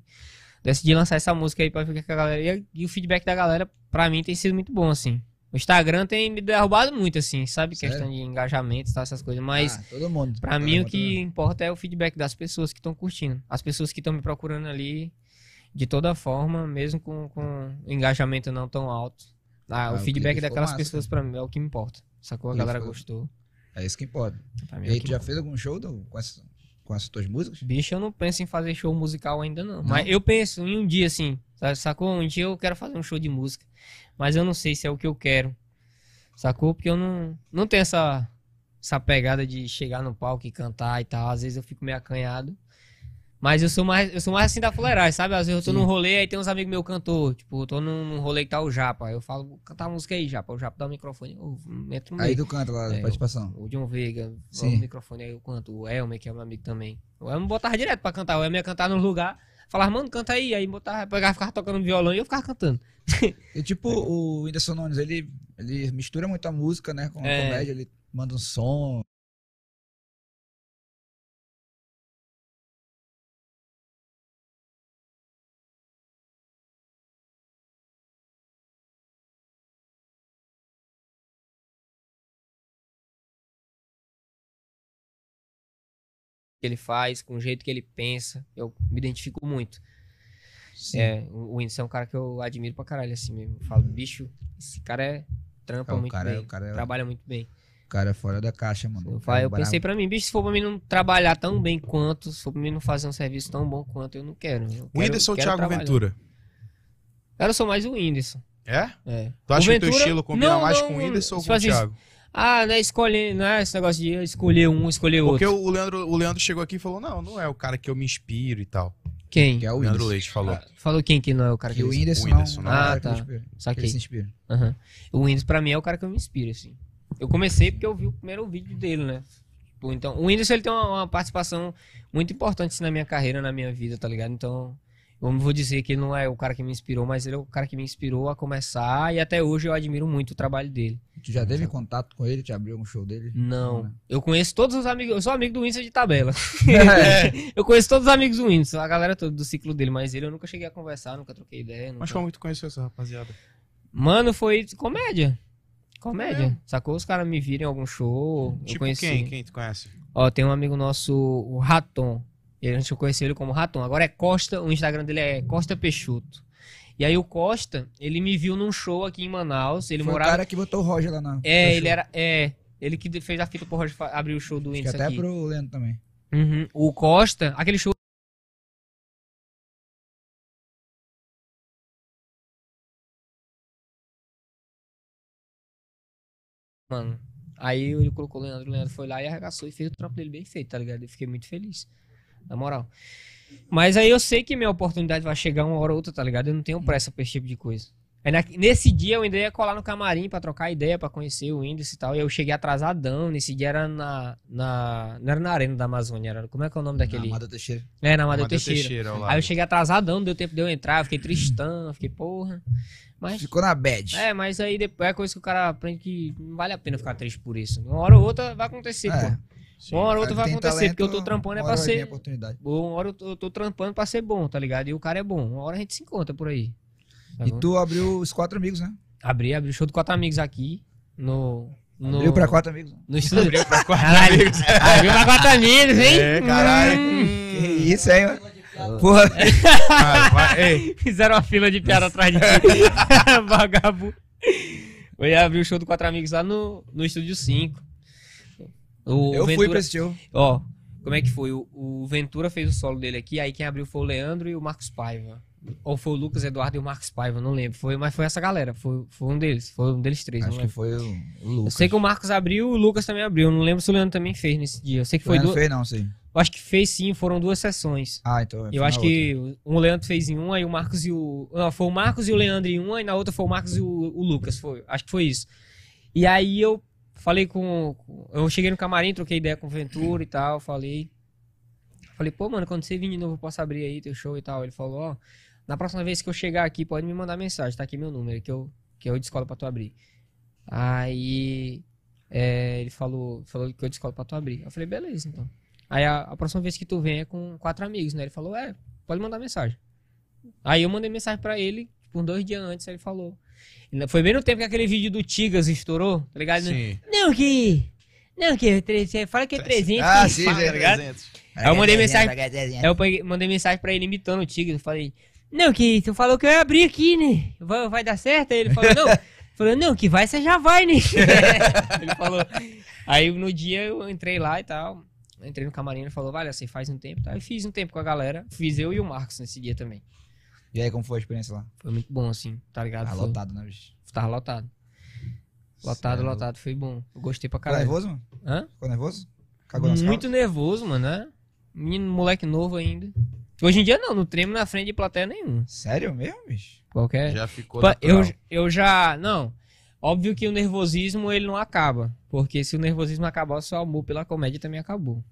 decidi lançar essa música aí pra o que a galera. E, e o feedback da galera, pra mim, tem sido muito bom, assim. O Instagram tem me derrubado muito, assim, sabe? Sério? Questão de engajamento e tal, essas coisas. Mas. Ah, todo mundo. Pra Todo mim, o mundo, que importa é o feedback das pessoas que estão curtindo. As pessoas que estão me procurando ali, de toda forma, mesmo com, com engajamento não tão alto. Ah, Ah, o o feedback daquelas massa, pessoas, pra mim, é o que me importa. Sacou? A galera ficou- gostou. É isso que importa. E é o aí, tu já fez algum show do- com, essa- com essas tuas músicas? Bicho, eu não penso em fazer show musical ainda, não. Não? Mas eu penso em um dia, assim? Sacou? Um dia eu quero fazer um show de música. Mas eu não sei se é o que eu quero. Sacou? Porque eu não, não tenho essa, essa pegada de chegar no palco e cantar e tal. Às vezes eu fico meio acanhado. Mas eu sou mais, eu sou mais assim da fuleiragem, sabe? Às vezes eu tô Sim. num rolê, aí tem uns amigos meus cantor. Tipo, eu tô num, num rolê que tá o Japa. Aí eu falo, "Vou cantar uma música aí, Japa. O Japa dá o microfone. Eu entro no Aí meio. tu canta lá, É, participação. O John Veiga, Sim. o microfone aí eu canto. O Elmer, que é meu amigo também. O Elmer botava direto pra cantar. O Elmer ia cantar no lugar. Falava, mano, canta aí. Aí botava, pegava, ficava tocando violão e eu ficava cantando. E tipo, o Whindersson Nunes, ele, ele mistura muito a música, né? Com a É. comédia, ele manda um som. Que ele faz, com o jeito que ele pensa. Eu me identifico muito. Sim. É, o Whindersson é um cara que eu admiro pra caralho, assim mesmo. Eu falo, bicho, esse cara é trampa É, muito cara é- bem. o cara é- Trabalha muito bem. O cara é fora da caixa, mano. Eu, O fa- cara é eu pensei pra mim, bicho, se for pra mim não trabalhar tão bem quanto, se for pra mim não fazer um serviço tão bom quanto, eu não quero. Eu O Whindersson ou Thiago trabalhar. Ventura? Cara, eu sou mais o Whindersson. É? É. Tu acha O que o teu Ventura- estilo combina Não, mais não, com o Whindersson ou tipo com o assim, Thiago? Ah, não é escolher, não é esse negócio de escolher um, escolher Porque outro. o Leandro, o Leandro chegou aqui e falou: não, não é o cara que eu me inspiro e tal. Quem? Que é O Leandro Whindersson. Leite falou. Falou quem que não é o cara que Que eu Whindersson, O Whindersson não, não. é Ah, que tá. Que ele Saquei. se inspira. Aham. O Whindersson pra mim é o cara que eu me inspiro, assim. Eu comecei porque eu vi o primeiro vídeo dele, né? Tipo, Então, o Whindersson ele tem uma, uma participação muito importante assim, na minha carreira, na minha vida, tá ligado? Então, eu não vou dizer que ele não é o cara que me inspirou, mas ele é o cara que me inspirou a começar e até hoje eu admiro muito o trabalho dele. Tu já teve contato com ele? Te abriu algum show dele? Não. né? Eu conheço todos os amigos, eu sou amigo do Whindersson de tabela. É. Eu conheço todos os amigos do Whindersson, a galera toda do ciclo dele, mas ele eu nunca cheguei a conversar, nunca troquei ideia. Nunca... Mas como que tu conheceu essa rapaziada? Mano, foi comédia. Comédia. Sacou? Os caras me viram em algum show. eu tipo conheci. quem? Quem tu conhece? Ó, tem um amigo nosso, o Raton. Ele, antes eu conheci ele como Raton. Agora é Costa, o Instagram dele é Costa Peixoto. E aí o Costa, ele me viu num show aqui em Manaus. Ele Foi morava. o cara que botou o Roger lá na. É, ele era. É. Ele que fez a fita pro Roger abrir o show do Whindersson até aqui. pro Leandro também. Uhum. O Costa, aquele show. Mano, aí ele colocou o Leandro, o Leandro foi lá e arregaçou e fez o trampo dele bem feito, tá ligado? Eu fiquei muito feliz, na moral. Mas aí eu sei que minha oportunidade vai chegar uma hora ou outra, tá ligado? Eu não tenho pressa pra esse tipo de coisa. Aí na- nesse dia eu ainda ia colar no camarim pra trocar ideia, pra conhecer o índice e tal. E eu cheguei atrasadão. Nesse dia era na, na. Não era na Arena da Amazônia, era. Como é que é o nome daquele? Amada Teixeira. É, na Amadeu Teixeira. ao Aí eu cheguei atrasadão, não deu tempo de eu entrar, eu fiquei tristão, fiquei, porra. Mas. Ficou na bad. É, mas aí depois é coisa que o cara aprende que não vale a pena ficar triste por isso. Uma hora ou outra vai acontecer, É. pô. Sim. Uma hora ou outra vai acontecer, talento, porque eu tô trampando é pra ser. oportunidade. Uma hora eu tô, eu tô trampando pra ser bom, tá ligado? E o cara é bom. Uma hora a gente se encontra por aí. Tá E bom? tu abriu os quatro amigos, né? Abri, abri o show de quatro amigos aqui. No. no Abriu pra quatro amigos. No estúdio. Abriu pra quatro Caralho, amigos. abriu pra quatro amigos, hein? É, caralho. Hum. Que isso, hein? mano? Porra. Ah, vai- ei, Fizeram uma fila de piada atrás de ti. Vagabundo. Eu ia abrir o show do Quatro Amigos lá no, no Estúdio 5. O Eu fui Ventura- pra esse show. Ó, como é que foi? O, o Ventura fez o solo dele aqui, aí quem abriu foi o Leandro e o Marcos Paiva. Ou foi o Lucas Eduardo e o Marcos Paiva, não lembro. Foi, mas foi essa galera, foi, foi um deles. Foi um deles três, Acho que foi o, o Eu Lucas. sei que o Marcos abriu, o Lucas também abriu. Não lembro se o Leandro também fez nesse dia. Eu sei que foi Foi não fez, não, sei. Eu acho que fez sim, foram duas sessões. Ah, então. Eu acho outra. que o Leandro fez em uma, aí o Marcos e o. Não, foi o Marcos e o Leandro em uma, e na outra foi o Marcos e o, o Lucas. Foi, acho que foi isso. E aí eu falei com. Eu cheguei no camarim, troquei ideia com o Ventura e tal, falei. Falei, pô, mano, quando você vir de novo, eu posso abrir aí teu show e tal. Ele falou, ó, na próxima vez que eu chegar aqui, pode me mandar mensagem, tá aqui meu número, que eu, que eu descolo pra tu abrir. Aí. é, ele falou, falou que eu descolo pra tu abrir. Eu falei, beleza, então. Aí a, a próxima vez que tu vem é com quatro amigos, né? Ele falou, é, pode mandar mensagem. Aí eu mandei mensagem pra ele, tipo, uns dois dias antes, aí ele falou. Foi bem no tempo que aquele vídeo do Tigas estourou, tá ligado? sim. Não, que. Não, que. Você fala que é 300. Ah, sim, fala, tá ligado? Aí eu mandei mensagem- Aí eu peguei- mandei mensagem pra ele imitando o. Eu falei, não, que tu falou que eu ia abrir aqui, né? Vai, vai dar certo? Aí ele falou, não. falou, não, que vai, você já vai, né? ele falou. Aí no dia eu entrei lá e tal. Entrei no camarim, ele falou, vale, você faz um tempo. Tá? Eu fiz um tempo com a galera. Fiz eu e o Marcos nesse dia também. E aí, como foi a experiência lá? Foi muito bom, assim, tá ligado? Tá Foi- lotado, né, bicho? Tava lotado. Lotado, Cê é lotado. Foi bom. Eu gostei pra Ficou caralho. nervoso, mano? Hã? Ficou nervoso? Cagou nas Muito calças? nervoso, mano, né? Menino, moleque novo ainda. Hoje em dia não, não tremo na frente de plateia nenhuma. Sério mesmo, bicho? Qualquer. Já ficou Pa- eu, natural. eu já. Não. Óbvio que o nervosismo ele não acaba. Porque se o nervosismo acabar, o seu amor pela comédia também acabou.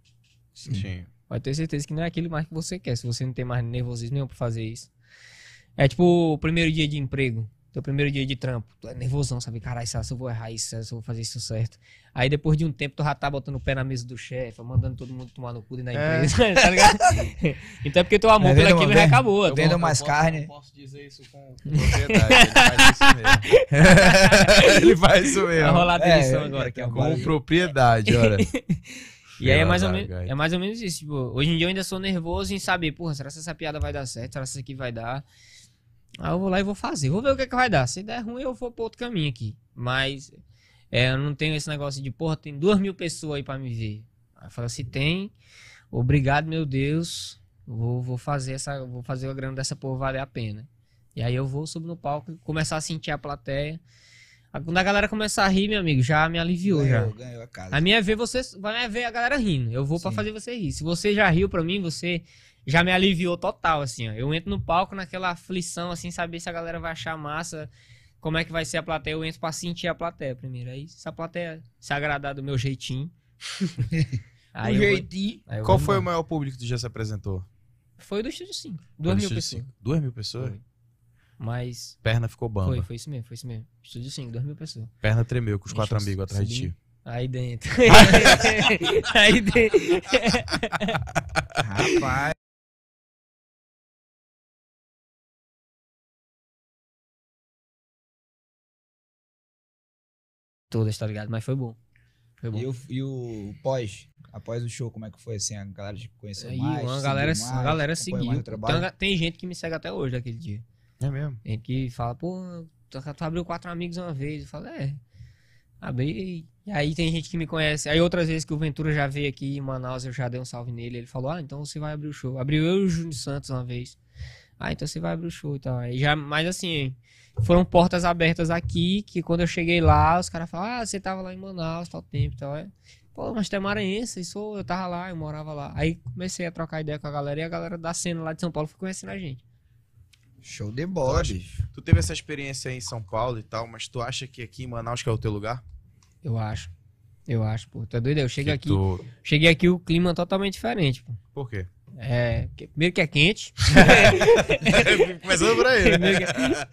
Sim. Pode ter certeza que não é aquilo mais que você quer. Se você não tem mais nervosismo nenhum pra fazer isso. É tipo o primeiro dia de emprego. Teu primeiro dia de trampo. Tu é nervosão, sabe? Caralho, será que eu vou errar isso? Será que eu vou fazer isso certo? Aí depois de um tempo, tu já tá botando o pé na mesa do chefe, mandando todo mundo tomar no cu dentro da É. empresa, tá ligado? então é porque teu amor É, pelo aquilo já acabou. eu vendo mais carne. posso dizer isso com propriedade. Ele faz isso mesmo. ele faz isso Vai mesmo. rolar a É, demissão é, agora. é, que é é, Com propriedade, olha. E aí é mais, ou menos, é mais ou menos isso. Tipo, hoje em dia eu ainda sou nervoso em saber, porra, será que essa piada vai dar certo? Será que isso aqui vai dar? Aí eu vou lá e vou fazer. Vou ver o que, é que vai dar. Se der ruim, eu vou pro outro caminho aqui. Mas é, eu não tenho esse negócio de, porra, tem duas mil pessoas aí pra me ver. Aí eu falo, se tem, obrigado, meu Deus. Vou, vou fazer essa. Vou fazer a grana dessa porra valer a pena. E aí eu vou, subo no palco e começar a sentir a plateia. Quando a galera começar a rir, meu amigo, já me aliviou já. Ganhou, ganhou a casa. A minha é ver você, vai ver a galera rindo. Eu vou pra Sim. fazer você rir. Se você já riu pra mim, você já me aliviou total, assim, ó. Eu entro no palco naquela aflição, assim, saber se a galera vai achar massa, como é que vai ser a plateia. Eu entro pra sentir a plateia primeiro. Aí, se a plateia se agradar do meu jeitinho. aí vou- jeitinho. aí Qual foi o maior público que tu já se apresentou? Foi do Estúdio 5. Foi Duas do mil Estúdio pessoas. cinco? Duas mil pessoas? Foi. Mas. Perna ficou bamba. Foi, foi isso mesmo, foi isso mesmo. Estúdio 5, duas mil pessoas. Perna tremeu com os quatro amigos atrás de ti. Aí dentro. aí dentro. Rapaz. Todas, tá ligado? Mas foi bom. Foi bom. E o, e o pós? Após o show, como é que foi? Assim, a galera te conheceu Aí mais? uma galera, mais, a galera seguiu. Tem, tem gente que me segue até hoje daquele dia. É mesmo? Tem gente que fala, pô, tu, tu abriu quatro amigos uma vez. Eu falo, é. Abri. E aí tem gente que me conhece. Aí outras vezes que o Ventura já veio aqui em Manaus, eu já dei um salve nele. Ele falou, ah, então você vai abrir o show. Abriu eu e o Júnior Santos uma vez. Ah, então você vai abrir o show e tal. Aí já, mas assim, foram portas abertas aqui, que quando eu cheguei lá, os caras falaram, ah, você tava lá em Manaus, tal tempo e tal. É. Pô, mas tu é maranhense, isso, eu tava lá, eu morava lá. Aí comecei a trocar ideia com a galera e a galera da cena lá de São Paulo foi conhecendo a gente. Show de bola, acha- bicho. Tu teve essa experiência aí em São Paulo e tal, mas tu acha que aqui em Manaus que é o teu lugar? Eu acho. Eu acho, pô. Tu é doido? Eu chego Que aqui. tu- Cheguei aqui, o clima é totalmente diferente, pô. Por quê? É. que- Primeiro que é quente. Começando por aí. né? Que-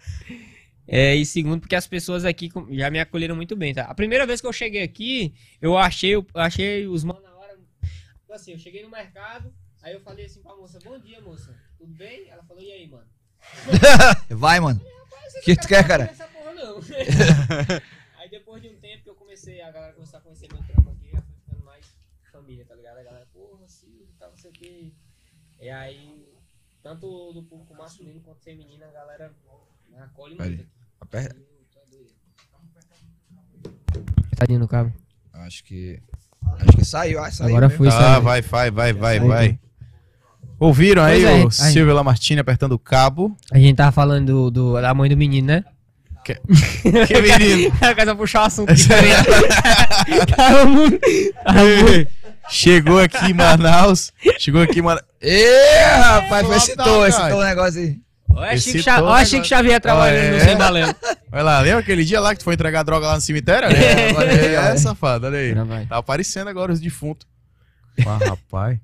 É, e segundo, porque as pessoas aqui já me acolheram muito bem, tá? A primeira vez que eu cheguei aqui, eu achei, eu achei os manos na hora. Tipo assim, eu cheguei no mercado, aí eu falei assim pra moça, bom dia, moça. Tudo bem? Ela falou, e aí, mano? Vai, mano. O que tu quer, cara? Essa porra, não. aí depois de um tempo que eu comecei, a galera começou a conhecer meu trampo aqui, já foi ficando mais família, tá ligado? A galera, porra, Silvio, tal, não sei o que. E aí, tanto do público masculino quanto feminino, a galera né, acolhe Olha. muito aqui. Aperta. Tadinho no cabo. Acho que. Acho que saiu. Ah, saiu Agora mesmo. fui, Ah, saiu. vai, vai, vai, vai, Saiu. vai. Ouviram aí Pois é, o aí. Silvio Lamartine apertando o cabo? A gente tava falando do, do- da mãe do menino, né? Que, que menino. A casa puxar o assunto tá tava muito- Chegou aqui em Manaus. Chegou aqui em Manaus. Ê, rapaz, foi da excitou cara. o negócio aí. Olha Esse Chico, Xa- todo olha Chico negócio. Xavier trabalhando Ah, no é? Balela. Vai lá, lembra aquele dia lá que tu foi entregar droga lá no cemitério? É, olha aí, olha é, safado, olha aí. Tá aparecendo agora os defuntos. Ah, rapaz.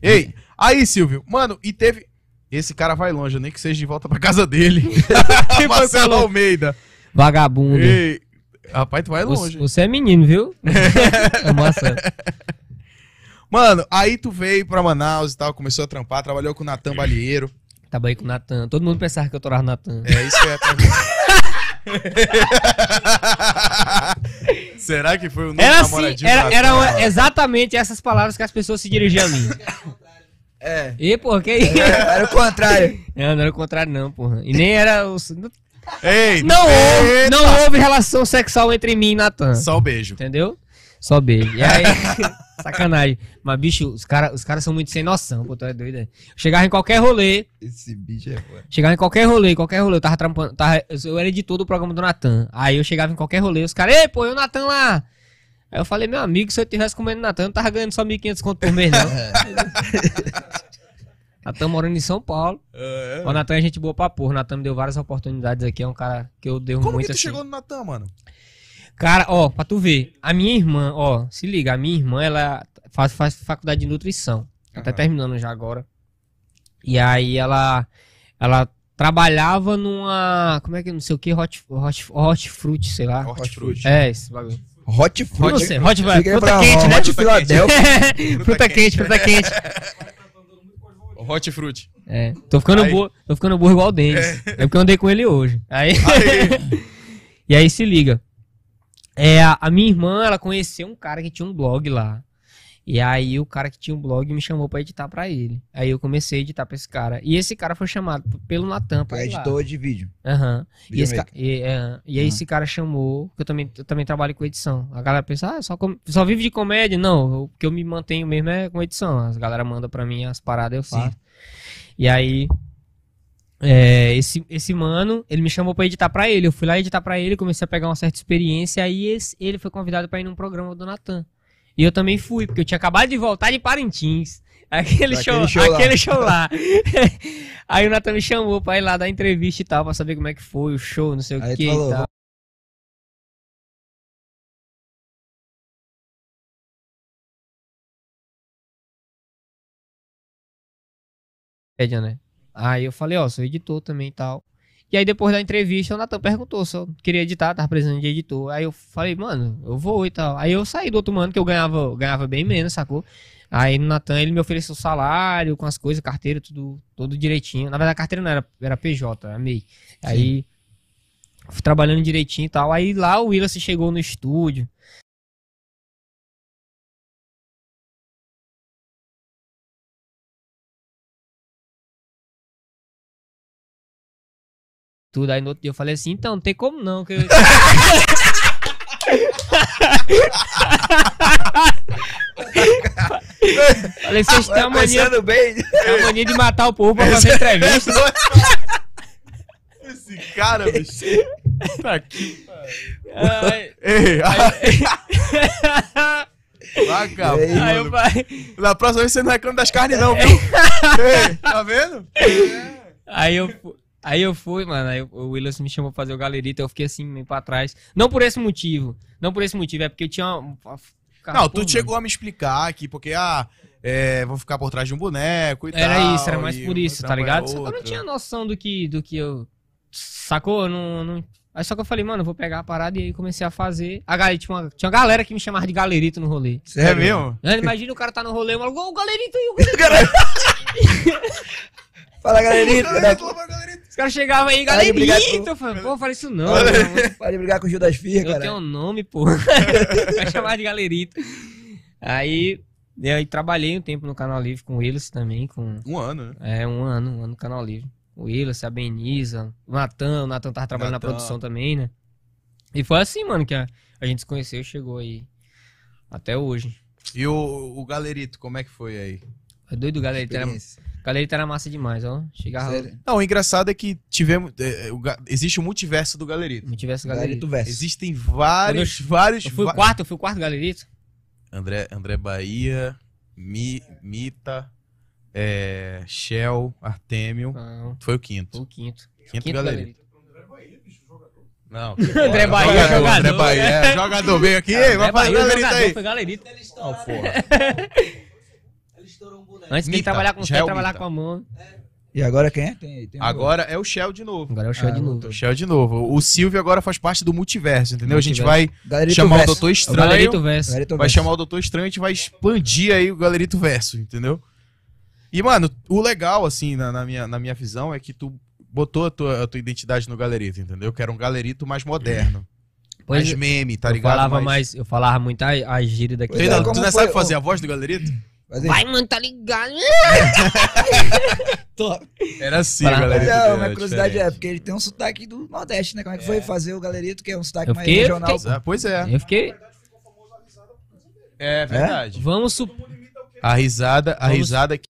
Ei, aí, Silvio, mano, e teve. Esse cara vai longe, nem que seja de volta pra casa dele. Marcelo falou? Almeida. Vagabundo. Ei, rapaz, tu vai Você, longe. você é menino, viu? é massa. Mano, aí tu veio pra Manaus e tal, começou a trampar, trabalhou com o Natan Balieiro. Tava aí com o Natan. Todo mundo pensava que eu torava o Natan. É isso que eu ia perguntar. Será que foi o novo Era assim, era, eram exatamente essas palavras que as pessoas se dirigiam a mim. É. E, porra, que isso? Era o contrário. Não, não era o contrário, não, porra. E nem era. Não, Ei, não houve, não houve relação sexual entre mim e Natan. Só o beijo. Entendeu? Só beijo. E aí, sacanagem. Mas, bicho, os caras os cara são muito sem noção, pô, tu é doido. é? Chegava em qualquer rolê, Esse bicho é foda. chegava em qualquer rolê, qualquer rolê, eu tava trampando, tava, eu era editor do programa do Natan. Aí eu chegava em qualquer rolê, os caras, ei, pô, e o Natan lá? Aí eu falei, meu amigo, se eu tivesse comendo Natan, eu não tava ganhando só 1.500 conto por mês, não. Natan morando em São Paulo. É. O Natan é gente boa pra porra. O Natan me deu várias oportunidades aqui. É um cara que eu devo Como muito que tu assim. chegou no Natan, mano? Cara, ó, pra tu ver. A minha irmã, ó, se liga. A minha irmã, ela faz, faz faculdade de nutrição. Ela tá terminando já agora. E aí ela, ela trabalhava numa, como é que, não sei o que, hot, hot, hot fruit, sei lá. Hortifruti. É, esse bagulho. Hot Hot, fruit. hot, hot vai, Fiquei fruta pra quente, né? Hot Fruta Philadelphia. fruta quente, fruta quente. Hortifruti. É, tô ficando burro, tô ficando burro igual o Denis. É. porque eu andei com ele hoje. Aí, Aí, e aí se liga. É, a, minha irmã, ela conheceu um cara que tinha um blog lá. E aí o cara que tinha um blog me chamou pra editar pra ele. Aí eu comecei a editar pra esse cara. E esse cara foi chamado pelo Natan pra É ir lá. editor de vídeo. Aham. E, esse ca- e, é, e aí Uhum. esse cara chamou, que eu também, eu também trabalho com edição. A galera pensa, ah, só, com- só vive de comédia? Não, o que eu me mantenho mesmo é com edição. As galera manda pra mim as paradas, eu faço. E aí, é, esse, esse mano, ele me chamou pra editar pra ele. Eu fui lá editar pra ele, comecei a pegar uma certa experiência. Aí esse- ele foi convidado pra ir num programa do Natan. E eu também fui, porque eu tinha acabado de voltar de Parintins. Aquele Daquele show, show lá. aquele show lá. aí o Natan me chamou pra ir lá dar entrevista e tal, pra saber como é que foi o show, não sei o Aí que tu falou, e tal. Né? Aí eu falei, ó, sou editor também e tal. E aí depois da entrevista, o Natan perguntou se eu queria editar, tava precisando de editor. Aí eu falei, mano, eu vou e tal. Aí eu saí do outro mano que eu ganhava, ganhava bem menos, sacou? Aí no Natan ele me ofereceu salário com as coisas, carteira, tudo, tudo direitinho. Na verdade a carteira não era, era PJ, era MEI. Aí fui trabalhando direitinho e tal. Aí lá o Willis chegou no estúdio. Tudo. Aí no outro dia eu falei assim, então, não tem como não. Que eu... falei, vocês têm uma mania, têm uma mania de matar o povo pra fazer entrevista. Esse cara, bicho. Tá aqui. Aí- Ei, Aí, vagabundo. Aí eu falei, Na próxima vez você não reclama das carnes, não, viu? Ei, tá vendo? aí eu, aí eu fui, mano. Aí o Willis me chamou pra fazer o galerito. Eu fiquei assim, meio pra trás. Não por esse motivo. Não por esse motivo, é porque eu tinha. uma- Não, tu chegou a me explicar aqui, porque, ah, é, vou ficar por trás de um boneco e Era tal. isso, era mais e por isso, tá é ligado? Só que eu não tinha noção do que, do que eu. Sacou? Não, não- Aí só que eu falei, mano, eu vou pegar a parada e aí comecei a fazer. A galera, tinha, uma, tinha uma galera que me chamava de galerito no rolê. É mesmo? Imagina o cara tá no rolê, ô, o galerito aí, o galerito. Fala, galerinha. Os caras chegavam aí, galerito. com- Eu falei, pô, falei isso não. Pode brigar com o Gil das Firras, Eu cara. tenho um nome, pô. Vai chamar de galerito. Aí, eu aí trabalhei um tempo no Canal Livre com eles também, com Um ano, né? é, um ano, um ano no Canal Livre. O Willis, a Benisa, o Natan, o Natan tava trabalhando Natan. na produção também, né? E foi assim, mano, que a, a gente se conheceu e chegou aí até hoje. E o, o galerito, como é que foi aí? É doido, o Galerito era, Galerito era massa demais, ó. Chegava. Sério. Não, o engraçado é que tivemos. é, o ga- existe o multiverso do galerito. Se tivesse Galerito Galerito. Existem vários, vários. Eu fui o quarto, eu fui o quarto Galerito. André, André Bahia, Mi, Mita, é, Shell, Artemio. Não, Foi o foi quinto. o quinto. Quinto, Quinto galerito. Não. André Bahia, jogador. André jogador, Bahia, né? é, jogador veio aqui, vai É, fazer Bahia, o galerito jogador aí. Foi Galerito. Não, porra. Antes de Mita, trabalhar com já é pé, o trabalhar Mita. com a mão. E agora quem é? Tem, tem um- Agora é o Shell de novo. Agora é o show Ah, de novo. O Shell de novo. O Silvio agora faz parte do multiverso, entendeu? A gente vai Galerito chamar o verso. Doutor O Estranho. Galerito Verso. Galerito Vai verso. chamar o Doutor Estranho e a gente vai expandir aí o Galerito Verso, entendeu? E, mano, o legal, assim, na, na minha, na minha visão, é que tu botou a tua, a tua identidade no Galerito, entendeu? Que era um Galerito mais moderno. Pois mais meme, tá eu ligado? falava mais, eu falava muito a, a gíria daqui. Tu, Pois ainda- é, tu como ainda foi sabe o- fazer a voz do Galerito? Aí, Vai, mano, tá ligado? top. Era assim, Fala. o Mas Galerito. é, era uma curiosidade é, diferente. porque ele tem um sotaque do Nordeste, né? Como é que foi fazer o Galerito, que é um sotaque Eu mais fiquei- regional? Pois é, Pois é. Eu fiquei. É verdade. Vamos supor. A risada, a Vamos- risada que.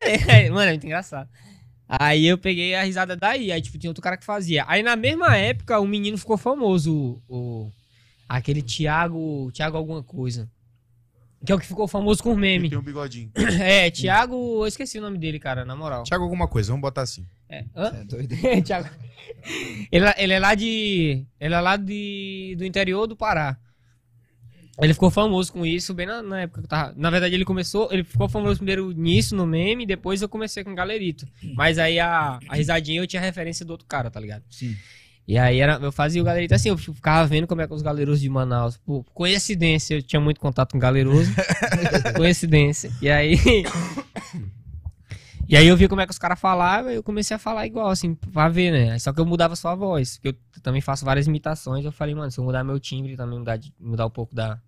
Mano, é muito engraçado. Aí eu peguei a risada daí. Aí, tipo, tinha outro cara que fazia. Aí na mesma época, o menino ficou famoso. O, o- aquele Thiago. Thiago alguma coisa. Que é o que ficou famoso com o meme. Tem um bigodinho. É, Thiago. Eu esqueci o nome dele, cara, na moral. Thiago, alguma coisa, vamos botar assim. É. Hã? É doido. Thiago. Ele, ele é lá de. Ele é lá de, do interior do Pará. Ele ficou famoso com isso bem na, na época que eu tava. Na verdade, ele começou. Ele ficou famoso primeiro nisso, no meme, depois eu comecei com o Galerito. Mas aí a, a risadinha eu tinha referência do outro cara, tá ligado? Sim. E aí era, eu fazia o galerito assim, eu ficava vendo como é que os galerosos de Manaus. Por coincidência, eu tinha muito contato com galeroso. coincidência. E aí. E aí eu vi como é que os caras falavam e eu comecei a falar igual, assim, pra ver, né? Só que eu mudava só a voz. Porque eu também faço várias imitações. Eu falei, mano, se eu mudar meu timbre também, mudar, mudar um pouco da,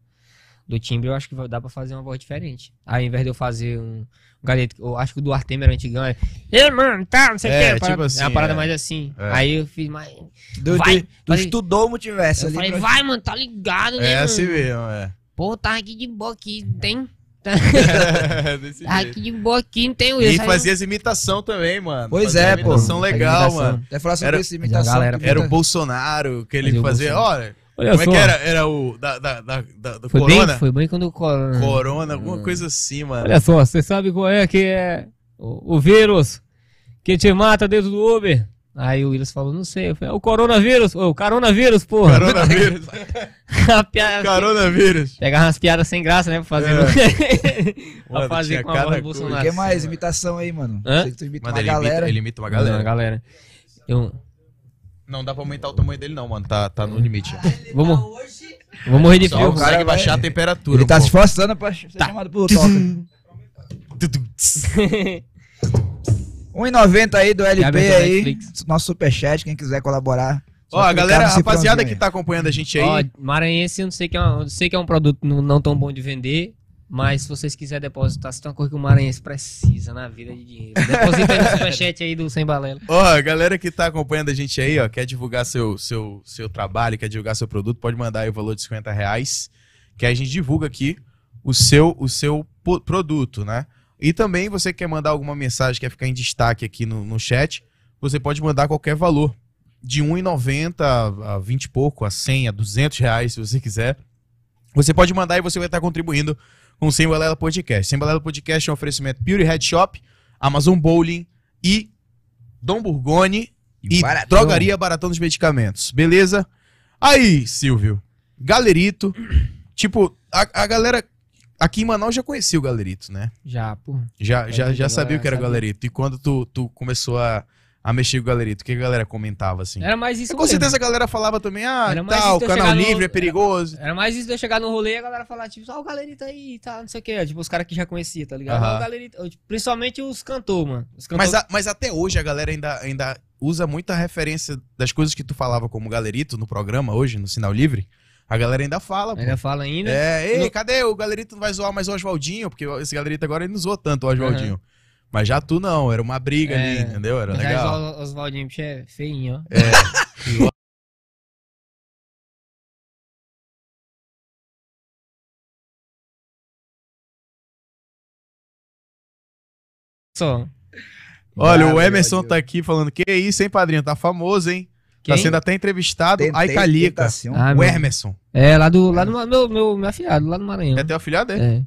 do timbre, eu acho que dá pra fazer uma voz diferente. Aí, ao invés de eu fazer um galeta, eu acho que o do Artemis era antigão, é. Ei, mano, tá, não sei o É, que. tipo parada- assim, é uma parada é. mais assim. É. Aí eu fiz mais. Du, Vai, tu, falei- estudou o multiverso Eu ali. falei, pra- vai, mano, tá ligado, né? É mano? assim mesmo, é. Pô, tá aqui de boa aqui, tem. Desse Tá aqui de boa aqui, não tem E isso. aí fazia as imitação também, mano. Pois Fazia é, uma imitação pô. legal, Imitação. mano. Até falar sobre Era- isso, imitação. galera- Era o Bolsonaro que ele Fazia o. Olha, Olha como é só. que era? Era o da, da, da, da- do Foi Corona? bem, foi bem quando o Corona. Corona, alguma coisa assim, mano. Olha só, você sabe qual é que é o, o vírus que te mata dentro do Uber? Aí o Willis falou, não sei. Eu falei, é o coronavírus, ô, o coronavírus, porra. Coronavírus. A piada- Coronavírus. Pegar umas piadas sem graça, né? Pra fazer, É. pra Mano, fazer com a voz do coisa. O Bolsonaro. que mais? Imitação aí, mano. Hã? Sei que tu imita Mano, uma ele galera. imita, ele imita uma Não, galera. galera. Eu, Não dá pra aumentar o tamanho dele, não, mano. Tá, tá no limite. vou, mo- vou morrer de Só frio. consegue cara vai- baixar a temperatura. Ele tá um se pouco. esforçando pra ser chamado pro toca. 1,90 aí do LP aí. Netflix. Nosso superchat, quem quiser colaborar. Só Ó, a galera, rapaziada que tá acompanhando a gente aí. Ó, Maranhense, eu não sei que é, um, sei que é um produto não tão bom de vender, mas se vocês quiserem depositar, se tem uma coisa que o Maranhense precisa na vida de dinheiro. Deposita aí no superchat aí do Sem Balela. Ó, a galera que tá acompanhando a gente aí, ó, quer divulgar seu, seu, seu trabalho, quer divulgar seu produto, pode mandar aí o valor de 50 reais, que a gente divulga aqui o seu, o seu produto, né? E também você quer mandar alguma mensagem, quer ficar em destaque aqui no, no chat, você pode mandar qualquer valor. De R$1,90 a, a 20 e pouco, a 100, a 200 reais, se você quiser. Você pode mandar e você vai estar contribuindo com o Sem Balela Podcast. Sem Balela Podcast é um oferecimento Beauty Head Shop, Amazon Bowling e Dom Burgoni e Baratão. Drogaria Baratão dos Medicamentos. Beleza? Aí, Silvio, Galerito. Tipo, a, a galera aqui em Manaus já conhecia o Galerito, né? Já, porra. Já, já, já sabia o que era sabia. Galerito. E quando tu, tu começou a, a mexer com o Galerito, o que a galera comentava assim? Era mais isso com mesmo. certeza a galera falava também, ah, Era tal, eu canal chegar no- livre é perigoso. Era mais isso de eu chegar no rolê e a galera falar, tipo, ah, o galerito aí e tal, não sei o que. Tipo, os caras que já conhecia, tá ligado? Ah, o galerito, eu, tipo, principalmente os cantor, mano. Os cantor, Mas, a- mas até hoje a galera ainda, ainda usa muita referência das coisas que tu falava como Galerito no programa hoje, no Sinal Livre. A galera ainda fala, pô. ainda fala ainda. É, ei, Eu não- cadê o Galerito? Não vai zoar mais o Oswaldinho? Porque esse Galerito agora ele não zoou tanto o Oswaldinho. Mas já tu não, era uma briga É. ali, entendeu? Era legal. aí o Oswaldinho, é feinho, ó. É. Só. Olha, o Bravo, Emerson tá aqui falando, que isso, hein, padrinho? Tá famoso, hein? Tá Quem? sendo até entrevistado. Tentei Ai, Calica. Ah, O Emerson. É, lá do, lá do meu, meu, meu afilhado, lá do Maranhão. É teu afilhado, é? É.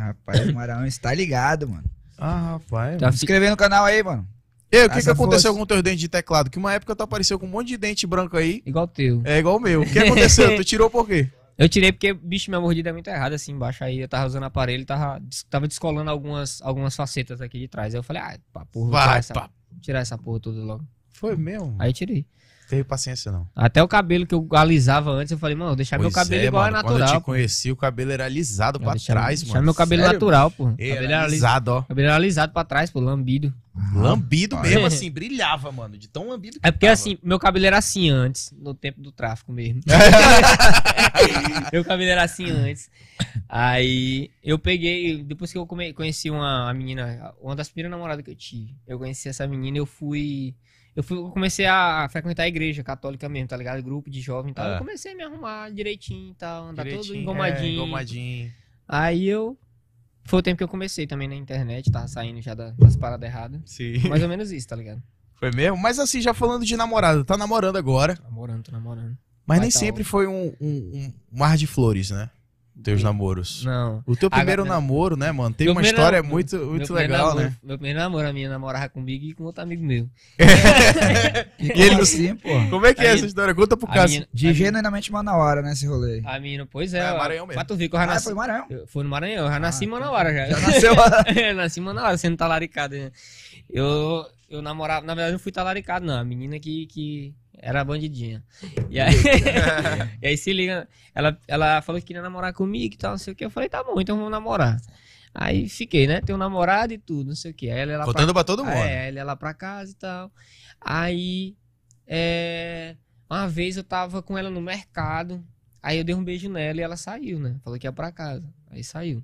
Rapaz, o Maranhão está ligado, mano. Ah, rapaz. Tá Se inscrever no canal aí, mano. E o que, que aconteceu força. com teus dentes de teclado? Que uma época tu apareceu com um monte de dente branco aí. Igual teu. É igual o meu. O que aconteceu? tu tirou por quê? Eu tirei porque, bicho, minha mordida é muito errada assim embaixo. Aí eu tava usando aparelho tava, tava descolando algumas, algumas facetas aqui de trás. Aí eu falei, ah, pá, porra, vou tirar Vai, essa, tirar essa porra toda logo. Foi mesmo? Aí eu tirei. Teve paciência, não. Até o cabelo que eu alisava antes, eu falei, mano, deixar meu Pois cabelo é, igual mano, é Quando eu natural. te conheci, o cabelo era alisado pô. pra Deixar- trás, deixar mano. meu cabelo Sério? natural, pô. Cabelo, era era lis- alisado, ó. cabelo era alisado pra trás, pô, lambido. Lambido Ah, mesmo, é. assim, brilhava, mano. De tão lambido que É porque tava. assim, meu cabelo era assim antes, no tempo do tráfico mesmo. meu cabelo era assim antes. Aí eu peguei, depois que eu conheci uma menina, uma das primeiras namoradas que eu tive, eu conheci essa menina, eu fui. Eu, fui, eu comecei a frequentar a igreja católica mesmo, tá ligado? Grupo de jovem e tal. É. Eu comecei a me arrumar direitinho e tal, andar todo Direitinho, engomadinho. É, engomadinho. Aí eu. Foi o tempo que eu comecei também na internet, tava saindo já da- das paradas erradas. Sim. Mais ou menos isso, tá ligado? Foi mesmo? Mas assim, já falando de namorada, tá namorando agora. Tô namorando, tô namorando. Mas Vai nem tá sempre ótimo. foi um, um, um mar de flores, né? Teus Sim. namoros. Não. O teu primeiro Agora- namoro, né, mano? Meu uma história namoro- muito, muito legal, namoro- né? Meu primeiro namoro, a minha namorava comigo e com outro amigo meu. E E ele- assim, pô. Como é que é Aí- essa história? Conta pro menina- De genuinamente Manauara, né, esse rolê. A menina, pois é. É, Maranhão mesmo. Pra tu ver que eu já Ah, nasci. foi Maranhão. eu- Foi no Maranhão, eu já nasci em tá. Manauara já. Já nasceu eu nasci em Manauara, sendo talaricado. né? Eu, eu namorava, na verdade não fui talaricado, não. A menina que, que era bandidinha. E aí, e aí se liga, ela, ela falou que queria namorar comigo e tal, não sei o que. Eu falei, tá bom, então vamos namorar. Aí fiquei, né? Tenho um namorado e tudo, não sei o que. Aí ela ia lá pra Contando pra todo mundo. é, ele ia lá pra casa e tal. Aí, é, uma vez eu tava com ela no mercado, aí eu dei um beijo nela e ela saiu, né? Falou que ia pra casa. Aí saiu.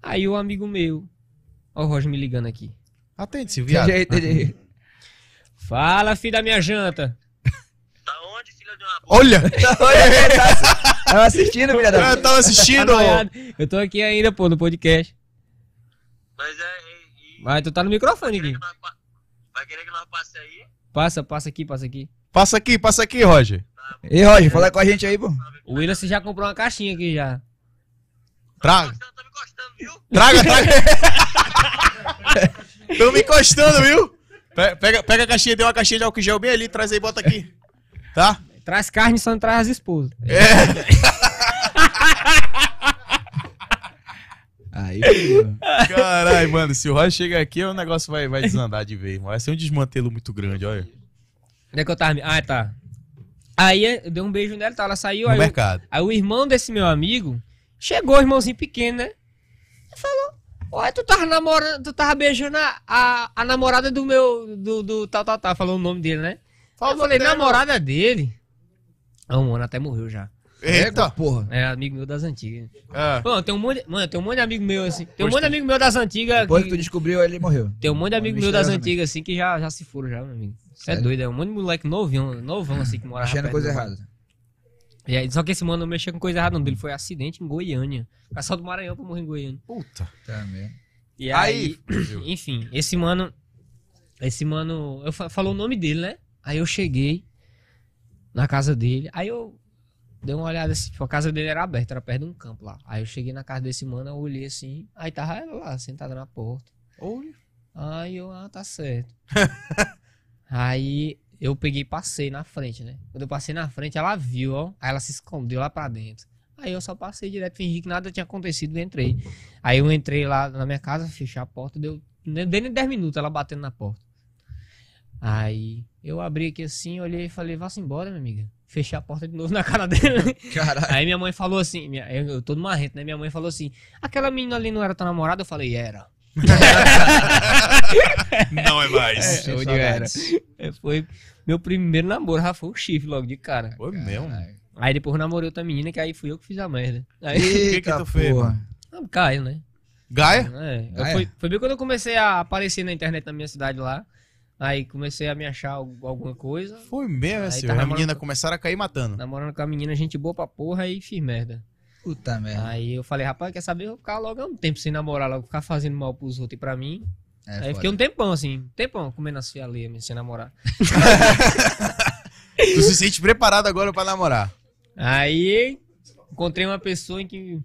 Aí o amigo meu, ó o Roger me ligando aqui. Atende, se Tem viado. Fala, filho da minha janta. Tá onde, filha de uma puta? Olha! Tava assistindo, filha da Eu tava assistindo. Tá eu tô aqui ainda, pô, no podcast. Mas é. E, Mas tu tá no microfone aqui. nós vai querer que nós passe aí? Passa, passa aqui, passa aqui. Passa aqui, passa aqui, Roger. E Roger, fala com a gente aí, pô. O William você já comprou uma caixinha aqui já. Traga. Você tá me encostando, viu? Traga, traga. Tamo me encostando, viu? Pe- Pega, pega a caixinha, tem uma caixinha de álcool gel bem ali, traz aí, bota aqui. Tá? Traz carne, só não traz as esposas. Aí, filho. Caralho, mano, se o Roger chegar aqui, o negócio vai, vai desandar de vez. Vai ser um desmantelo muito grande, olha. Onde é que eu tava? Ah, tá. Aí eu dei um beijo nela, tá? Ela saiu, No aí, mercado. aí o irmão desse meu amigo chegou, irmãozinho pequeno, né? Ele falou: Olha, tu tava namorando, tu tava beijando a, a, a namorada do meu. Do, do tal, tal, tal. Falou o nome dele, né? Fala eu falei, dele, namorada dele. Ah, o mano até morreu já. Eita. porra. É amigo meu das antigas. É. Mano, tem um monte, mano, tem um monte de amigo meu assim. Tem um monte de amigo meu das antigas. Depois que- que tu descobriu, ele morreu. Tem um monte de amigo meu das Misteriosamente. antigas assim que já, já se foram já, meu amigo. Isso é doido, é um monte de moleque novão, novão assim que mora Achando coisa errada. E aí, só que esse mano não mexeu com coisa errada, não. Dele foi acidente em Goiânia. Casal do Maranhão pra morrer em Goiânia. Puta. Tá mesmo. E Aí, aí, enfim, esse mano. Esse mano. Eu fa- falou o nome dele, né? Aí eu cheguei na casa dele. Aí eu dei uma olhada assim. tipo, A casa dele era aberta, era perto de um campo lá. Aí eu cheguei na casa desse mano, eu olhei assim. Aí tava ela lá, sentada na porta. Olha. Aí eu, ah, tá certo. aí eu peguei e passei na frente, né? Quando eu passei na frente, ela viu, ó. Aí ela se escondeu lá pra dentro. Aí eu só passei direto, fingi que nada tinha acontecido e entrei. Aí eu entrei lá na minha casa, fechei a porta, deu nem dei nem 10 minutos ela batendo na porta. Aí eu abri aqui assim, olhei e falei, vá-se embora, minha amiga. Fechei a porta de novo na cara dele. Caralho. Aí minha mãe falou assim, minha, eu, eu tô no marrento, né? Minha mãe falou assim, aquela menina ali não era tua namorada? Eu falei, era. Não é mais. É, eu digo, era. É, Foi meu primeiro namoro, já foi o chifre logo de cara. Foi mesmo. Aí depois eu namorei outra menina, que aí fui eu que fiz a merda. Aí, que Eita, tu fez, mano? ah, Caio, né? Gaia? É, eu Gaia? fui- foi bem quando eu comecei a aparecer na internet na minha cidade lá. Aí comecei a me achar al- alguma coisa. Foi mesmo, Aí assim. tá a menina começaram a cair matando. Namorando com a menina, gente boa pra porra, e fiz merda. Puta merda. Aí eu falei, rapaz, quer saber? Eu vou ficar logo um tempo sem namorar, logo ficar fazendo mal pros outros e pra mim. É aí foda. fiquei um tempão assim, um tempão comendo as filhas alheias, sem namorar. Tu se sente preparado agora pra namorar. Aí encontrei uma pessoa em que,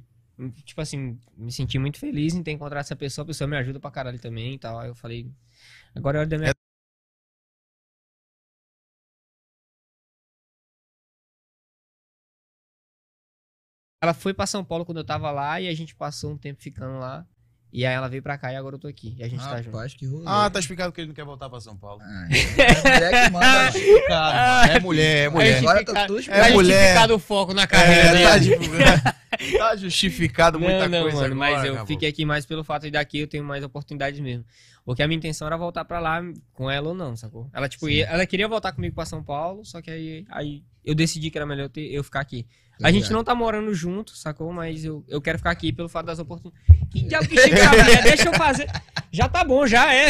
tipo assim, me senti muito feliz em ter encontrado essa pessoa. A pessoa me ajuda pra caralho também e tal. Aí eu falei, agora é hora da minha. Ela foi pra São Paulo quando eu tava lá e a gente passou um tempo ficando lá. E aí ela veio pra cá e agora eu tô aqui. E a gente tá junto. Rapaz, que rolê. Ah, tá explicado que ele não quer voltar pra São Paulo. Ah, é mulher que manda. mano. Cara, é mulher, é mulher. Agora tá tudo É Tá mulher. justificado o foco na carreira É, tá, tá justificado muita não, não, coisa mano, mas agora, eu acabou. fiquei aqui mais pelo fato de daqui eu tenho mais oportunidades mesmo. Porque a minha intenção era voltar pra lá com ela ou não, sacou? Ela, tipo, ia- ela queria voltar comigo pra São Paulo, só que aí, aí eu decidi que era melhor eu, ter- eu ficar aqui. A gente não tá morando junto, sacou? Mas eu, eu quero ficar aqui pelo fato das oportunidades. Que diabo que chega, mulher? Deixa eu fazer. Já tá bom, já é.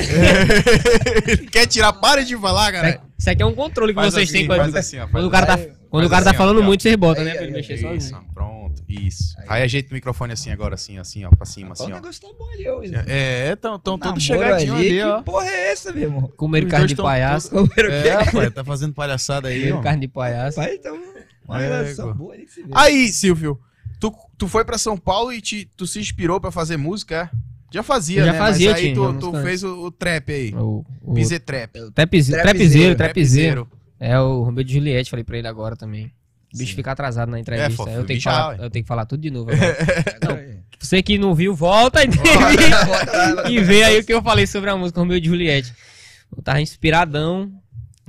Ele quer tirar, para de falar, cara. Isso aqui é um controle que Faz vocês assim, têm quando, faz assim, ó, faz quando o cara tá, assim. quando o cara tá assim, ó, falando ó. muito, você bota, Aí, né? Pra ele mexer Isso, sozinho. pronto, isso. Aí. Aí ajeita o microfone assim agora, assim, assim, ó, pra cima, O assim, ó. negócio tá bom ali, ô. É, tão, tão todos chegadinho ali, ó. Que porra é essa, meu irmão? Comer carne de tão- palhaço. Comeram o É, quê? rapaz, tá fazendo palhaçada aí, Comer ó. carne de palhaço. Rapaz, então. Uma É, relação boa ali que se vê. Aí, Silvio, tu, tu foi pra São Paulo e te, tu se inspirou pra fazer música, é? Já fazia, Eu já né? fazia, Mas aí tinha, tu, já tu fez o, o trap aí. O, o Pizê trap. trapizeiro, trapizeiro. Trapizeiro. É o Romeu de Juliette, falei pra ele agora também. O bicho Sim. fica atrasado na entrevista. É, fofo, eu, tenho que ah, falar, ué. eu tenho que falar tudo de novo agora. Aí. Você que não viu, volta e, e vê aí o que eu falei sobre a música Romeu de Juliette. Eu tava inspiradão,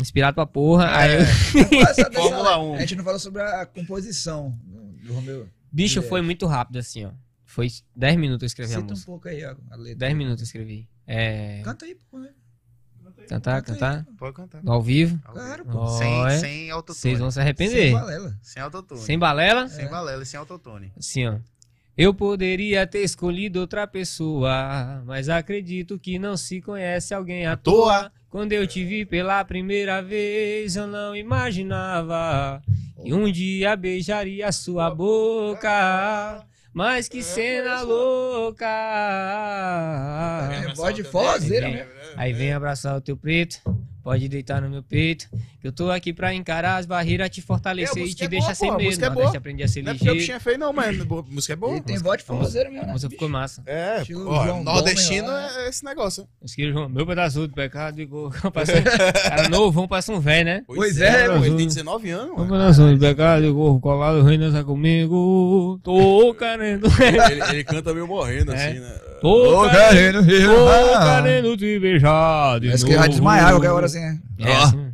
inspirado pra porra. Aí eu- só dessa- Fórmula 1. A gente não falou sobre a composição do Romeu. bicho, foi muito rápido assim, ó. Foi 10 minutos eu escrevi a Cita um música. pouco aí, a letra. 10 minutos eu escrevi. É. Canta aí, pô. Cantar, canta aí, cantar. Pode cantar. Ao vivo. Claro, Sem, pô. Olha, sem autotune. Vocês vão se Sem arrepender. balela. Sem autotune. Sem balela? Sem balela e sem autotune. Assim, ó. Eu poderia ter escolhido outra pessoa, mas acredito que não se conhece alguém à toa. Quando eu te vi pela primeira vez, eu não imaginava que um dia beijaria sua boca. Mas que cena louca! É, voz de forrozeira mesmo. Aí vem abraçar o teu preto, pode deitar no meu peito. Que eu tô aqui pra encarar as barreiras, te É, a fortalecer e música te é deixar sem medo. música é boa. aprender a ser Não é ligeiro. bichinho é feio, não, mas a música é boa. Ele tem voz de forrozeiro mesmo, A música ficou massa. É, ó, João nordestino é esse negócio. João, meu pedaço de pecado, igual. Cara novão, parece um velho, né? Pois é, pô, mano. ele tem 19 anos, Meu mano. pedaço de pecado, igual colado, rei dança comigo. Tô querendo. ele, ele canta meio morrendo, É. assim, né? Tô Ô, querendo. querendo Tô querendo te beijar. de Parece que ele vai novo. desmaiar qualquer hora assim, né? É, assim.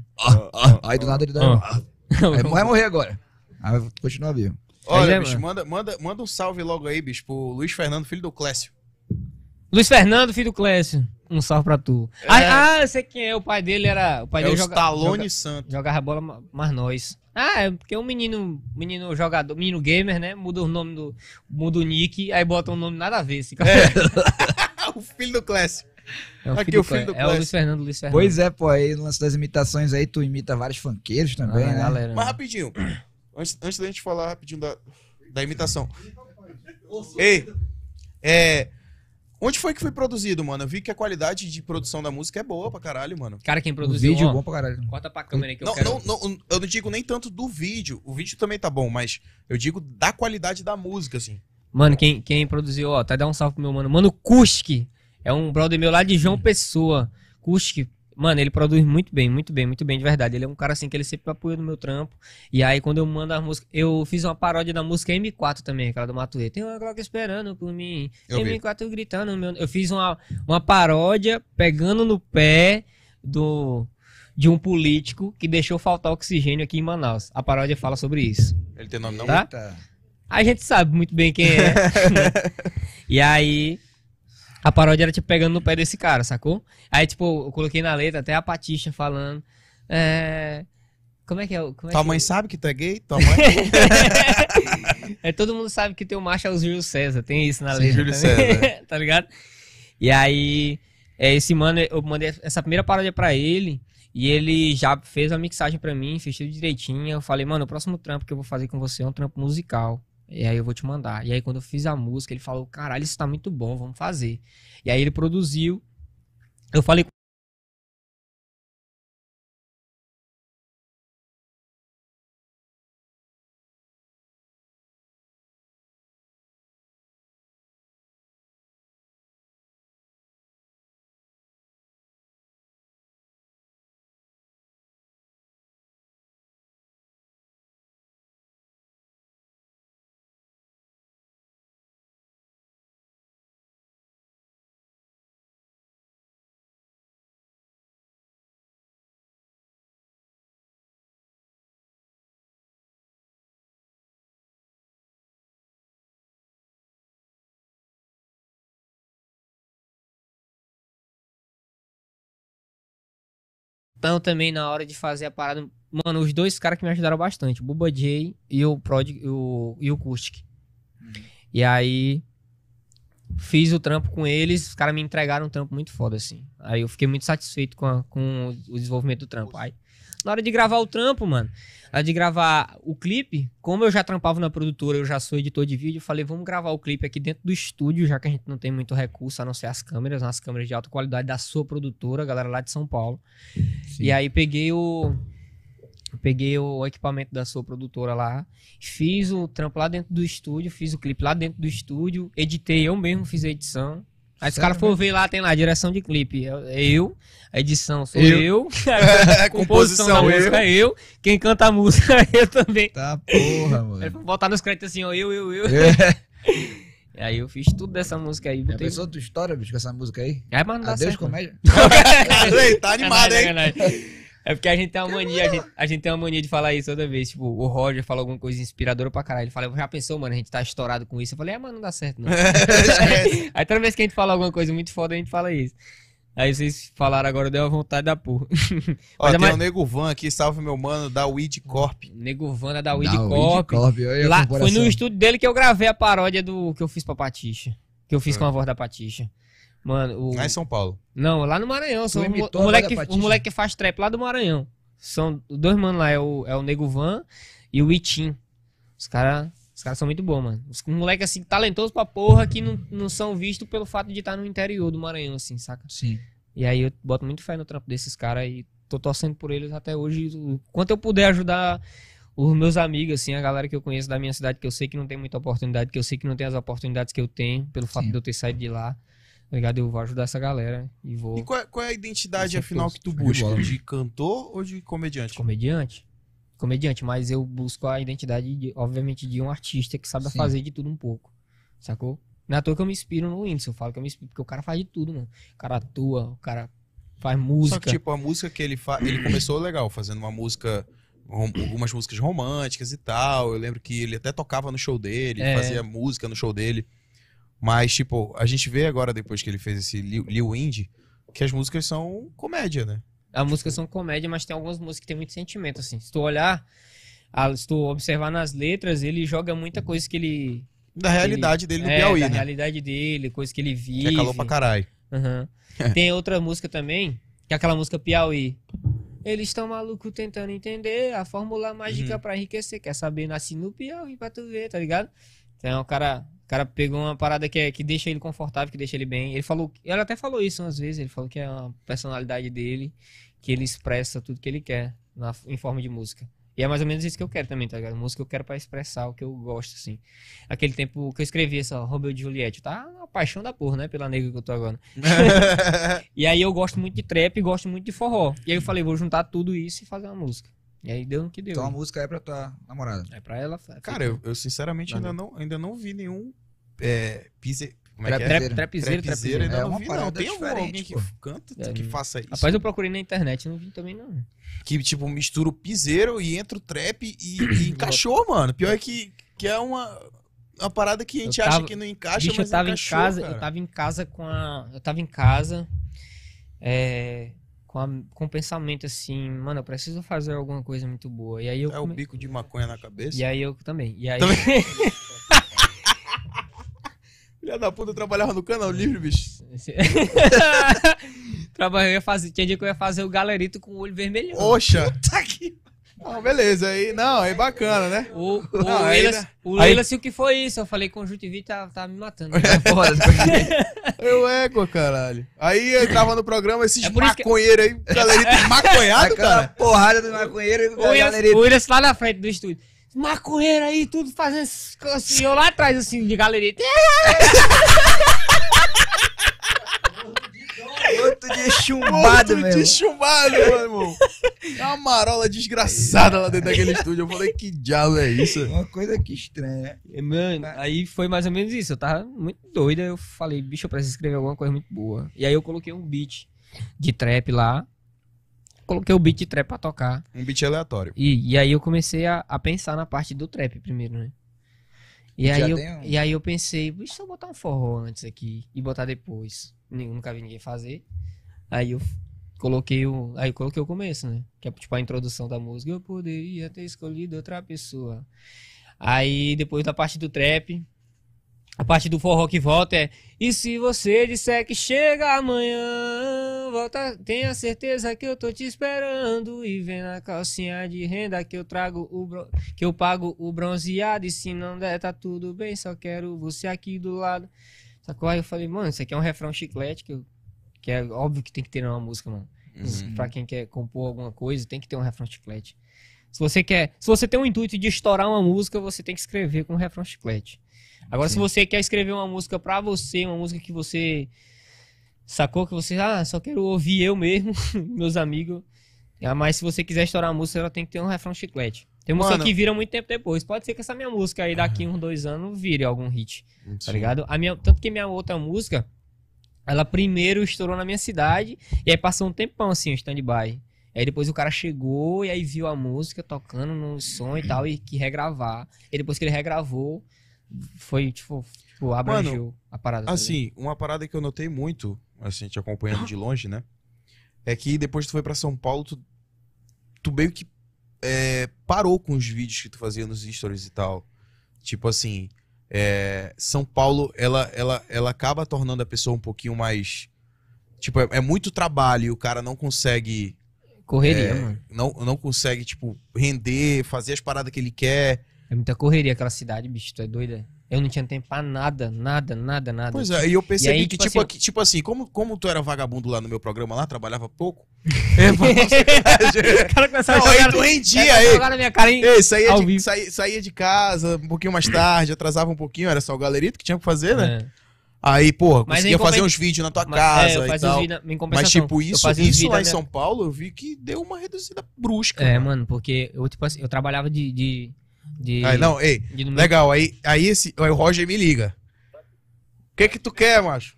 Aí do nada ele dá. Ah. Aí vai morrer agora. Aí continua vivo. Olha, é, bicho, mano. manda, manda, manda um salve logo aí, bicho, pro Luiz Fernando, filho do Clécio. Luiz Fernando, filho do Clécio. Um salve pra tu. É. Ah, ah, eu sei quem é. O pai dele era. O pai é o dele joga- Stallone joga- Santos. Jogava bola, ma- mas nós. Ah, é porque um menino, menino jogador, menino gamer, né? Muda o nome do. Muda o nick, aí bota um nome nada a ver. Esse cara. o filho do Clécio. É o Aqui, filho o filho do, do É o Clécio. Luiz Fernando, Luiz Fernando. Pois é, pô, aí no lance das imitações aí, tu imita vários funkeiros também, Ah, né? galera. Mas rapidinho, antes, antes da gente falar rapidinho da, da imitação. Ei, é. Onde foi que foi produzido, mano? Eu vi que a qualidade de produção da música é boa pra caralho, mano. Cara, quem O produziu. vídeo ó, bom pra caralho. Corta pra câmera aí que eu Não, quero. não, não, eu não digo nem tanto do vídeo. O vídeo também tá bom, mas eu digo da qualidade da música, assim. Mano, quem, quem produziu, ó, tá dando um salve pro meu mano. Mano, Kuski. É um brother meu lá de João Pessoa. Kuski. Mano, ele produz muito bem, muito bem, muito bem, de verdade. Ele é um cara assim que ele sempre apoia no meu trampo. E aí, quando eu mando a música. Eu fiz uma paródia da música M4 também, aquela do Matuê. Tem uma Glock esperando por mim. Eu vi. M4 gritando. Meu... Eu fiz uma, uma paródia pegando no pé do. De um político que deixou faltar oxigênio aqui em Manaus. A paródia fala sobre isso. Ele tem nome não? Tá? Eita. A gente sabe muito bem quem é. né? e aí, a paródia era tipo pegando no pé desse cara, sacou? Aí, tipo, eu coloquei na letra até a Patixa falando. É. Como é que é? Como é Tua que- mãe sabe que tu é gay? Tua mãe. é, todo mundo sabe que teu macho é o Júlio César, tem isso na letra. Júlio também, César. tá ligado? E aí, é, esse mano, eu mandei essa primeira paródia pra ele. E ele já fez a mixagem pra mim, fez tudo direitinho. Eu falei, mano, o próximo trampo que eu vou fazer com você é um trampo musical. E aí eu vou te mandar. E aí quando eu fiz a música, ele falou, caralho, isso tá muito bom, vamos fazer. E aí ele produziu. Eu falei Então, também na hora de fazer a parada. Mano, os dois caras que me ajudaram bastante, o Bubba J e o Prod e o, e o Kustik. E aí fiz o trampo com eles, os caras me entregaram um trampo muito foda, assim. Aí eu fiquei muito satisfeito com, a- com o desenvolvimento do trampo. Aí, na hora de gravar o trampo, mano, na hora de gravar o clipe, como eu já trampava na produtora, eu já sou editor de vídeo, eu falei, vamos gravar o clipe aqui dentro do estúdio, já que a gente não tem muito recurso, a não ser as câmeras, as câmeras de alta qualidade da sua produtora, a galera lá de São Paulo. E aí peguei o peguei o equipamento da sua produtora lá, fiz o trampo lá dentro do estúdio, fiz o clipe lá dentro do estúdio, editei eu mesmo, fiz a edição. Aí os caras foram ver lá, tem lá direção de clipe. É é eu, a edição sou Eu. eu, a composição da Composição, eu. música é eu, quem canta a música é eu também. Tá porra, Aí mano. foi botar nos créditos assim, ó, eu, eu, eu. É. E aí eu fiz tudo dessa música aí. Já Botei... pensou tua história, bicho, com essa música aí? Aí, mas não dá Adeus, certo. comédia. Tá animado, hein? É porque a gente tem uma mania, a gente, a gente tem uma mania de falar isso toda vez. Tipo, o Roger fala alguma coisa inspiradora pra caralho. Ele fala, já pensou, mano, a gente tá estourado com isso. Eu falei, é, mas não dá certo, não. Aí toda vez que a gente fala alguma coisa muito foda, a gente fala isso. Aí vocês falaram agora, deu uma vontade da porra. Ó, é tem mais- o Nego Van aqui, salve meu mano, da Weed Corp. Nego Vanda da Da Weed Corp. Corp, a Lá, foi no estúdio dele que eu gravei a paródia do que eu fiz pra Patixa. Que eu fiz com a voz da Patixa. Mano, o. Lá em São Paulo. Não, lá no Maranhão. São o, imitou moleque, o moleque que faz trap lá do Maranhão. São dois manos lá, é o, é o Nego Van e o Itim. Os caras os cara são muito bons, mano. Os moleques assim, talentosos pra porra, que não, não são vistos pelo fato de estar no interior do Maranhão, assim, saca? Sim. E aí eu boto muito fé no trampo desses caras e tô torcendo por eles até hoje. O quanto eu puder ajudar os meus amigos, assim, a galera que eu conheço da minha cidade, que eu sei que não tem muita oportunidade, que eu sei que não tem as oportunidades que eu tenho, pelo fato Sim. de eu ter saído de lá. Tá ligado? Eu vou ajudar essa galera e vou. E qual, é- qual é a identidade, afinal, que tu de busca? De cantor ou de comediante? comediante. Comediante, mas eu busco a identidade, de, obviamente, de um artista que sabe Sim. fazer de tudo um pouco. Sacou? Não é toa que eu me inspiro no Whindersson. Eu falo que eu me inspiro, porque o cara faz de tudo, mano. O cara atua, o cara faz Só música. que, tipo, a música que ele faz. Ele começou legal, fazendo uma música. Algumas músicas românticas e tal. Eu lembro que ele até tocava no show dele, É. fazia música no show dele. Mas, tipo, a gente vê agora, depois que ele fez esse Lil Indy, que as músicas são comédia, né? As músicas são comédia, mas tem algumas músicas que tem muito sentimento, assim. Se tu olhar, se tu observar nas letras, ele joga muita coisa que ele... Da realidade dele no é, Piauí, da né? realidade dele, coisa que ele vive. Que é calor pra caralho. Aham. Tem outra música também, que é aquela música Piauí. Eles estão malucos tentando entender a fórmula mágica Uhum. pra enriquecer. Quer saber? Nasci no Piauí pra tu ver, tá ligado? Então o cara, o cara pegou uma parada que, é, que deixa ele confortável, que deixa ele bem. Ele falou, ele até falou isso umas vezes, ele falou que é uma personalidade dele, que ele expressa tudo que ele quer na, em forma de música. E é mais ou menos isso que eu quero também, tá ligado? Música eu quero pra expressar o que eu gosto, assim. Aquele tempo que eu escrevi essa Romeo e Juliette, tá uma paixão da porra, né? Pela nega que eu tô agora. E aí eu gosto muito de trap e gosto muito de forró. E aí eu falei, vou juntar tudo isso e fazer uma música. E aí deu no que deu. Então a música é pra tua namorada. É pra ela. é Cara, eu, eu sinceramente ainda não, ainda não vi nenhum. É, pise... Como é que é? É não uma vi, parada não. Tem algum, alguém que pô. canta, É, que faça isso? Rapaz, eu procurei na internet, não vi também não. Que, tipo, mistura o piseiro e entra o trap e, e encaixou, mano. Pior é que, que é uma, uma parada que a gente Eu acha tava- que não encaixa, Bicho, eu mas tava em encaixou, casa, cara. eu tava em casa com a. Eu tava em casa. É. Com, a- com o pensamento assim, mano, eu preciso fazer alguma coisa muito boa. E aí eu. É o come- bico de maconha na cabeça. E aí eu também. E aí. Filha da puta, eu trabalhava no canal livre, bicho. Trabalhei, eu ia fazer, tinha dia que eu ia fazer o galerito com o olho vermelhão. Oxa, tá aqui. Não, beleza, aí, não, é bacana, né? O, o, Não, aí, Leila, né? o Aí- Leila, assim, o que foi isso? Eu falei, conjuntivite tá, tá me matando. Eu ego, caralho. Aí eu entrava no programa, esses É isso que- maconheiros aí, galerinha maconhado, cara. porrada do maconheiro e o Williams, o Williams lá na frente do estúdio. Maconheiro aí, tudo fazendo assim. Eu lá atrás, assim, de galeria. Outro dia chumbado, Outro de chumbado, meu irmão. É uma marola desgraçada lá dentro daquele estúdio. Eu falei, que diabo é isso? Uma coisa que estranha, né? Mano, aí foi mais ou menos isso. Eu tava muito doida. Eu falei, bicho, eu preciso escrever alguma coisa muito boa. E aí eu coloquei um beat de trap lá. Coloquei o beat de trap pra tocar. Um beat aleatório. E, e aí eu comecei a, a pensar na parte do trap primeiro, né? E Já aí, eu, um- e aí eu pensei, se eu botar um forró antes aqui e botar depois. Nunca vi ninguém fazer. Aí eu coloquei o. Aí eu coloquei o começo, né? Que é tipo a introdução da música. Eu poderia ter escolhido outra pessoa. Aí depois da parte do trap. A parte do forró que volta é. E se você disser que chega amanhã, volta, tenha certeza que eu tô te esperando. E vem na calcinha de renda que eu trago o bron... que eu pago o bronzeado. E se não der, tá tudo bem, só quero você aqui do lado. Sacou? Aí eu falei, mano, isso aqui é um refrão chiclete, que, eu... que é óbvio que tem que ter numa música, mano. Uhum. Pra quem quer compor alguma coisa, tem que ter um refrão chiclete. Se você quer, se você tem o intuito de estourar uma música, você tem que escrever com um refrão chiclete. Agora, se Sim. você quer escrever uma música pra você, uma música que você sacou que você, ah, só quero ouvir eu mesmo, meus amigos. Ah, mas se você quiser estourar uma música, ela tem que ter um refrão chiclete. Tem música Mano. que vira muito tempo depois. Pode ser que essa minha música aí daqui uns dois anos vire algum hit tá ligado? A minha, tanto que minha outra música, ela primeiro estourou na minha cidade, e aí passou um tempão assim, um stand-by. Aí depois o cara chegou e aí viu a música tocando no som e tal, e que regravar. E depois que ele regravou, foi, tipo, tipo abrangeu a parada. tá? Assim, uma parada que eu notei muito, assim, te acompanhando de longe, né? É que depois que tu foi pra São Paulo, tu, tu meio que é, parou com os vídeos que tu fazia nos stories e tal. Tipo assim, é, São Paulo, ela, ela, ela acaba tornando a pessoa um pouquinho mais. Tipo, é, é muito trabalho e o cara não consegue. Correria, é, mano. Não, não consegue, tipo, render, fazer as paradas que ele quer. É muita correria aquela cidade, bicho, tu é doida. Eu não tinha tempo pra nada, nada, nada, nada. Pois é, e eu percebi E aí, que, tipo tipo, assim, tipo assim, como, como tu era vagabundo lá no meu programa lá, trabalhava pouco. É, mano, o cara começava não, a aí jogar, aí. jogar na minha cara em... Ei, saía, de, saía, saía de casa um pouquinho mais tarde, atrasava um pouquinho, era só o galerito que tinha que fazer, né? É. Aí, porra, Mas conseguia fazer uns vídeos na tua Mas, casa é, e tal. em Mas, tipo, isso, isso lá em minha- São Paulo, eu vi que deu uma reduzida brusca. É, mano. mano, porque eu, tipo assim, eu trabalhava de... de, de Aí, não, ei, de legal, aí, aí, esse, aí o Roger me liga. O que que tu quer, macho?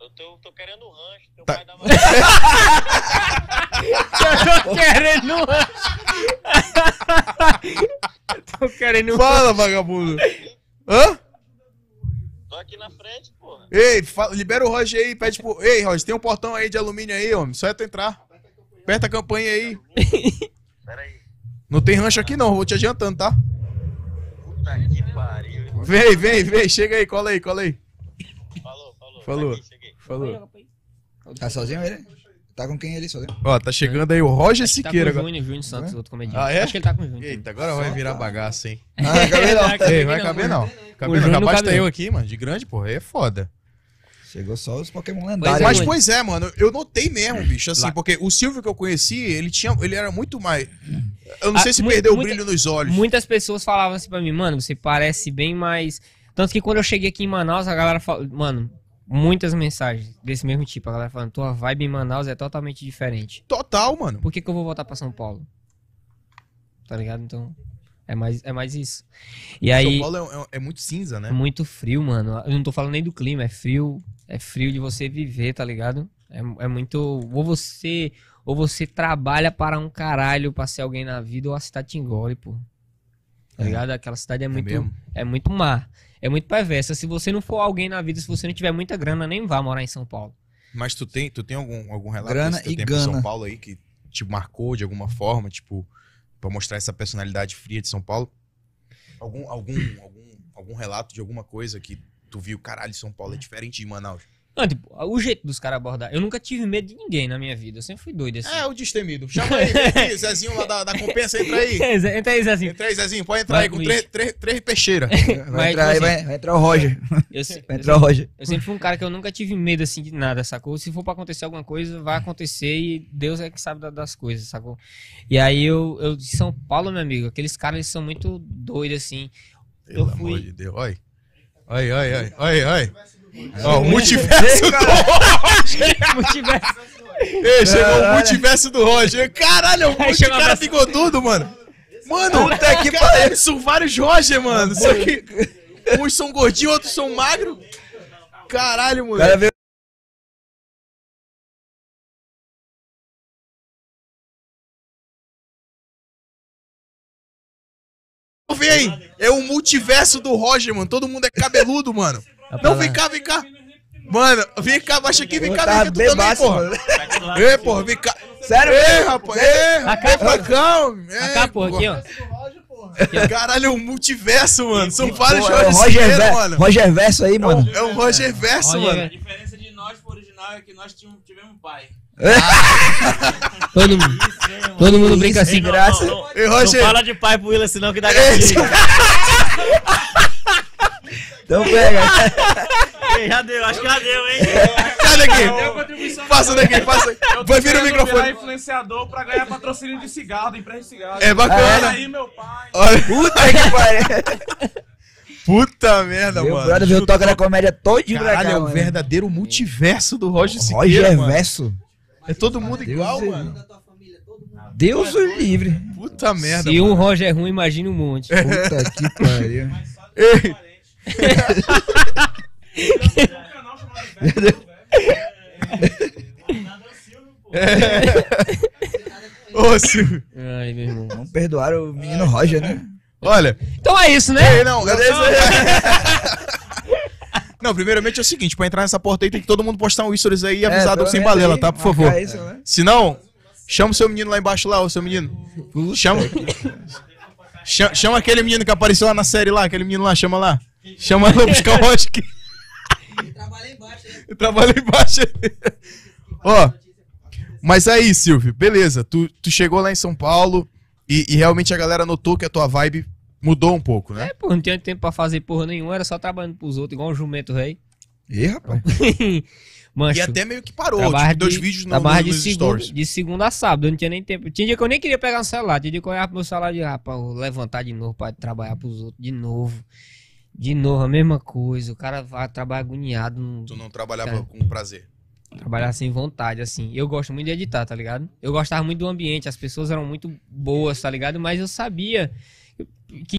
Eu tô, tô querendo um rancho, teu Tá. pai dá mais. tô querendo... tô querendo... Fala, vagabundo. Hã? Tô aqui na frente, porra. Ei, fa- libera o Roger aí, pede pro... Ei, Roger, tem um portão aí de alumínio aí, homem, só é tu entrar. Aperta a campanha aí. Pera aí. Não tem rancho aqui não, vou te adiantando, tá? Puta que pariu. Vem, vem, vem, chega aí, cola aí, cola aí. Falou, falou. Falou. Cheguei, cheguei. Falou. Tá sozinho ele? Tá com quem ele sozinho? Ó, tá chegando aí o Roger tá Siqueira com o agora. Júnior, Júnior Santos, outro comediante. Ah, é? Acho que ele tá com o Júnior. Eita, agora vai virar bagaço, hein? Ah, acabei não. Cabe Ei, vai não, caber não. Caber não, não capaz cabe tá eu não. aqui, mano, de grande, porra, aí é foda. Chegou só os Pokémon lendários. é, Mas, mano. pois é, mano, eu notei mesmo, bicho, assim, Lá- porque o Silvio que eu conheci, ele tinha, ele era muito mais... Eu não Ah, sei se mu- perdeu o muita- brilho nos olhos. Muitas pessoas falavam assim pra mim, mano, você parece bem mais. Tanto que quando eu cheguei aqui em Manaus, a galera falou, mano, muitas mensagens desse mesmo tipo. A galera falando, tua vibe em Manaus é totalmente diferente. Total, mano. Por que, que eu vou voltar pra São Paulo? Tá ligado? Então, é mais, é mais isso. E São aí, Paulo é, é- é muito cinza, é né? muito frio, mano. Eu não tô falando nem do clima, é frio. É frio de você viver, tá ligado? É, é muito. Ou você. Ou você trabalha para um caralho pra ser alguém na vida, ou a cidade te engole, pô. Tá É. ligado? Aquela cidade é muito. mesmo. É muito má. É muito perversa. Se você não for alguém na vida, se você não tiver muita grana, nem vá morar em São Paulo. Mas tu tem, tu tem algum, algum relato Grana desse teu e tempo em São gana. Paulo aí que te marcou de alguma forma, tipo, pra mostrar essa personalidade fria de São Paulo? Algum, algum, algum, algum relato de alguma coisa que tu viu, caralho, São Paulo é diferente de Manaus? Não, tipo, o jeito dos caras abordar. Eu nunca tive medo de ninguém na minha vida. Eu sempre fui doido assim. É, o destemido. Chama aí, aqui, Zezinho lá da, da compensa, entra aí. Entra aí, Zezinho. Entra aí, Zezinho, pode entrar Vai, aí com três, três, três peixeiras. Vai entrar aí, tipo vai, vai entrar o Roger. Eu, se- Vai eu entrar o Roger. Eu sempre fui um cara que eu nunca tive medo, assim, de nada, sacou? Se for pra acontecer alguma coisa, vai acontecer e Deus é que sabe da- das coisas, sacou? E aí eu, eu de São Paulo, meu amigo, aqueles caras, eles são muito doidos, assim. Pelo Eu fui- amor de Deus. Olha. Olha, olha, olha. Olha, olha. Ó, o multiverso do Multiverso. Ei, chegou o multiverso do Roger. Caralho, é a cara peça- bigodudo, mano. Mano, puta que. São vários Roger, mano. Só que uns são gordinhos, outros são magros. Caralho, O mano. cara veio. Vem aí. É o multiverso do Roger, mano. Todo mundo é cabeludo, mano. Não, vem cá, vem cá. Mano, vem cá, baixa aqui, vem cá, vem Tá cá, tu também, bebaço, porra. mano. Ei, porra, vem cá. Sério, Ei, rapaz, ei, A rapaz, capa- calma. Acá, pô, aqui, ó. Caralho, é um multiverso, mano. São vários Pô, é o Roger Roger, Ver- mano. Roger Verso aí, mano. É um Roger Verso, mano. A diferença de nós pro original é que nós tivemos um pai. Todo mundo, todo mundo brinca assim. Sem graça. Ei, Não Roger. fala de pai pro Willa, senão que dá gatilho. Então pega. Ei, Já deu, acho que já deu, hein? Sai daqui. Passa daqui, passa. Eu tô Vai vir o microfone. influenciador pra ganhar patrocínio de cigarro, da empresa de cigarro. É bacana. Aí, meu pai. Olha, Puta que pariu. puta merda, Meu mano. brother veio Toca da Comédia todinho pra Caralho, cá, é o mano. verdadeiro multiverso do Roger Siqueira, Roger mano. Verso. É todo mundo igual, Deus mano. Deus o livre. Puta merda, Se mano. um Roger é ruim, imagina um monte. Puta que pariu. Ei. Ô, Silvio. Ai, meu irmão. Vamos perdoar o menino Roger, né? Olha, Então é isso, né? Ei, não, eu- Não, primeiramente é o seguinte, pra entrar nessa porta aí tem que todo mundo postar um stories aí e avisar É, do pelo Sem Balela, aí, tá? Por favor. Isso, né? Se não, chama o seu menino lá embaixo lá, ô seu menino. Chama. Chama, chama aquele menino que apareceu lá na série lá, aquele menino lá, chama lá. Chama lá buscar o Roger. Trabalha embaixo, né? Eu trabalho embaixo. Ó, mas aí, Silvio, beleza. Tu, tu chegou lá em São Paulo e, e realmente a galera notou que a tua vibe mudou um pouco, né? É, pô, não tinha tempo pra fazer porra nenhuma, era só trabalhando pros outros, igual um jumento rei. Ih, rapaz. Mancho. E até meio que parou, tipo, dois de- vídeos no, trabalho no, de, nos segunda, stories. de segunda a sábado, eu não tinha nem tempo. Tinha dia que eu nem queria pegar no celular, tinha dia que eu olhava pro meu celular e rapaz, levantar de novo pra trabalhar pros outros, de novo. De novo, a mesma coisa. O cara vai trabalhar agoniado, não, Tu não trabalhava Tá. com prazer. trabalhar sem vontade, assim. Eu gosto muito de editar, tá ligado? Eu gostava muito do ambiente, as pessoas eram muito boas, tá ligado? Mas eu sabia que.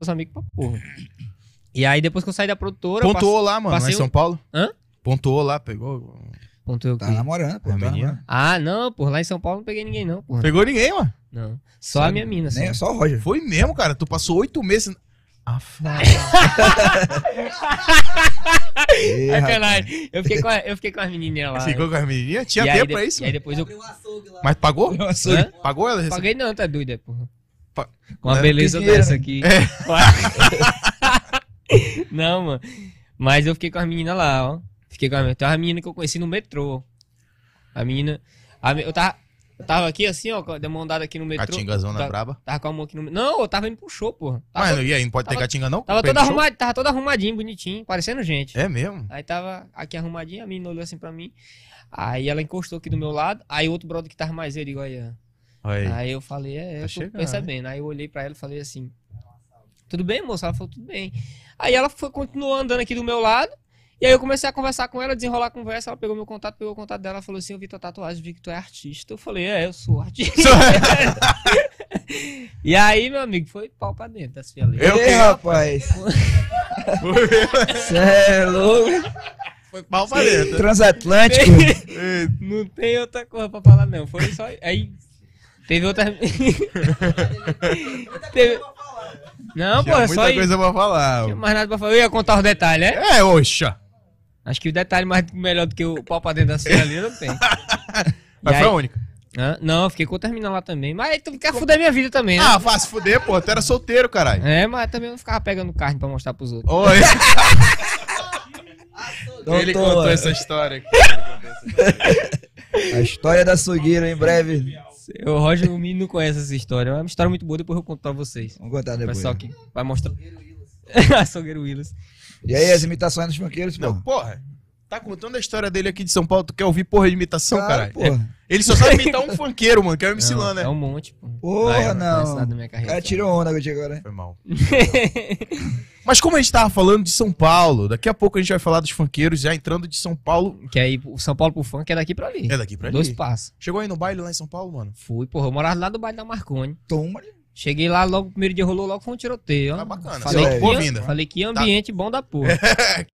Meus amigos pra porra. E aí, depois que eu saí da produtora. Pontuou lá, mano, lá em passei São Paulo? Hã? Pontuou lá, pegou. passe- Pontuei o Tá quê? namorando, pô. Tá namorando. Ah, não, porra, lá em São Paulo não peguei ninguém, não, porra. Pegou ninguém, mano. Não. Só a minha mina, só. Nem, só o Roger. Foi mesmo, cara. Tu passou oito meses. Sacanagem. Eu fiquei com, a- eu fiquei com as menininhas lá. Ficou com as menininhas? Tinha E tempo de- pra isso? E aí depois eu Abriu açougue lá. Mas pagou? Hã? Pagou ela? paguei não, tá doida, porra. Pa- Com uma É, beleza dessa aqui. não, mano. Mas eu fiquei com as meninas lá, ó. Fiquei com as meninas. Tem uma menina que eu conheci no metrô. A menina. a me- eu, tava, eu tava aqui assim, ó, dei uma andada aqui no metrô. Catingazona Tá- braba. Tava com a mão aqui no. Não, eu tava indo pro show, porra. Tava, Mas e aí, não pode ter tava- catinga não? tava, todo show? arrumado, tava todo arrumadinho, bonitinho, parecendo gente. É mesmo? Aí tava aqui arrumadinho, a menina olhou assim pra mim. Aí ela encostou aqui do meu lado. Aí outro brother que tava mais eu, digo, aí. Aí. Aí eu falei, é, eu tô chegando, percebendo. Aí eu olhei pra ela e falei assim: Tudo bem, moça? Ela falou, tudo bem. Aí ela foi, continuou andando aqui do meu lado. E aí eu comecei a conversar com ela, desenrolar a conversa. Ela pegou meu contato, pegou o contato dela. Falou assim: Eu vi tua tatuagem, vi que tu é artista. Eu falei: É, eu sou artista. e aí, meu amigo, foi pau pra dentro das fialeiras. Eu Ih, que- rapaz. Cê é louco. Foi pau pra dentro. Transatlântico. Não tem outra coisa pra falar, não. Foi só. Aí. Teve outra. Teve- Não, pô, Tinha é só muita coisa pra falar. Não tinha mais nada pra falar. Eu ia contar os detalhes, né? É, oxa. Acho que o detalhe mais melhor do que o pau pra dentro da cena ali não tem. Mas E foi a única. Hã? Não, eu fiquei com o terminal lá também. Mas tu quer fuder minha vida também, né? Ah, faz se fuder, pô. Tu era solteiro, caralho. É, mas também eu não ficava pegando carne pra mostrar pros outros. Oi. Ele contou essa história aqui. A história da Sugueira em breve. O Roger, o menino não conhece essa história. É uma história muito boa, depois eu conto pra vocês. Vamos contar O depois. pessoal que vai mostrar. Açougueiro Willis. E aí, as imitações dos funkeiros, pô? Não, porra. Tá contando a história dele aqui de São Paulo. Tu quer ouvir porra de imitação, caralho? porra. Ele só sabe imitar um funkeiro, mano, que é o MC Não, Lan, né? É um monte, pô. Porra, não. conhece nada da minha O carreira. cara tirou onda contigo agora. Foi mal. Mas como a gente tava falando de São Paulo, daqui a pouco a gente vai falar dos funkeiros, já entrando de São Paulo. Que aí o São Paulo pro funk é daqui pra ali. É daqui pra Dois ali. passos. Chegou aí no baile lá em São Paulo, mano? Fui, porra. Eu morava lá do bairro da Marconi. Toma. Cheguei lá, logo, o primeiro dia rolou logo foi um tiroteio. ó. Ah, bacana. Falei, Seu- que, boa-vinda. falei que Tá. ambiente bom da porra.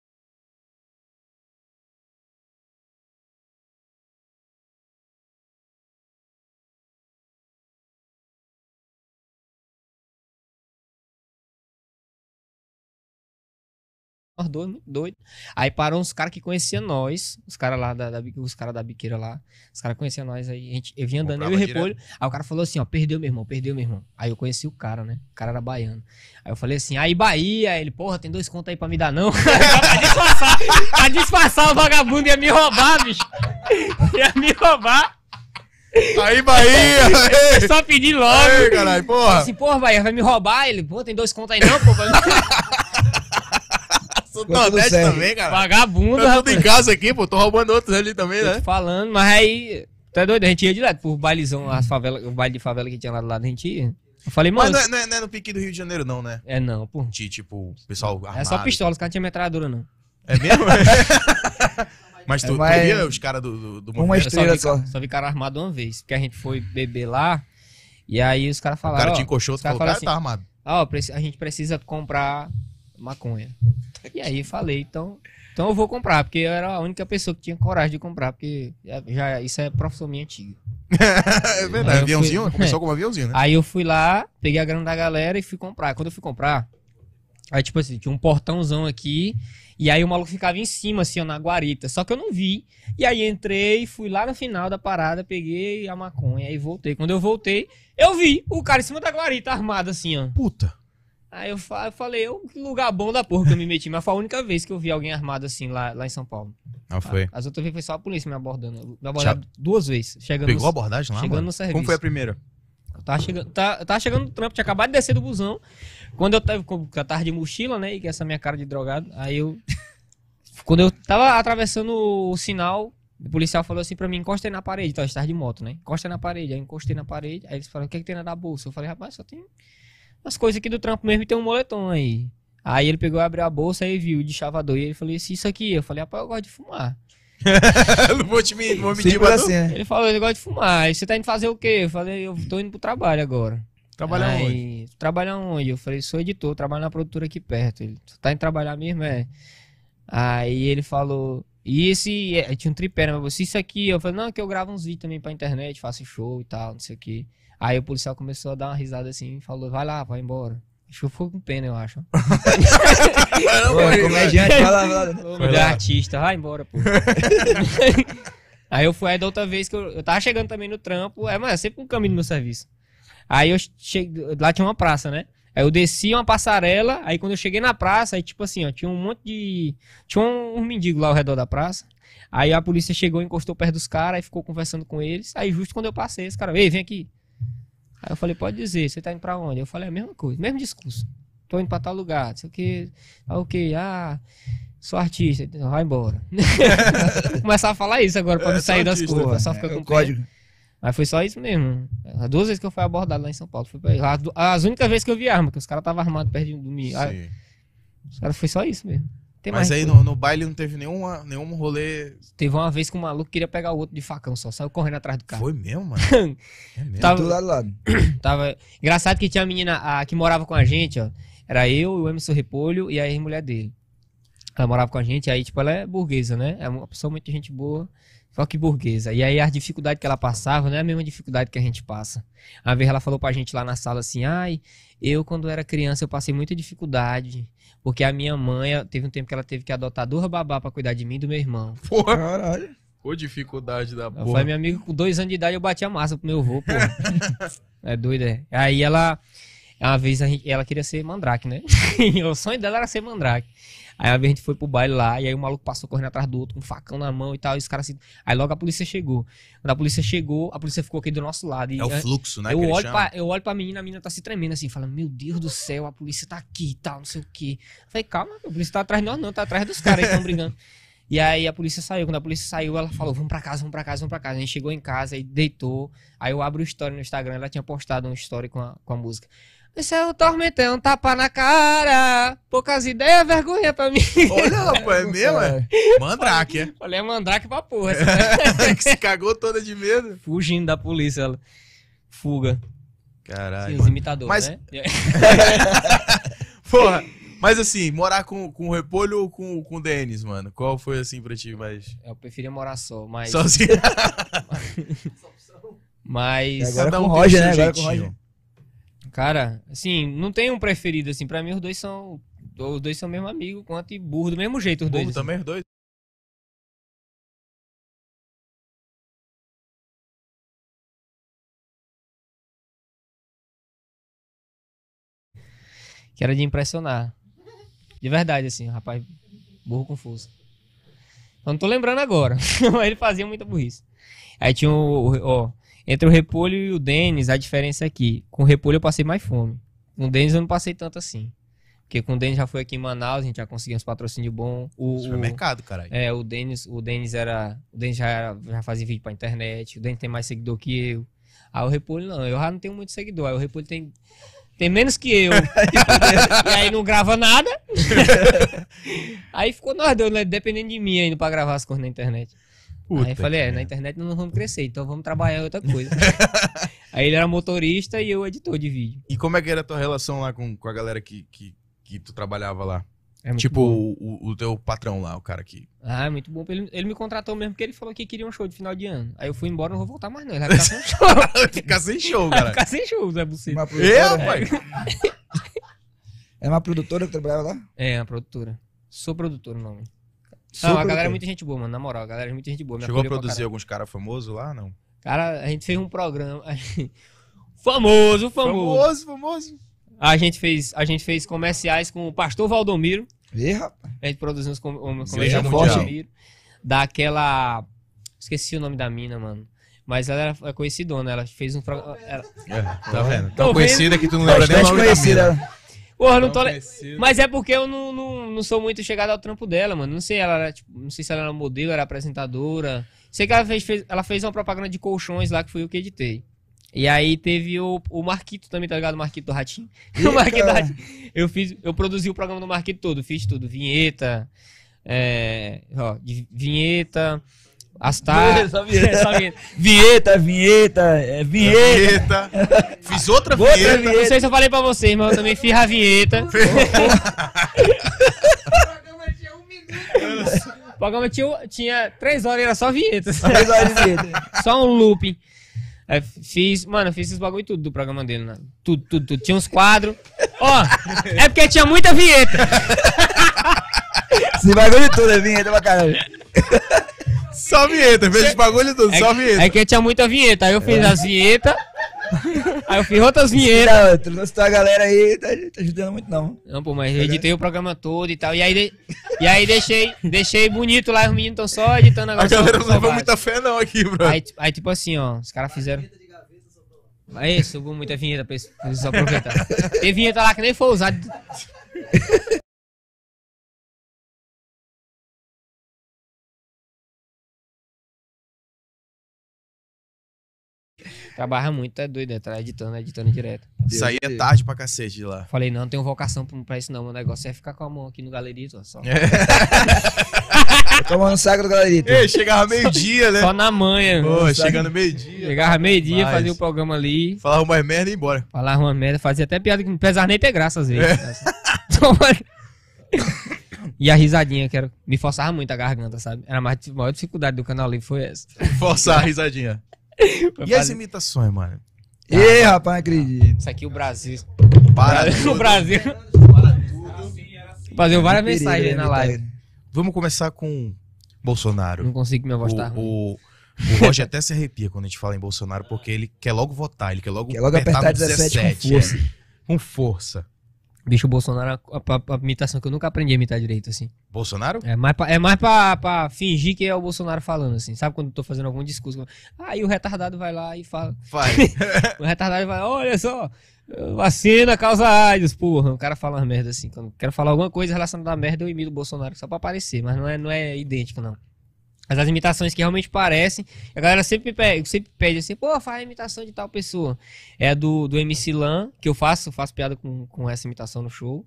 Nós dois, muito doido. Aí parou uns caras que conheciam nós, os caras lá da, da, os caras da biqueira lá, os caras conheciam nós aí, a gente, eu vinha andando, eu e o Repolho, aí o cara falou assim, ó, perdeu meu irmão, perdeu meu irmão. Aí eu conheci o cara, né, o cara era baiano. Aí eu falei assim, aí Bahia, Aí ele, porra, tem dois contos aí pra me dar não? pra disfarçar, pra disfarçar o vagabundo ia me roubar, bicho. Ia me roubar, Aí, Bahia! Ei, só pedi logo. Aí, caralho, porra! Assim, porra, Bahia, vai me roubar? Ele, pô, tem dois contos aí não, pô. Sou do Ficou tudo Nordeste também, cara. Vagabundo, Tá tudo em casa aqui, pô. Tô roubando outros ali também, né? falando, mas aí. Tu é doido? A gente ia direto pro bailezão, as favelas, o baile de favela que tinha lá do lado, a gente ia. Eu falei, Mas mano. não é, não, é, não é no pique do Rio de Janeiro, não, né? É não, pô. De, tipo, pessoal armado. É só pistola, os caras não tinham metralhadora, não. É mesmo? Mas tu, É, tu mas- via os caras do, do, do Uma movimento? Eu só estrela vi, só. vi cara armado uma vez. Porque a gente foi beber lá E aí os caras O falaram, cara ó, te encoxou, caras falou, o cara falaram tá armado. ó, a gente precisa comprar maconha. E aí falei, então, então eu vou comprar, porque eu era a única pessoa que tinha coragem de comprar, porque já, isso é profissão minha antiga. é verdade. Aviãozinho? fui- Começou como aviãozinho, né? Aí eu fui lá, peguei a grana da galera e fui comprar. Quando eu fui comprar, aí tipo assim, tinha um portãozão aqui, e aí o maluco ficava em cima, assim, ó, na guarita. Só que eu não vi. E aí entrei, fui lá no final da parada, peguei a maconha, aí voltei. Quando eu voltei, eu vi o cara em cima da guarita, armado assim, ó. Puta. Aí eu, fa- eu falei, eu, que lugar bom da porra que eu me meti. Mas foi a única vez que eu vi alguém armado assim lá, lá em São Paulo. Não foi. As outras vezes foi só a polícia me abordando. Me abordaram duas vezes. Chegando Pegou a abordagem lá, chegando mano? no serviço. Como foi a primeira? eu tava chegando, tá, eu tava chegando no trampo, tinha acabado de descer do busão. Quando eu tava, com- eu tava de mochila, né? E com essa minha cara de drogado. Aí eu. Quando eu tava atravessando o sinal, o policial falou assim pra mim: encosta aí na parede. Então, eu estava de moto, né? Encosta aí na parede. Aí eu encostei na parede. Aí eles falaram: o que, é que tem na da bolsa? Eu falei: rapaz, só tem umas coisas aqui do trampo mesmo e tem um moletom aí. Aí ele pegou, abriu a bolsa e viu de chavador. E ele falou: isso, isso aqui. Eu falei: rapaz, eu gosto de fumar. não vou te mentir, vou mentir pra assim, né? Ele falou: eu gosto de fumar. Aí você tá indo fazer o quê? Eu falei: eu tô indo pro trabalho agora. Trabalhar Aí, onde? "Tu Trabalha onde? Eu falei, sou editor, trabalho na produtora aqui perto. Ele, tu tá indo trabalhar mesmo? É. Aí ele falou, e esse, é, tinha um tripé, né? Mas você, isso aqui, eu falei, não, que eu gravo uns vídeos também pra internet, faço show e tal, não sei o que. Aí o policial começou a dar uma risada assim e falou, vai lá, vai embora. Acho que eu fui com pena, eu acho. Pô, comediante, vai lá, vai lá. Ô, Foi artista, vai embora, pô. aí eu fui aí da outra vez que eu, eu tava chegando também no trampo, é, mas é sempre um caminho no meu serviço. Aí eu cheguei, lá tinha uma praça, né? Aí eu desci uma passarela, aí quando eu cheguei na praça, aí tipo assim, ó, tinha um monte de. Tinha um, um mendigo lá ao redor da praça. Aí a polícia chegou, encostou perto dos caras, aí ficou conversando com eles. Aí justo quando eu passei, esse cara, ei, vem aqui. Aí eu falei, pode dizer, você tá indo pra onde? Eu falei, a mesma coisa, mesmo discurso. Tô indo pra tal lugar, não sei o que. Ah, o que? Ah, sou artista, então vai embora. Começar a falar isso agora pra É, não sair das artista, curvas, né? só fica É com o código. Mas foi só isso mesmo. As duas vezes que eu fui abordado lá em São Paulo. Foi pra- as, as únicas vezes que eu vi arma, que os caras estavam armados perto de mim. Sim. Os caras foi só isso mesmo. Tem Mas mais aí no, no baile não teve nenhuma, nenhum rolê. Teve uma vez que um maluco queria pegar o outro de facão só, saiu correndo atrás do carro. Foi mesmo, mano? É mesmo? Tava- do lado. Tava... Engraçado que tinha a menina a, que morava com a gente, ó. Era eu, o Emerson Repolho e a ex-mulher dele. Ela morava com a gente, aí, tipo, ela é burguesa, né? É uma pessoa muito gente boa, só que burguesa. E aí, as dificuldades que ela passava não é a mesma dificuldade que a gente passa. Uma vez ela falou pra gente lá na sala assim: ai, eu, quando era criança, eu passei muita dificuldade. Porque a minha mãe, teve um tempo que ela teve que adotar duas babá pra cuidar de mim e do meu irmão. Porra, Caralho. ô dificuldade da Eu porra. falei, meu amigo, com dois anos de idade eu bati a massa pro meu avô, pô. é doido, é. Aí ela, uma vez a gente, ela queria ser mandrake, né? o sonho dela era ser mandrake. Aí a gente foi pro baile lá, e aí o maluco passou correndo atrás do outro, com um facão na mão e tal, e os caras assim. Aí logo a polícia chegou. Quando a polícia chegou, a polícia ficou aqui do nosso lado. É o fluxo, né? eu, olho pra, eu olho pra menina, a menina tá se tremendo assim, falando, meu Deus do céu, a polícia tá aqui e tal, não sei o quê. Eu falei, calma, a polícia tá atrás de nós não, tá atrás dos caras aí que estão brigando. E aí a polícia saiu, quando a polícia saiu, ela falou, vamos pra casa, vamos pra casa, vamos pra casa. A gente chegou em casa e deitou, aí eu abro o story no Instagram, ela tinha postado um story com a, com a música. Esse é o tormentão, tapa na cara, poucas ideias, vergonha pra mim. Olha, rapaz, é mesmo? É? Mandrake, é? Falei, é mandrake pra porra. essa que se cagou toda de medo. Fugindo da polícia, ela. Fuga. Caralho. Sim, os imitadores, Mas- né? Porra, mas assim, morar com, com o Repolho ou com, com o Denis, mano? Qual foi assim pra ti mais. Eu preferia morar só, mas. Sozinho? Mas. E agora Cada com um o tem Roger, seu né? Agora com o. Roger. Cara, assim, não tem um preferido, assim. Pra mim, os dois são. Os dois são mesmo amigo, quanto e burro, do mesmo jeito, os dois. Burro assim. também, os dois? Que era de impressionar. De verdade, assim, rapaz, burro confuso. Eu não tô lembrando agora, mas ele fazia muita burrice. Aí tinha o, o- ó, entre o Repolho e o Denis, a diferença é que com o Repolho eu passei mais fome. Com o Denis eu não passei tanto assim. Porque com o Denis já foi aqui em Manaus, a gente já conseguiu uns patrocínios bons. O, Supermercado, caralho. é, o Denis, o Denis era. O Denis já, era- já fazia vídeo pra internet. O Denis tem mais seguidor que eu. Aí o Repolho não, eu já não tenho muito seguidor. Aí o Repolho tem, tem menos que eu. e aí não grava nada. aí ficou nós dois, né? Dependendo de mim ainda pra gravar as coisas na internet. Puta aí eu falei, é, na internet não vamos crescer, então vamos trabalhar em outra coisa. aí ele era motorista e eu editor de vídeo. E como é que era a tua relação lá com, com a galera que, que, que tu trabalhava lá? É tipo, o, o, teu patrão lá, o cara que. Ah, é muito bom. Ele, ele me contratou mesmo porque ele falou que queria um show de final de ano. Aí eu fui embora, não vou voltar mais não. Ele vai ficar sem show. Ficar sem show, Vai cara. ficar sem show, Zé Buceta. Uma É, produtora, rapaz. é uma produtora que trabalhava lá? É, a produtora. Sou produtor o nome. Sou Não, a galera é muita gente boa, mano. Na moral, a galera é muita gente boa. Chegou a produzir alguns caras famosos lá, não? Cara, a gente fez um programa. famoso, famoso. Famoso, famoso. A gente fez, a gente fez comerciais com o Pastor Valdomiro. Ih, rapaz. A gente produziu uns com, um, comerciais com o. Valdomiro. Daquela. Esqueci o nome da mina, mano. Mas ela era conhecidona, ela fez um programa. ela- É, tá vendo? Tô Tão conhecida que tu não lembra nem o Bastante nome da conhecida. mina. Porra, não tô. Le- conhecida. Mas é porque eu não, não, não sou muito chegado ao trampo dela, mano. Não sei, ela era, tipo, não sei se ela era modelo, era apresentadora. Sei que ela fez, fez- ela fez uma propaganda de colchões lá que fui eu que editei. E aí teve o, o Marquito também, tá ligado? O Marquito do Ratinho. o Marquito do. Ratinho. Eu fiz, eu produzi o programa do Marquito todo, fiz tudo. Vinheta, é, ó, de vinheta, as tar... Só vinheta. Só vinheta. Vinheta, vinheta, é vinheta. Vinheta. Fiz outra Outra vinheta. Não sei se eu falei pra vocês, mas eu também fiz a vinheta. O programa tinha um minuto. O programa tinha, três horas e era só vinhetas. Três horas de vinheta. Só um looping. Aí fiz, mano, fiz esses bagulho tudo do programa dele, né? Tudo, tudo, tudo. Tinha uns quadros. Ó, é porque tinha muita vinheta. Esse bagulho todo é vinheta pra caralho. Só vinheta, fez os bagulho tudo, só vinheta. É que tinha muita vinheta. Aí eu fiz as vinhetas. Aí eu fiz outras vinhetas. Não, tu não a galera aí, tá, tá ajudando muito não. Não, pô, mas eu editei o programa todo e tal. E aí, de- e aí deixei, deixei bonito lá, os meninos estão só editando agora. A galera não levou muita fé não aqui, bro. Aí, aí, tipo assim, ó, os caras fizeram. Aí, subiu muita vinheta pra eles, pra eles aproveitar. Tem vinheta lá que nem foi usada. Trabalha muito, é doido, é, tá editando, editando direto. Saía Deus. tarde pra cacete de lá. Falei, não, não tenho vocação pra pra isso não, meu negócio é ficar com a mão aqui no galerito, ó, só. Tomando um saco do galerito. Ei, chegava meio-dia, né? Só na manha. Pô, chegando meio-dia. Chegava meio-dia, Mas- fazia o programa ali. Falava mais merda e ia embora. Falava uma merda, fazia até piada que não precisava nem ter graça às vezes. e a risadinha, que era, me forçava muito a garganta, sabe? Era a maior dificuldade do canal livre foi essa. Forçar a risadinha. E as fazer- imitações, mano? Ih, rapaz, não acredito. Isso aqui o Brasil. Para o tudo. Brasil. Fazia várias mensagens aí na live. Vamos começar com Bolsonaro. Não consigo minha voz tá ruim. O, o, o Roger até se arrepia quando a gente fala em Bolsonaro, porque ele quer logo votar, ele quer logo, Quer logo apertar no 17 com força. é. Com força. Bicho, o Bolsonaro a, a- a imitação que eu nunca aprendi a imitar direito, assim. Bolsonaro? É mais, pra, é mais pra, pra fingir que é o Bolsonaro falando, assim. Sabe quando eu tô fazendo algum discurso? Aí o retardado vai lá e fala. Vai. O retardado vai, olha só, vacina causa AIDS, porra. O cara fala umas merda assim. Quando eu quero falar alguma coisa relacionada à merda, eu imito o Bolsonaro só pra aparecer, mas não é, não é idêntico, não. Mas as imitações que realmente parecem, a galera sempre pede, sempre pede assim, pô, faz a imitação de tal pessoa. É do, do MC Lan, que eu faço, faço piada com, com essa imitação no show.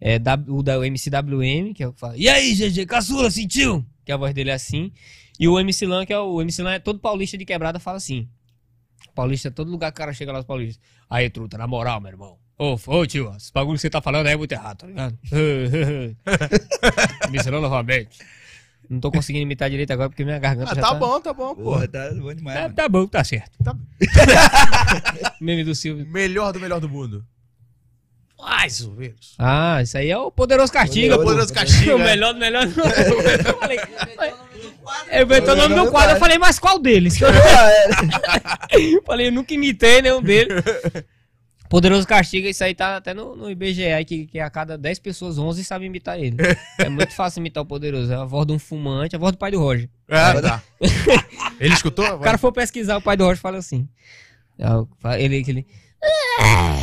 É da, o da o MCWM, que é o que fala, e aí, GG, caçula, sentiu? Que a voz dele é assim. E o MC Lan, que é o, o MC Lan, é todo paulista de quebrada, fala assim. Paulista, todo lugar que o cara chega lá, os paulistas. Aí, truta, na moral, meu irmão. Ô, ô tio, esse bagulho que você tá falando aí é muito errado, tá ligado? Me ensinou novamente. Não tô conseguindo imitar direito agora porque minha garganta Ah, já tá tá... bom, tá bom, pô. Porra, tá bom demais. Tá, mano. tá bom, tá certo. Tá- Meme do Silvio. Melhor do melhor do mundo. Mais ou menos. Ah, isso aí é o Poderoso Castiga, pô. Poderoso Castiga, O melhor do melhor do Eu falei, o eu inventou o nome do quadro, eu falei, mas qual deles? É. Eu falei, eu nunca imitei nenhum deles. Poderoso Castiga, isso aí tá até no, no IBGE, aí, que, que a cada 10 pessoas, 11 sabem imitar ele. É muito fácil imitar o Poderoso. É a voz de um fumante, a voz do pai do Roger. Ah, tá. Ele escutou? O cara for pesquisar, o pai do Roger fala assim. É, Ele, ele. "Ah,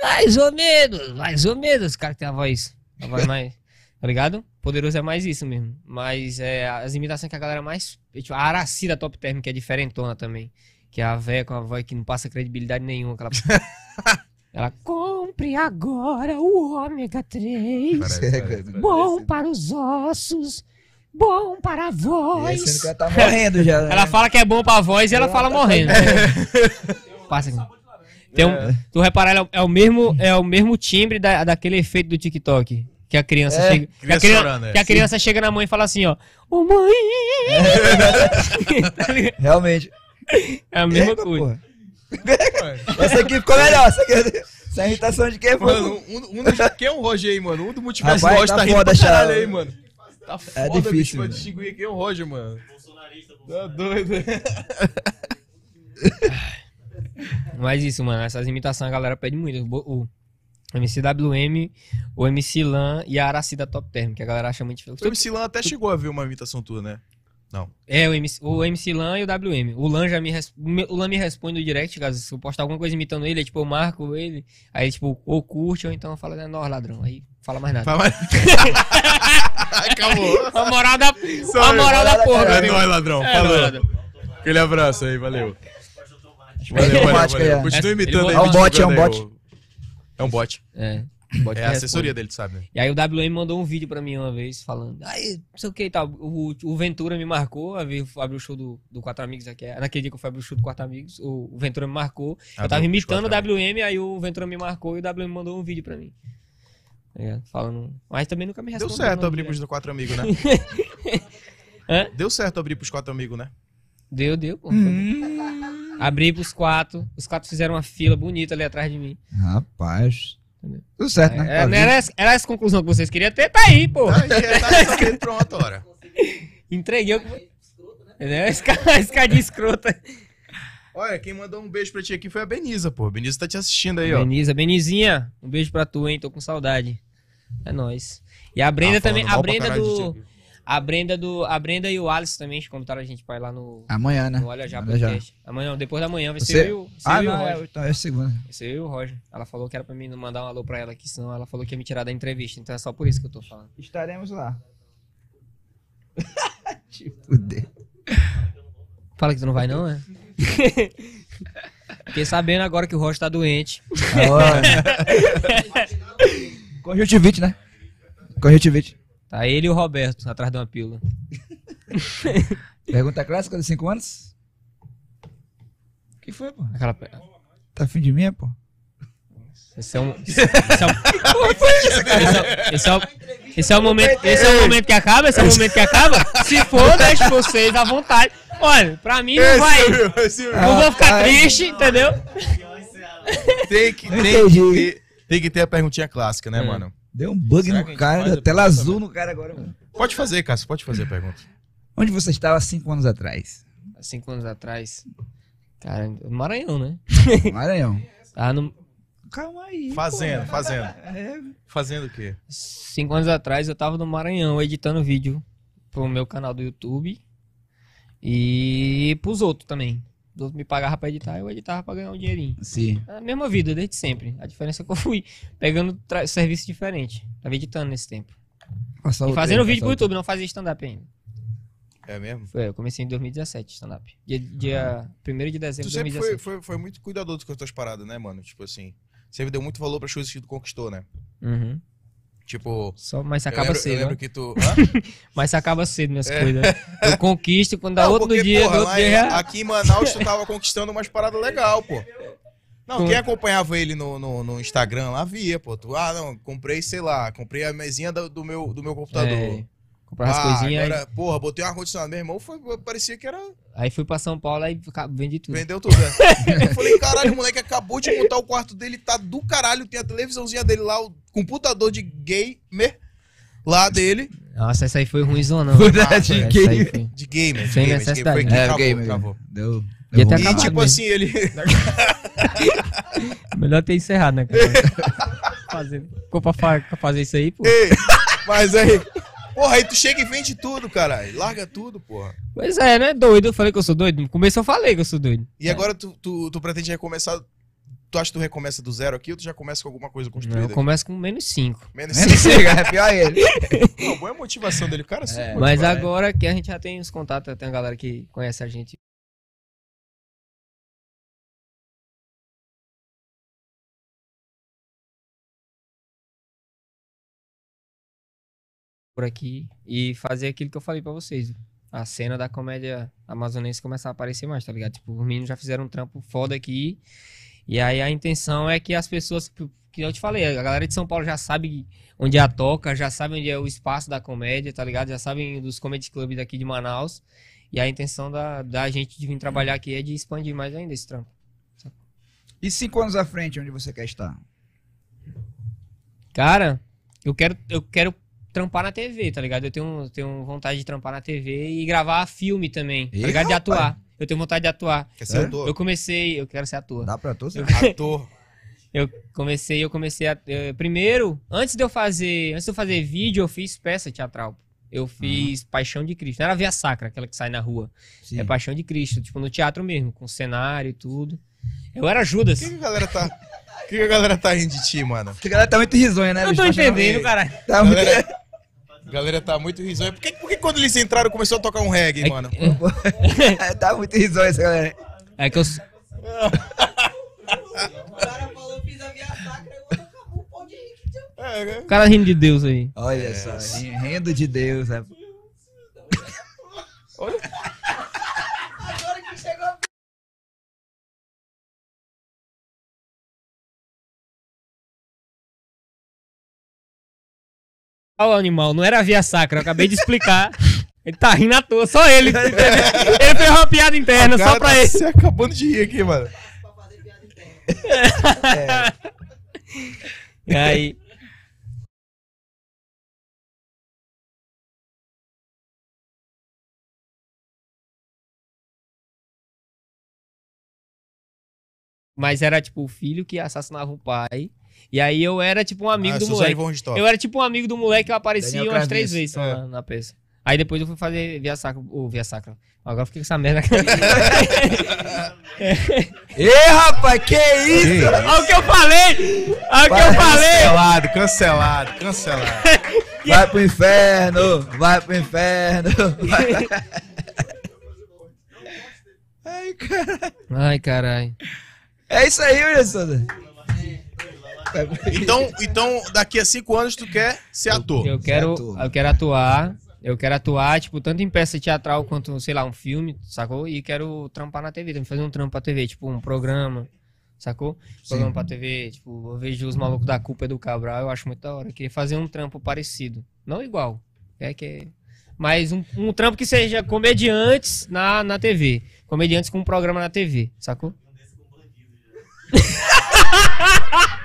Mais ou menos, mais ou menos. O cara que tem a voz. A voz mais. Tá ligado? Poderoso é mais isso mesmo. Mas é, as imitações que a galera mais. Tipo, a Araci da Top Term, que é diferentona também. Que é a véia com a voz que não passa credibilidade nenhuma. Aquela... Ela compre agora o ômega 3. Peraí, peraí, peraí. Bom para os ossos. bom para a E aí, voz. sendo que ela tá morrendo já. né? Ela fala que é bom pra voz e ela fala morrendo. Passa aqui. Tem um, Tu reparar, é o- é mesmo, é o mesmo timbre da, daquele efeito do TikTok. Que a criança É, chega. Que a, criança criança, chorando, é. que a criança chega na mãe e fala assim, ó. Ô mãe! Tá? Realmente. É a mesma Eita, coisa. porra. Essa aqui ficou melhor. Essa, aqui, essa imitação de quem foi? Mano, um, um dos, quem é o Roger aí, mano? Um do multiverso Rapaz, Roger tá tá rindo foda, pra caralho aí, mano. Tá foda, difícil, bicho, pra mano. distinguir quem é o Roger, mano. Tá doido. Mas isso, mano, essas imitações a galera pede muito. O, o MCWM, o MC Lan e a Aracida Top Term, que a galera acha muito O. MC Lan até chegou a ver uma imitação tua, né? É, o MC, o MC Lan e o WM. O Lan já me, res- o Lan me responde no direct, caso se eu postar alguma coisa imitando ele, aí, tipo, eu marco ele, aí, tipo, ou curte, ou então fala, né, nós, ladrão. Aí fala mais nada. Fala mais. Acabou. A moral da, Só a moral da porra, É nóis, ladrão. É, Falou. nóis, ladrão. Aquele abraço aí, valeu. Valeu, Valeu, valeu, valeu. aí, ó. Continua Ele imitando aí. É um bot, é um bot. É um bot. É. Bota É a assessoria dele, tu sabe, né? E aí o WM mandou um vídeo pra mim uma vez, falando, aí, não sei o que e tal. O, o Ventura me marcou, abriu o show do, do Quatro Amigos aqui. Naquele dia que eu fui abrir o show do Quatro Amigos, o, o Ventura me marcou. eu tava imitando o WM, aí o Ventura me marcou e o WM mandou um vídeo pra mim. Ligado? Falando. Mas também nunca me Deu respondeu. certo não, abrir pros quatro amigos, né? Hã? Deu certo abrir pros quatro amigos, né? Deu, deu, pô. Hum. Abri pros quatro. Os quatro fizeram uma fila bonita ali atrás de mim. Rapaz. Tudo certo, né? É, não era, essa- era essa conclusão que vocês queriam ter, tá aí, pô. Tá, aí, tá resolvido, pronto, ora. Entreguei o que. Entendeu? Esca- Escadinha escrota. Olha, quem mandou um beijo pra ti aqui foi a Benisa, pô. A Benisa tá te assistindo aí, ó. Beniza, Benizinha, um beijo pra tu, hein? Tô com saudade. É nóis. E a Brenda Ah, também, a Brenda do. A Brenda do. A Brenda e o Alice também convidaram a gente pra ir lá no. Amanhã, né? No Olha Já Olha Já. Podcast. Amanhã, não, depois da manhã vai ser Você- eu, e Ah, eu e o não, Roger. é, então é segunda. Vai ser eu e o Roger. Ela falou que era pra mim não mandar um alô pra ela aqui, senão ela falou que ia me tirar da entrevista. Então é só por isso que eu tô falando. Estaremos lá. Te fuder. Fala que tu não vai, não, é? Fiquei sabendo agora que o Roger tá doente. Conjuntivite, né? Conjuntivite. Tá ele e o Roberto atrás de uma pílula. Pergunta clássica dos 5 anos? O que foi, pô? Aquela. Tá afim de mim, pô? Esse é um. Esse é, um, esse, é, esse, é o, esse é o momento. Esse é o momento que acaba? Esse é o momento que acaba? Se for, deixe vocês à vontade. Olha, pra mim não vai. Não vou ficar triste, entendeu? tem, que, tem, que ter, tem que ter a perguntinha clássica, né, É. mano? Deu um bug Será no cara, deu tela azul no cara agora, mano. Pode fazer, Cássio, pode fazer a pergunta. Onde você estava 5 anos atrás? Há cinco anos atrás. Cara, no Maranhão, né? Maranhão. Tava no, Calma aí. Fazendo, fazendo. É, Fazendo o quê? cinco anos atrás eu tava no Maranhão editando vídeo pro meu canal do YouTube e pros outros também. Os outros me pagavam pra editar, eu editava pra ganhar um dinheirinho. sim. É a mesma vida, desde sempre. A diferença é que eu fui pegando serviço diferente. Tava editando nesse tempo. Passa E fazendo aí, vídeo pro. YouTube, não fazia stand-up ainda. É mesmo? Foi, eu comecei em 2017 stand-up. Dia, dia 1 de dezembro de sempre foi, 2017. foi, foi muito cuidadoso com as tuas paradas, né, mano? Tipo assim, sempre deu muito valor pras coisas que tu conquistou, né? Uhum. Tipo, Só, mas eu acaba lembro, eu cedo. lembro ó. que tu... Mas acaba cedo minhas coisas. Eu conquisto quando dá Não, outro porque, dia, porra, outro dia em- aqui em Manaus tu tava conquistando umas paradas legal, pô. Não, Com- quem acompanhava ele no, no, no Instagram lá via, pô. Tu, ah, não, comprei, sei lá, comprei a mesinha do, do meu, do meu computador. É, comprar as ah, coisinhas. agora, porra, botei um ar-condicionado. Meu irmão foi, parecia que era. Aí, aí fui pra São Paulo e vendi tudo. Vendeu tudo. né? Eu falei, caralho, o moleque acabou de montar o quarto dele, tá do caralho. Tem a televisãozinha dele lá, o computador de gamer lá dele. Nossa, essa aí foi ruimzona. Essa que- aí foi. De gamer. De Sem gamer, de necessidade, gamer. Foi que É, travou. Deu. Deu. E acabado tipo mesmo. assim, ele. Melhor ter encerrado, né? cara? fazer, ficou pra, fa- pra fazer isso aí, pô. Ei, mas aí. Porra, aí tu chega e vende tudo, caralho. Larga tudo, porra. Pois é, né? Doido. Eu falei que eu sou doido. No começo eu falei que eu sou doido. E agora tu, tu, tu pretende recomeçar. Tu acha que tu recomeça do zero aqui ou tu já começa com alguma coisa Não, construída? eu aqui? começo com menos 5. Menos Menos cinco, é pior ele. Não, boa motivação dele, cara. super Mas agora que a gente já tem os contatos, tem a galera que conhece a gente por aqui e fazer aquilo que eu falei pra vocês. A cena da comédia amazonense começar a aparecer mais, tá ligado? Tipo, os meninos já fizeram um trampo foda aqui. E aí a intenção é que as pessoas, que eu te falei, a galera de São Paulo já sabe onde é a toca, já sabe onde é o espaço da comédia, tá ligado? Já sabem dos comedy clubs daqui de Manaus. E a intenção da, da gente de vir trabalhar aqui é de expandir mais ainda esse trampo. E cinco anos à frente, onde você quer estar? Cara, eu quero, eu quero trampar na TV, tá ligado? Eu tenho, tenho vontade de trampar na TV e gravar filme também, tá ligado? De atuar. Eu tenho vontade de atuar. Quer ser É? ator? Eu comecei, eu quero ser ator. Dá pra todos? Ator. Eu comecei, eu comecei a. eh, primeiro, antes de eu fazer. Antes de eu fazer vídeo, eu fiz peça teatral. Eu fiz Paixão de Cristo. Não era Via Sacra, aquela que sai na rua. Sim. É Paixão de Cristo, tipo, no teatro mesmo, com cenário e tudo. Eu era Judas. Por que, que a galera tá. Por que, que a galera tá rindo de ti, mano? Porque a galera tá muito risonha, né? Eu tô Tá entendendo, cara. Tá muito... Galera, a galera tá muito risonha. Por que, por que quando eles entraram começou a tocar um reggae, É- mano? tá muito risonha essa galera. É que eu. O cara falou, fiz a via sacra, eu o pau de rico. É, né? O cara rindo de Deus aí. Olha só, ri- rindo de Deus. né? Agora Olha o animal, não era Via Sacra, eu acabei de explicar. Ele tá rindo à toa, só ele. ele fez uma piada interna, só pra tá ele. se acabando de rir aqui, mano. interna. E aí. Mas era tipo o filho que assassinava o pai. E aí eu era tipo um amigo Ah, do Suzane moleque. Eu era tipo um amigo do moleque que eu aparecia Daniel umas três vezes só É. na, na peça. Aí depois eu fui fazer Via Sacra. Ou Via Sacra. Agora eu fiquei com essa merda. Ê, rapaz, que isso? Olha o que eu falei! Olha o que eu falei! Cancelado, cancelado, cancelado. Vai pro inferno, vai pro inferno. vai- Ai, cara. Ai, caralho. É isso aí, Souza. Então, então, daqui a cinco anos tu quer ser ator. Eu quero, ator. eu quero atuar. Eu quero atuar, tipo, tanto em peça teatral quanto, sei lá, um filme, sacou? E quero trampar na TV, também fazer um trampo pra TV, tipo, um programa, sacou? Programa pra TV, tipo, eu vejo os malucos da culpa do Cabral, eu acho muito da hora. Eu queria fazer um trampo parecido. Não igual. É que é- Mas um, um trampo que seja comediantes na, na TV. Comediantes com um programa na TV, sacou?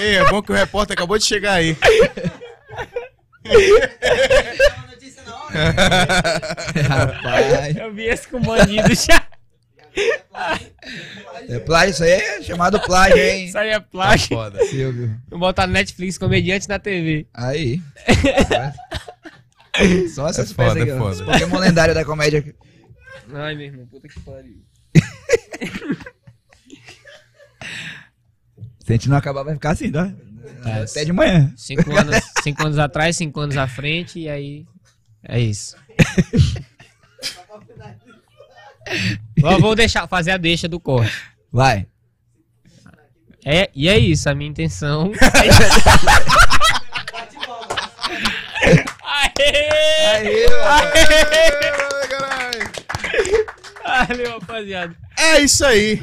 Ei, é bom que o repórter acabou de chegar aí. Rapaz. Eu vi esse com bandido já. É plágio, isso aí é chamado plágio, hein? Isso aí é Tá plágio. foda. Silvio. Vou botar no Netflix, comediante na TV. Aí. Só essas É foda, peças aqui, é Pokémon lendário da comédia. Ai, meu irmão, puta que pariu. Se a gente não acabar, vai ficar assim, tá? É. Até de manhã. Cinco anos, cinco anos atrás, cinco anos à frente, e aí. É isso. Vou, vou deixar, fazer a deixa do corte. Vai. É, e é isso, a minha intenção. Aê! Ai, caralho. Valeu, rapaziada. É isso aí.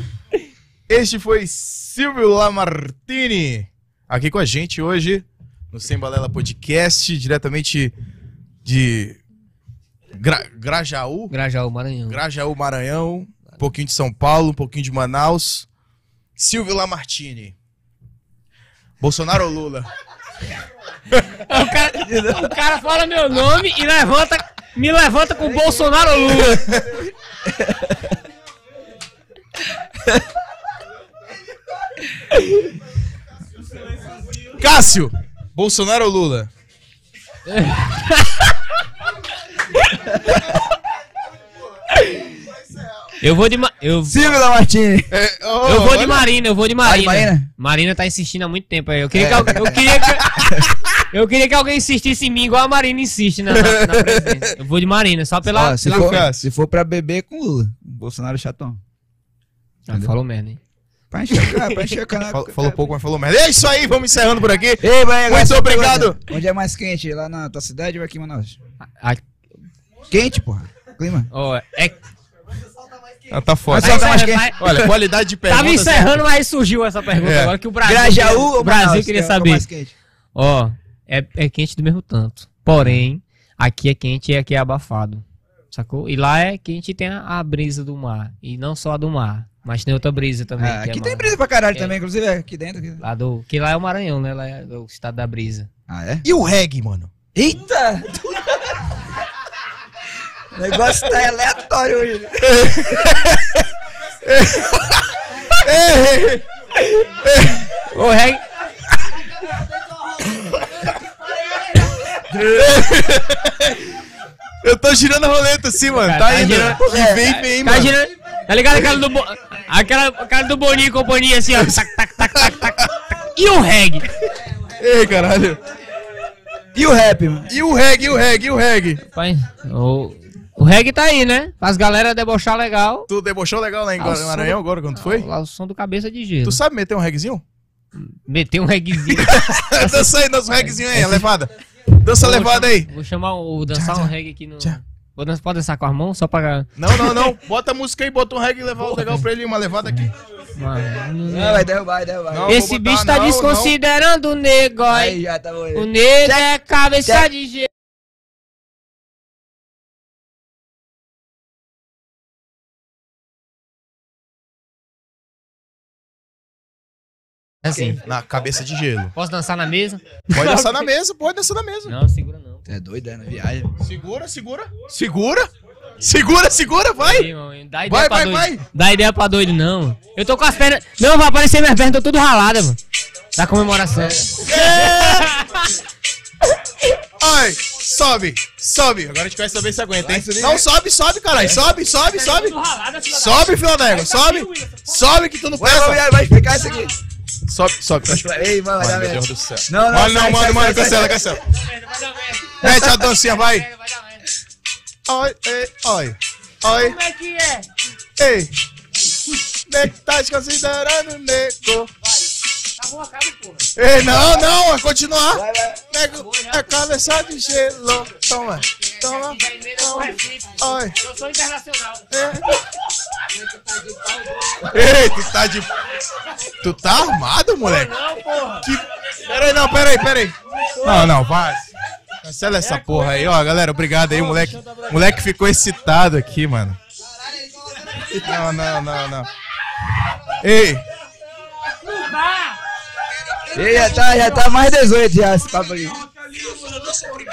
Este foi Silvio Lamartine aqui com a gente hoje no Sem Balela Podcast, diretamente de Gra Grajaú, Grajaú, Maranhão. Grajaú, Maranhão, um pouquinho de São Paulo, um pouquinho de Manaus. Silvio Lamartine. Bolsonaro ou Lula? O cara, o cara fala meu nome e levanta, me levanta com Bolsonaro ou Lula. Cássio, Bolsonaro ou Lula? Eu vou de. Ma- Eu, Silvio Lamartine. É, oh, eu vou de Marina, eu vou de Marina. Marina? Marina tá insistindo há muito tempo aí. Eu queria, que, al- eu queria que. Eu queria que alguém insistisse em mim, igual a Marina insiste na, na, na presidência. Eu vou de Marina, só pela. Ó, se, pela for, se for pra beber com Lula. Bolsonaro é chatão. Ah, falou merda, hein? Pra cara, pra encher o canal. Fal- Falou pouco, mas falou merda. É isso aí, vamos encerrando por aqui. Ei, vai, Muito essa obrigado. pergunta. Onde é mais quente? Lá na tua cidade ou aqui em Manaus? A- Quente, porra. Clima. Ó, é, Ah, tá foda. Mas tá quente. mas- Olha, qualidade de pergunta. Tava encerrando, mas surgiu essa pergunta É. agora que o Brasil. Grajaú queria- ou o Brasil Manaus? queria Que é o saber. mais quente? Ó, é, é quente do mesmo tanto. Porém, aqui é quente e aqui é abafado. Sacou? E lá é quente e tem a, a brisa do mar. E não só a do mar, mas tem outra brisa também. Ah, que é aqui mar- tem brisa pra caralho É. também, inclusive é aqui dentro. aqui. Lá do, que lá é o Maranhão, né? Lá é o estado da brisa. Ah, é? E o reggae, mano? Eita! o negócio tá aleatório hoje. Ô, reg... Eu tô girando a roleta assim, mano. Cara, Tá tá indo. girando- E vem, vem, Tá mano. girando. Tá ligado aquela do, Bo- aquela, aquela do Boninho e companhia assim, ó. Tac, tac, tac, tac, tac, tac. E o reggae? Ei, caralho. E o rap, mano? E o reggae, e o reggae, e o reggae? Pai, o, o reggae tá aí, né? As galera debochar legal. Tu debochou legal lá em Ah, Guara- o som Maranhão do- agora, quando tu foi? Lá o som do cabeça de gelo. Tu sabe meter um reggaezinho? Meteu um reggaezinho. Dança aí, dança um reggaezinho aí, a levada. Dança a levada aí. Vou chamar o dançar Tchá, um reggae aqui no. Tchá. Pode dançar com as mãos só pra. Não, não, não. Bota a música aí, bota um reggae e leva o legal pra ele, uma levada aqui. Mano, Não, vai derrubar, vai derrubar. Não. Esse botar, bicho tá não, desconsiderando o nego. Aí já tá bom. O nego é cabeça de gelo. Assim, Na cabeça de gelo. posso dançar na mesa? Pode dançar na mesa, pode dançar na mesa. Não, segura não. É doido, é na viagem. Segura, segura. Segura. Segura, segura, vai. Aí, mano, Dá ideia Vai, pra vai, doido. vai. Dá ideia pra doido, não. Eu tô com as pernas. Não, vai aparecer minhas pernas, tô tudo ralada, mano. Da comemoração. Ai, sobe, sobe. Agora a gente quer saber se aguenta, hein? Vai Não, vai. sobe, sobe, caralho. Sobe, sobe, sobe. Ralada, filha da- Sobe, d'égua, sobe. Sobe que tu não Vai, vai, vai, vai explicar isso aqui. Sobe, sobe. Ei, mano, vai dar Ai, meu. Deus do céu. Não, não, Olha, não, sai, mano, sai, mano, sai, cancela, sai. cancela. Vai. Mete a dancinha, vai. Vai. Oi, ei, oi. Oi, Como é que é? ei. Nego tá desconsiderando o nego. Acabou, acaba, porra. Ei, não, não, vai continuar. Vai, vai. Nego é cabeça de gelo. Toma, toma. Oi. Eu sou internacional. Ei, tu tá de. Tu tá armado, moleque? Não, porra. Que... Pera aí, não, pera aí, pera aí. Não, não, vai. Cancela essa porra aí, ó, galera. Obrigado aí, moleque. Moleque ficou excitado aqui, mano. Não, não, não, não. Ei, Ei, já tá, já tá mais 18 já esse papo aqui.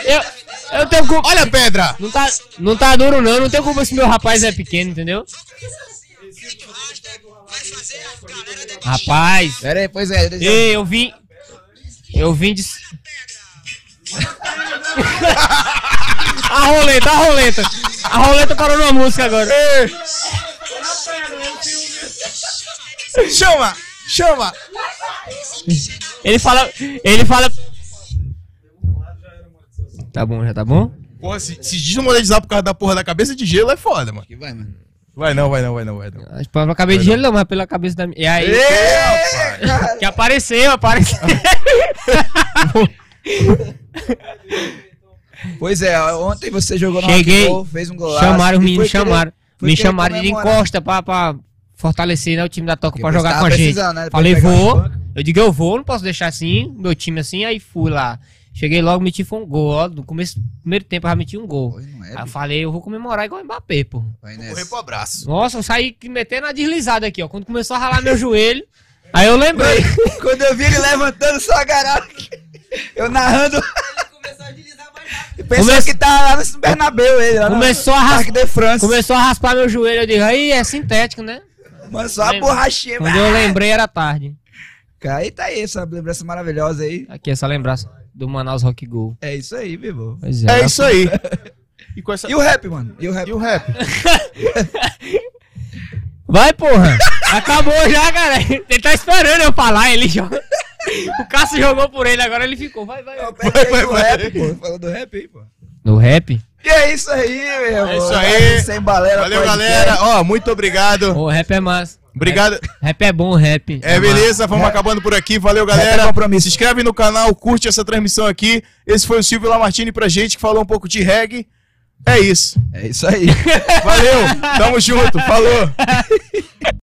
Eu, eu tenho culpa. olha a pedra. Não tá, não tá duro, não. Não tenho culpa se meu rapaz é pequeno, entendeu? Rapaz. Pera aí, pois é. Ei, eu vim. Eu vim de. a roleta, a roleta. A roleta parou numa música agora. Ei. Chama, chama. Ele fala. Ele fala. Tá bom, já tá bom? Porra, se, se desmonetizar por causa da porra da cabeça de gelo é foda, mano. Que vai, mano. Vai não, vai não, vai não, vai não. Acho que pela cabeça de gelo não, mas pela cabeça da minha. E aí? Ei, rapaz. Que apareceu, apareceu. Pois é, ontem você jogou no Cheguei. Rock Ball, fez um golaço. chamaram os meninos, chamaram. Me chamaram de encosta pra, pra fortalecer né, o time da Toca Porque pra jogar com a gente. né, Falei, vou. Eu digo, eu vou, não posso deixar assim, meu time assim, aí fui lá. Cheguei logo, meti foi um gol, ó. No começo, primeiro tempo eu já meti um gol. Pô, não é, Aí eu bicho. falei, eu vou comemorar igual o Mbappé, pô. Vai Correr nessa. pro abraço. Nossa, eu saí metendo a deslizada aqui, ó. Quando começou a ralar meu joelho, aí eu lembrei. Quando eu vi ele levantando só a garagem, eu narrando, Ele começou a deslizar mais rápido. pensou Come- que tá lá no Bernabéu ele, lá Começou a no ras- Parque de France. Começou a raspar meu joelho, eu digo, aí é sintético, né? Mano, só a Lembra? borrachinha. Quando eu lembrei era tarde. Cara, aí tá aí essa lembrança maravilhosa aí. Aqui, essa lembrança do Manaus Rock Go. É isso aí, bebo. Pois É isso aí. E com essa... E o rap, mano? E o rap? E o rap? Vai, porra! Acabou já, cara. Ele tá esperando eu falar, ele joga. O Cássio jogou por ele, agora ele ficou. Vai, vai. Aí, vai, o vai. rap, pô. Falou do rap aí, pô. No rap? E é isso aí, meu irmão. É isso aí. Sem balela Valeu, galera. Ó, muito obrigado. O rap é massa. Obrigado. Rap é bom, rap. É, beleza, vamos acabando por aqui. Valeu, Rap é galera. compromisso. Se inscreve no canal, curte essa transmissão aqui. Esse foi o Silvio Lamartine pra gente, que falou um pouco de reggae. É isso. É isso aí. Valeu, tamo junto, falou.